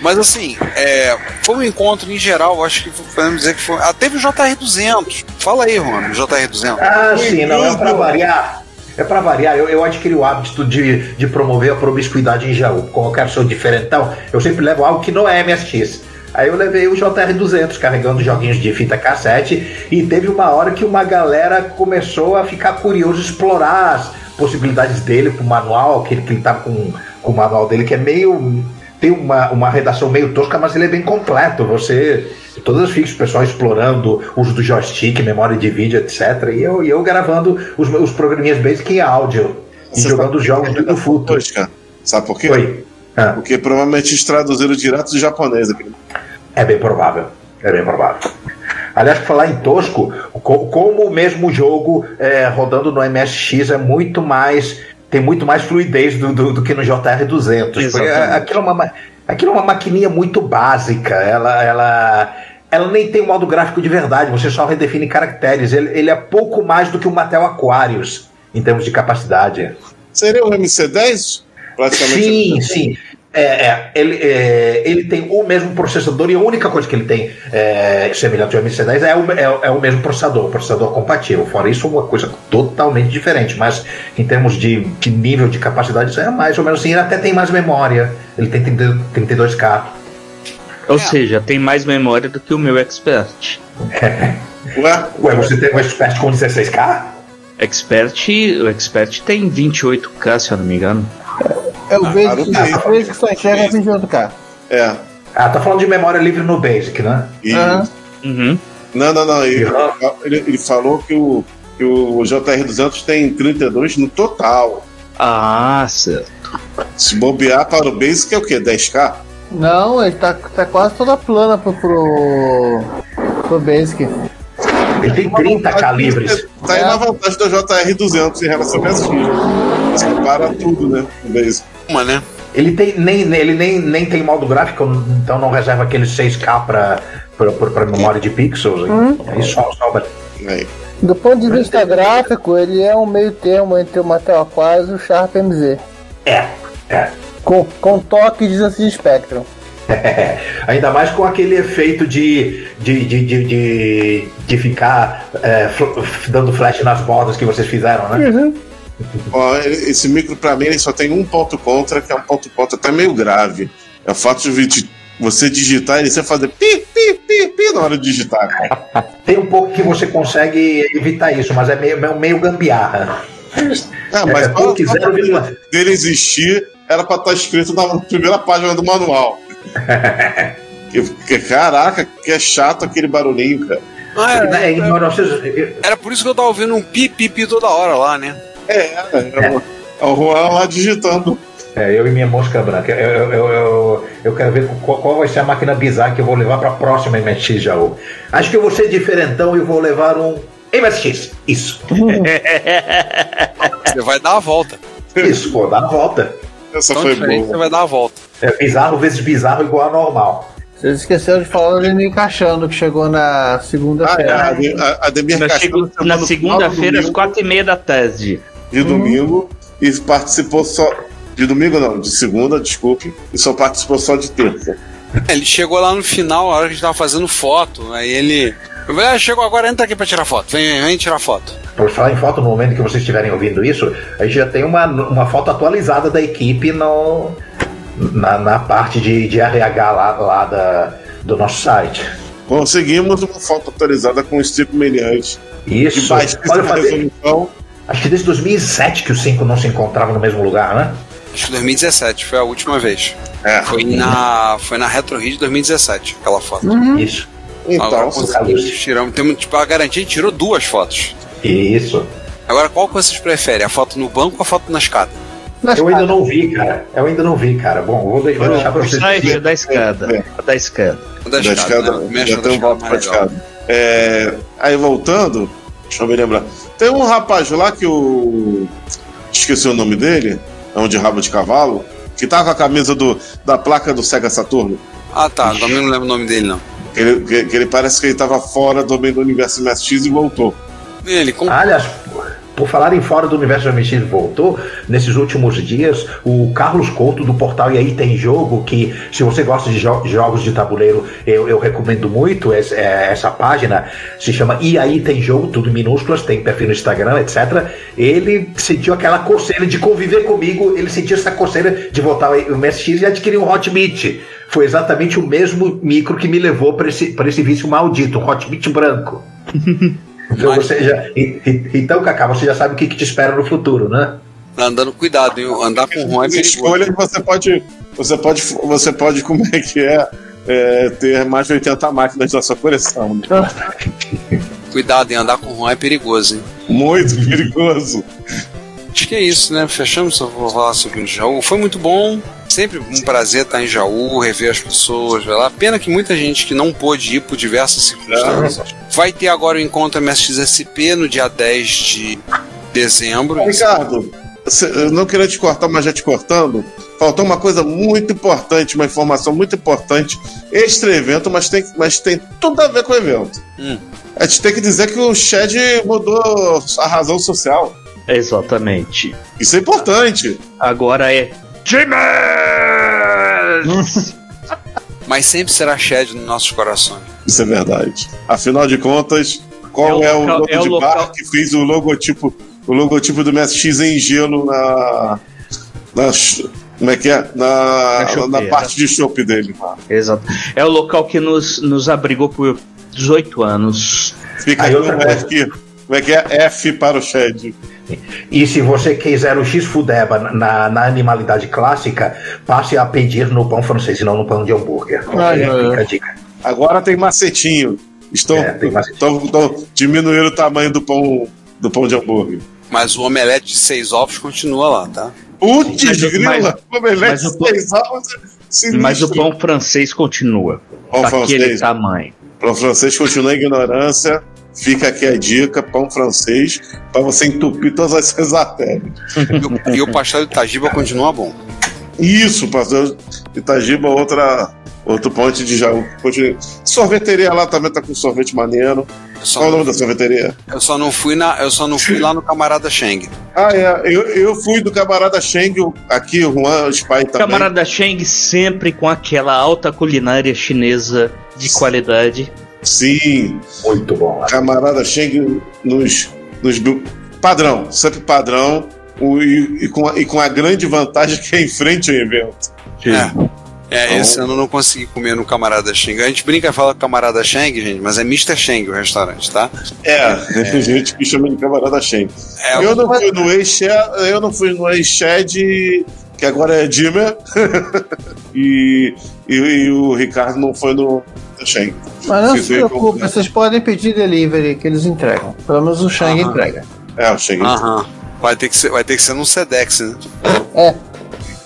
Mas assim, é, foi um encontro em geral, acho que podemos dizer que foi. Ah, teve o JR200. Fala aí, Juan, o JR200. Ah, sim, não, é pra variar. É pra variar, eu, eu adquiri o hábito de, de promover a promiscuidade em Jaú. Como eu quero ser diferentão, eu sempre levo algo que não é MSX. Aí eu levei o JR200 carregando joguinhos de fita cassete e teve uma hora que uma galera começou a ficar curioso explorar as possibilidades dele pro manual, que ele, que ele tá com, com o manual dele que é meio tem uma, uma redação meio tosca, mas ele é bem completo. Você todas as fichas, o pessoal explorando o uso do joystick, memória de vídeo, etc. E eu, e eu gravando os meus programinhas basic em áudio Você e jogando os jogos do futuro. Sabe por quê? Foi. Ah. Porque provavelmente eles traduziram direto do japonês aqui. É bem provável. É bem provável. Aliás, falar em tosco, como o mesmo jogo é, rodando no MSX é muito mais. tem muito mais fluidez do, do, do que no JR200. Aquilo é, uma, aquilo é uma maquininha muito básica. Ela, ela, ela nem tem um modo gráfico de verdade, você só redefine caracteres. Ele, ele é pouco mais do que o Mattel Aquarius em termos de capacidade. Seria o MC10? Praticamente sim, sim. É, é, ele, é, ele tem o mesmo processador e a única coisa que ele tem é, semelhante ao MC10 é o, é, é, o mesmo processador, o processador compatível. Fora isso, uma coisa totalmente diferente. Mas em termos de, de nível de capacidade, é mais ou menos assim. Ele até tem mais memória. Ele tem 32K. Ou seja, tem mais memória do que o meu Expert. [laughs] Ué? Ué, você tem um Expert com 16K? Expert, o Expert tem 28K, se eu não me engano. É o Basic, ah, o Basic só enxerga 28K. É. Ah, tá falando de memória livre no Basic, né? E... Uhum. Não, não, não. Ele, ele, ele, falou que o, que o JR200 tem 32 no total. Ah, certo. Se bobear para o Basic é o quê? 10K? Não, ele tá, tá quase toda plana pro, pro, pro Basic. Ele tem 30 calibres. Tá aí na vantagem do JR200 em relação ao MSX. Você para tudo, né? No Basic. Né? Ele, tem, nem, ele nem, nem tem modo gráfico, então não reserva aquele 6K para para memória de pixels. Hum. Aí só sobra. Aí. Do ponto de vista gráfico, ele é um meio termo entre o Mattel Aquarius e o Sharp MZ. É, é. Com, com toque de Spectrum. É, [laughs] ainda mais com aquele efeito de, de, de, de, de, de ficar é, dando flash nas bordas que vocês fizeram, né? Uhum. Ó, esse micro, para mim, ele só tem um ponto contra, que é um ponto contra até meio grave. É o fato de você digitar e você fazer pi, pi, pi, pi na hora de digitar. [laughs] Tem um pouco que você consegue evitar isso, mas é meio, é meio gambiarra. Ah, mas é, para, quiser, para dele existir, era para estar tá escrito na primeira página do manual. [laughs] que, que, caraca, que é chato aquele barulhinho, cara. Ah, é, é, era por isso que eu tava ouvindo um pi, pi, pi toda hora lá, né? É, é, é, o, é o Juan lá digitando. É, eu e minha mosca branca. Eu, eu, eu, eu, quero ver qual, qual, vai ser a máquina bizarra que eu vou levar para a próxima MSX Jaú. Acho que eu vou ser diferentão e vou levar um MSX. Isso. [laughs] Você vai dar a volta. Isso, vou dar a volta. Essa foi boa. Você vai dar a volta. É bizarro vezes bizarro igual a normal. Vocês esqueceram de falar do Ademir Cachando, que chegou na segunda-feira. Ah, é, a Ademir Na, Cachando segu- na segunda-feira, às quatro e meia da tarde. De domingo e participou só. De domingo não, de segunda, desculpe. E só participou só de terça. [laughs] Ele chegou lá no final, a hora que a gente tava fazendo foto, aí ele. Eu falei, ah, chegou agora, entra aqui pra tirar foto. Vem, vem, vem tirar foto. Por falar em foto, no momento que vocês estiverem ouvindo isso, a gente já tem uma, uma foto atualizada da equipe no, na, na parte de, de RH lá, lá da, do nosso site. Conseguimos uma foto atualizada com o Steve Meliante. De Isso. baixíssima Olha, fazer- resolução. Acho que desde 2007 que os cinco não se encontravam no mesmo lugar, né? Acho que 2017 foi a última vez. É. Foi na, foi na Retro Rio de 2017, aquela foto. Isso. Então, Agora conseguimos, tiramos, temos, tipo, a garantia, a gente tirou duas fotos. Isso. Agora, qual que vocês preferem? A foto no banco ou a foto na escada? Eu ainda não vi, cara. Eu ainda não vi, cara. Bom, vou, vou deixar pra vocês. Site da escada. Da escada. A da da escada, escada, né? Já da tem um escada voto mais legal. praticado. É, aí voltando, deixa eu me lembrar. Tem um rapaz lá que o. Esqueci o nome dele, é um de rabo de cavalo, que tá com a camisa do, da placa do Sega Saturno. Ah, tá. Também não lembro o nome dele, não. Que ele, que, que ele parece que ele tava fora do meio do universo MSX e voltou. Ele, com... Aliás, por falar em fora do universo MX voltou, nesses últimos dias, o Carlos Couto do portal E aí tem jogo, que se você gosta de jo- jogos de tabuleiro, eu, eu recomendo muito essa, é, essa página, se chama E aí tem jogo, tudo em minúsculas, tem perfil no Instagram, etc. Ele sentiu aquela coceira de conviver comigo, ele sentiu essa coceira de voltar ao MSX e adquirir um Hot Meat. Foi exatamente o mesmo micro que me levou para esse, esse vício maldito, um Hot Meat branco. [laughs] Então, você já, então, Cacá, você já sabe o que, que te espera no futuro, né? Tá andando cuidado, hein? Andar com ROM é perigoso. escolhas você pode. Você pode. Você pode, como é que é? é, ter mais de 80 máquinas da sua coleção. né? Cuidado, em andar com ROM é perigoso, hein? Muito perigoso. Acho que é isso, né? Fechamos, só vou falar sobre o Jaú. Foi muito bom. Sempre um prazer estar em Jaú, rever as pessoas, ver lá. Pena que muita gente que não pôde ir por diversas circunstâncias. Vai ter agora o encontro MSXSP no dia 10 de dezembro. Ricardo, eu não queria te cortar, mas já te cortando. Faltou uma coisa muito importante, uma informação muito importante. Extra evento, mas tem, mas tem tudo a ver com o evento. Hum. A gente tem que dizer que o Shed mudou a razão social. Exatamente. Isso é importante. Agora é. James! [laughs] Mas sempre será Shed nos nossos corações. Isso é verdade. Afinal de contas, qual É é o local- logo é o de local- bar que fez o logotipo, o logotipo do MSX em gelo na. na como é que é? Na Na, na parte de chopp dele. Exato. É o local que nos, nos abrigou por 18 anos. Fica Aí aí um. F, como é que é? F para o Shed. E se você quiser o X-Fudeba na, na animalidade clássica, passe a pedir no pão francês e não no pão de hambúrguer. Ai, Fica ai, ai. a dica. Agora tem macetinho. Estão, É, tem macetinho. estão, estão diminuindo o tamanho do pão, do pão de hambúrguer. Mas o omelete de seis ovos continua lá, tá? Putz, Mas o- grila! mas- Omelete mas o pão- seis ovos é sinistro. Mas o pão francês continua. Pão daquele francês. tamanho. Pão francês continua a ignorância. Fica aqui a dica: pão francês, para você entupir todas as [laughs] suas artérias. E o, o pastel de Tajiba continua bom. Isso, pastor Itagiba, outra, outro ponte de Jaú. Sorveteria lá também tá com sorvete maneiro. Qual o nome da sorveteria? eu só não fui na, eu só não fui lá no camarada Sheng. Ah, é. Eu, eu fui do camarada Sheng, aqui, o Juan Spy também. Camarada Sheng sempre com aquela alta culinária chinesa de qualidade. Sim, Muito bom. lá. camarada Sheng nos, nos. Padrão, sempre padrão. o- e, e com a, e com a grande vantagem que é em frente ao evento. É. É, Então- esse ano eu não consegui comer no Camarada Sheng. A gente brinca e fala Camarada Sheng, gente, mas é Mr. Sheng o restaurante, tá? É, tem gente que chama de camarada Sheng. É, Eu não fui no ex eu não fui no ex-Shed, que agora é Dimmer, [laughs] e, e, e o Ricardo não foi no Sheng. Mas não se com- preocupe, vocês podem pedir delivery que eles entregam. Pelo menos o Shang Aham. entrega. É, o Sheng. Aham. Vai ter, que ser, vai ter que ser num Sedex, né?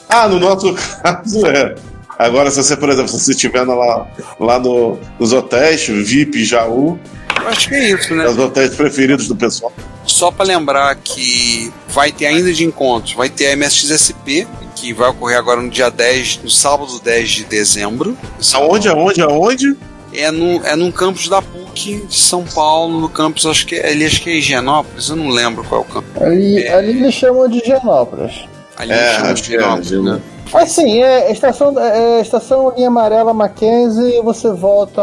Ah, no nosso caso é. Agora, se você, por exemplo, se você estiver lá, lá no, nos hotéis, VIP, Jaú, Eu acho que é isso, né? é os hotéis preferidos do pessoal. Só pra lembrar que vai ter ainda de encontros, vai ter a MSXSP, que vai ocorrer agora no dia 10, no sábado 10 de dezembro. Aonde, aonde, aonde? É, no, é num campus da PUC de São Paulo, no campus, acho que é, ali acho que é Higienópolis, eu não lembro qual é o campus. Ali, É. ali eles chamam de Higienópolis. Ali É, chama acho de é, Higienópolis, Higienó- né? Assim, é estação, é, estação linha amarela Mackenzie você volta.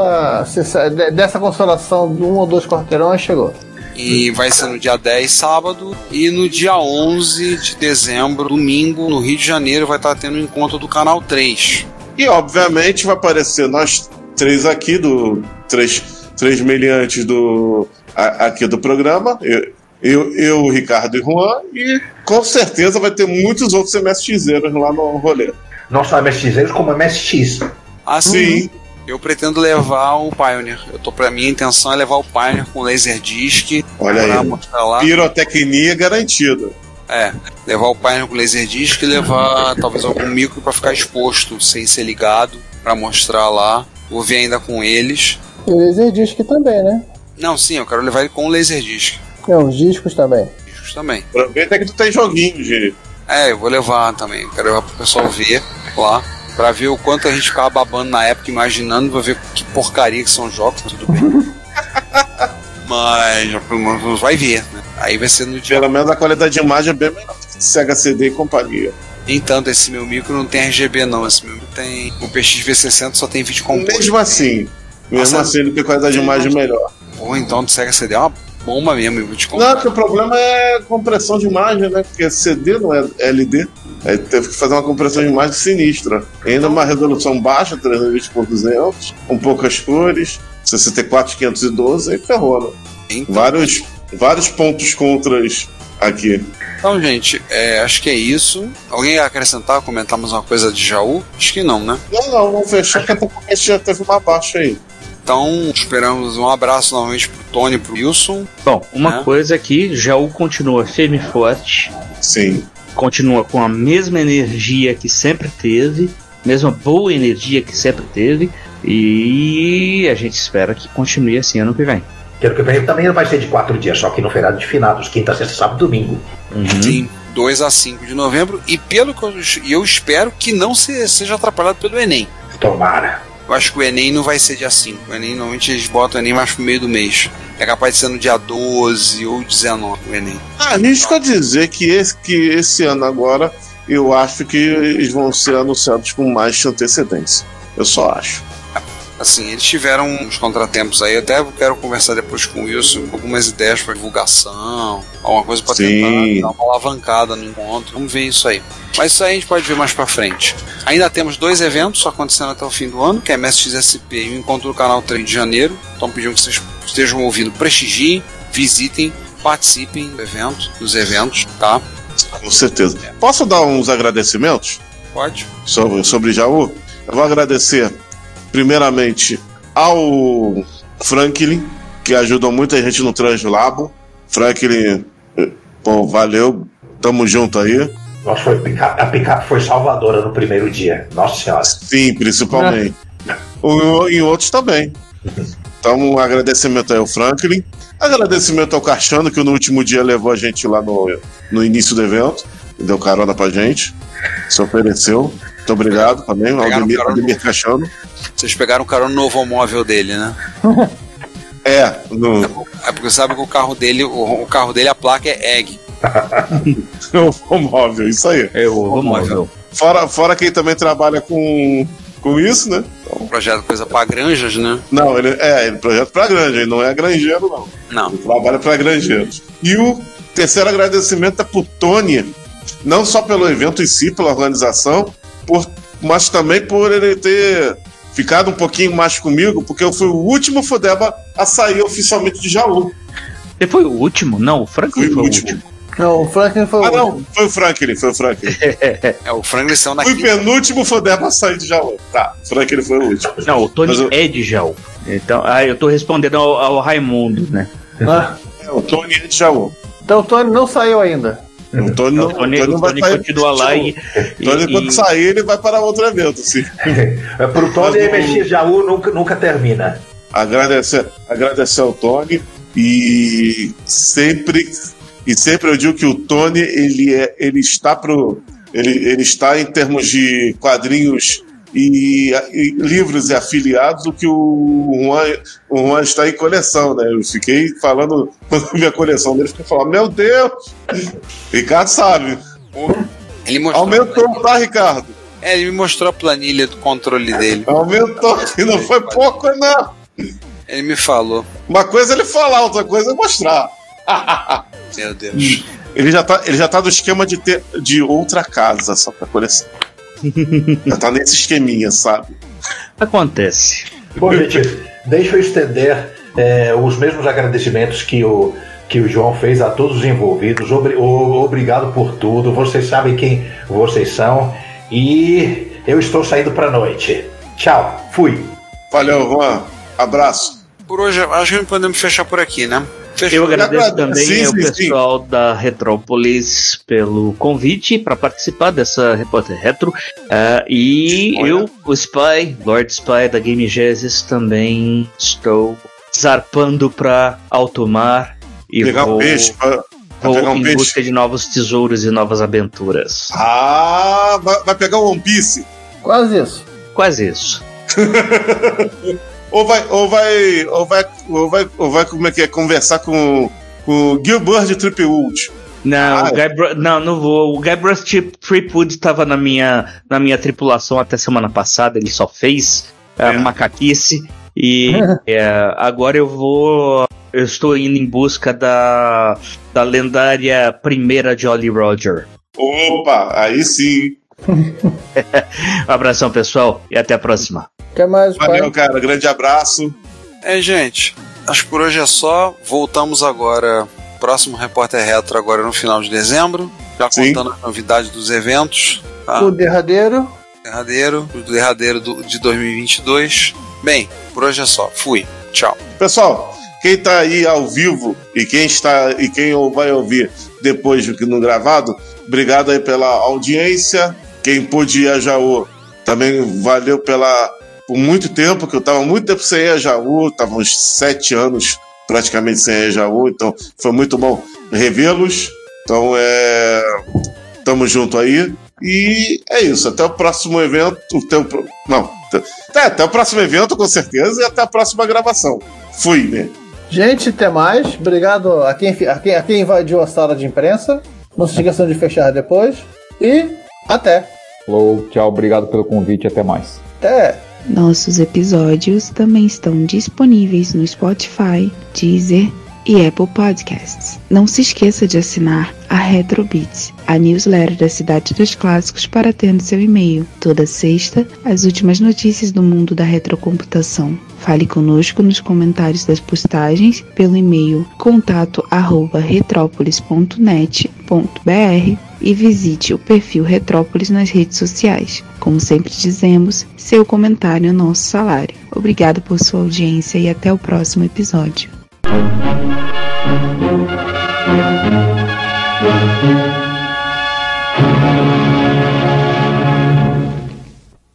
Dessa consolação de um ou dois quarteirões, chegou. E vai ser no dia 10, sábado, e no dia 11 de dezembro, domingo, no Rio de Janeiro, vai estar tendo o encontro do Canal 3. E obviamente vai aparecer nós três aqui, do três, três meliantes do, a- aqui do programa. Eu, eu, eu, Ricardo e Juan, e com certeza vai ter muitos outros MSXeiros lá no rolê. Não só MSX, como MSX. Assim, eu pretendo levar o Pioneer. Eu tô pra minha intenção é levar o Pioneer com Laserdisc. Olha pra aí. mostrar lá. Pirotecnia garantida. É, levar o Pioneer com Laserdisc e levar talvez algum micro pra ficar exposto, sem ser ligado, pra mostrar lá. Vou ver ainda com eles. E o Laserdisc também, né? Não, sim, eu quero levar ele com Laserdisc. Não, os discos também. Discos também. Aproveita que tu tem joguinhos, gente. É, eu vou levar também. Quero levar pro pessoal ver lá. Pra ver o quanto a gente ficava babando na época, imaginando, pra ver que porcaria que são os jogos, mas tudo bem. [laughs] mas vai ver, né? Aí vai ser no dia. Pelo menos a qualidade de imagem é bem melhor que Sega CD e companhia. Entanto, esse meu micro não tem RGB, não. Esse meu micro tem. O PXV60 só tem vídeo composto. Mesmo assim, mesmo Nossa, assim, ele tem qualidade de imagem melhor. Ou então do Sega CD é uma bomba mesmo, eu vou te contar. Não, porque o problema é compressão de imagem, né? Porque CD não é LD. Aí teve que fazer uma compressão de imagem sinistra. Ainda uma resolução baixa, 320 por 200, com poucas cores, 64 512, aí ferrou, né? Então, Vários, vários pontos contras aqui. Então, gente, é, acho que é isso. Alguém ia acrescentar, comentar mais uma coisa de Jaú? Acho que não, né? Não, não, vamos fechar, que até porque a gente já teve uma baixa aí. Então, esperamos um abraço novamente pro Tony e pro Wilson. Bom, uma É. coisa aqui, Jaú continua firme e forte, Sim. continua com a mesma energia que sempre teve, mesma boa energia que sempre teve, e a gente espera que continue assim ano que vem. Que ano que vem também vai ser de quatro dias, só que no feriado de finados, quinta, sexta, sábado e domingo. Uhum. Sim, 2 a 5 de novembro. E pelo que eu, eu espero que não se- seja atrapalhado pelo Enem. Tomara. Eu acho que o Enem não vai ser dia 5. O Enem, normalmente eles botam o Enem mais pro meio do mês. É capaz de ser no dia 12 ou 19 o Enem. Arrisco a dizer que esse, que esse ano agora eu acho que eles vão ser anunciados com mais antecedência. Eu só acho. Assim, eles tiveram uns contratempos aí. Até eu quero conversar depois com o Wilson com algumas ideias para divulgação, alguma coisa para tentar dar uma alavancada no encontro. Vamos ver isso aí. Mas isso aí a gente pode ver mais para frente. Ainda temos dois eventos acontecendo até o fim do ano, que é MSXSP e o encontro do canal 3 de janeiro. Então pedimos que vocês estejam ouvindo, prestigiem, visitem, participem do evento, dos eventos, tá? Com certeza. Posso dar uns agradecimentos Pode? sobre, sobre Jaú? Eu vou agradecer, primeiramente, ao Franklin, que ajudou muita gente no Translabo. Franklin, eh, pô, valeu, tamo junto aí. Nossa, foi pica- a picape foi salvadora no primeiro dia. Nossa senhora. Sim, principalmente. O- E outros também. Então, um agradecimento aí ao Franklin. Agradecimento ao Cachano, que no último dia levou a gente lá no, no início do evento. Deu carona pra gente. Se ofereceu. Muito obrigado também, ao Pegaram Ademir, carona. Ademir Cachano. Vocês pegaram o carro no novo móvel dele, né? [laughs] É, no, É porque sabe que o carro dele, o, o carro dele, a placa é Egg. [laughs] no móvel, isso aí. É o móvel. Fora, fora quem também trabalha com, com isso, né? Um projeto coisa para granjas, né? Não, ele é ele projeto pra granja, ele não é granjeiro, não. Não. Ele trabalha para granjeiros. E o terceiro agradecimento é pro Tony, não só pelo evento em si, pela organização, por, mas também por ele ter ficado um pouquinho mais comigo, porque eu fui o último Fudeba a sair oficialmente de Jaú. Você foi o último? Não, o Franklin Fui foi o o último. último. Não, o Franklin foi o Ah, não, último. foi o Franklin, foi o Franklin. [laughs] É o Franklin saiu na Fui quinta. penúltimo Fudeba a sair de Jaú. Tá, Franklin foi o último. Não, o Tony eu- é de Jaú. Então, ah, eu tô respondendo ao, ao Raimundo, né? Ah, É, o Tony é de Jaú. então o Tony não saiu ainda. O Tony, não, o Tony, o Tony o vai Tony sair continua lá e. O Tony, e- quando sair, ele vai para outro evento, sim. [laughs] É, Pro Tony Mas o- MX Jaú nunca, nunca termina. agradecer, agradecer ao Tony e sempre e sempre eu digo que o Tony ele é ele está pro Ele, ele está em termos de quadrinhos e, e, livros e afiliados do que o Juan, o Juan está em coleção, né? Eu fiquei falando, [laughs] quando minha coleção dele, fiquei falando, meu Deus! Ricardo sabe. Ele mostrou Aumentou, tá, Ricardo? É, ele me mostrou a planilha do controle dele. Aumentou, e não foi pouco, não. Ele me falou. Uma coisa é ele falar, outra coisa é mostrar. [laughs] Meu Deus. Ele já tá, ele já tá do esquema de ter de outra casa só pra coleção. Já tá nesse esqueminha, sabe? Acontece. Bom, gente, deixa eu estender é, os mesmos agradecimentos que o, que o João fez a todos os envolvidos. Obri, o, obrigado por tudo. Vocês sabem quem vocês são. E eu estou saindo pra noite. Tchau. Fui. Valeu, Juan. Abraço. Por hoje, acho que podemos fechar por aqui, né? Fechou. Eu agradeço também sim, ao sim, pessoal sim. da Retrópolis pelo convite para participar dessa repórter retro. Uh, e eu, o Spy, Lord Spy da Game Genesis, também estou zarpando para alto mar e pegar vou, um peixe. Pra, vou pegar um em peixe. busca de novos tesouros e novas aventuras. Ah, vai, vai pegar o One Piece. Quase isso. Quase isso. [laughs] ou vai, ou vai, ou vai, ou vai, ou vai como é que é conversar com, com o Gilbert Tripwood. Não, ah, o Guy não, não vou. O Guybrush Tripwood estava na minha, na minha tripulação até semana passada. Ele só fez é. uh, macaquice e [laughs] é, agora eu vou. Eu estou indo em busca da, da lendária primeira Jolly Roger. Opa, aí sim. um [laughs] abração, pessoal, e até a próxima. Até mais, Valeu, pai. cara. Grande abraço. É, gente. Acho que por hoje é só. Voltamos agora. Próximo Repórter Retro agora no final de dezembro. Já Sim. contando as novidades dos eventos. Tá? O derradeiro. Derradeiro. O derradeiro do, de 2022. Bem, por hoje é só. Fui. Tchau. Pessoal, quem tá aí ao vivo e quem está e quem vai ouvir depois no gravado, obrigado aí pela audiência. Quem pôde ir a Jaú também valeu pela por muito tempo, que eu tava muito tempo sem a Jaú, tava uns sete anos praticamente sem a Jaú, então foi muito bom revê-los. Então é. Tamo junto aí. E é isso. Até o próximo evento. Até o, não. Até, até o próximo evento, com certeza, e até a próxima gravação. Fui, né? Gente, até mais. Obrigado a quem, a quem, a quem invadiu a sala de imprensa. Não se esqueçam de fechar depois. E até. Falou, tchau, obrigado pelo convite até mais. Até. Nossos episódios também estão disponíveis no Spotify, Deezer e Apple Podcasts. Não se esqueça de assinar a Retrobits, a newsletter da Cidade dos Clássicos para ter no seu e-mail. Toda sexta, as últimas notícias do mundo da retrocomputação. Fale conosco nos comentários das postagens pelo e-mail contato@retropolis.net.br e visite o perfil Retrópolis nas redes sociais. Como sempre dizemos, seu comentário é nosso salário. Obrigado por sua audiência e até o próximo episódio.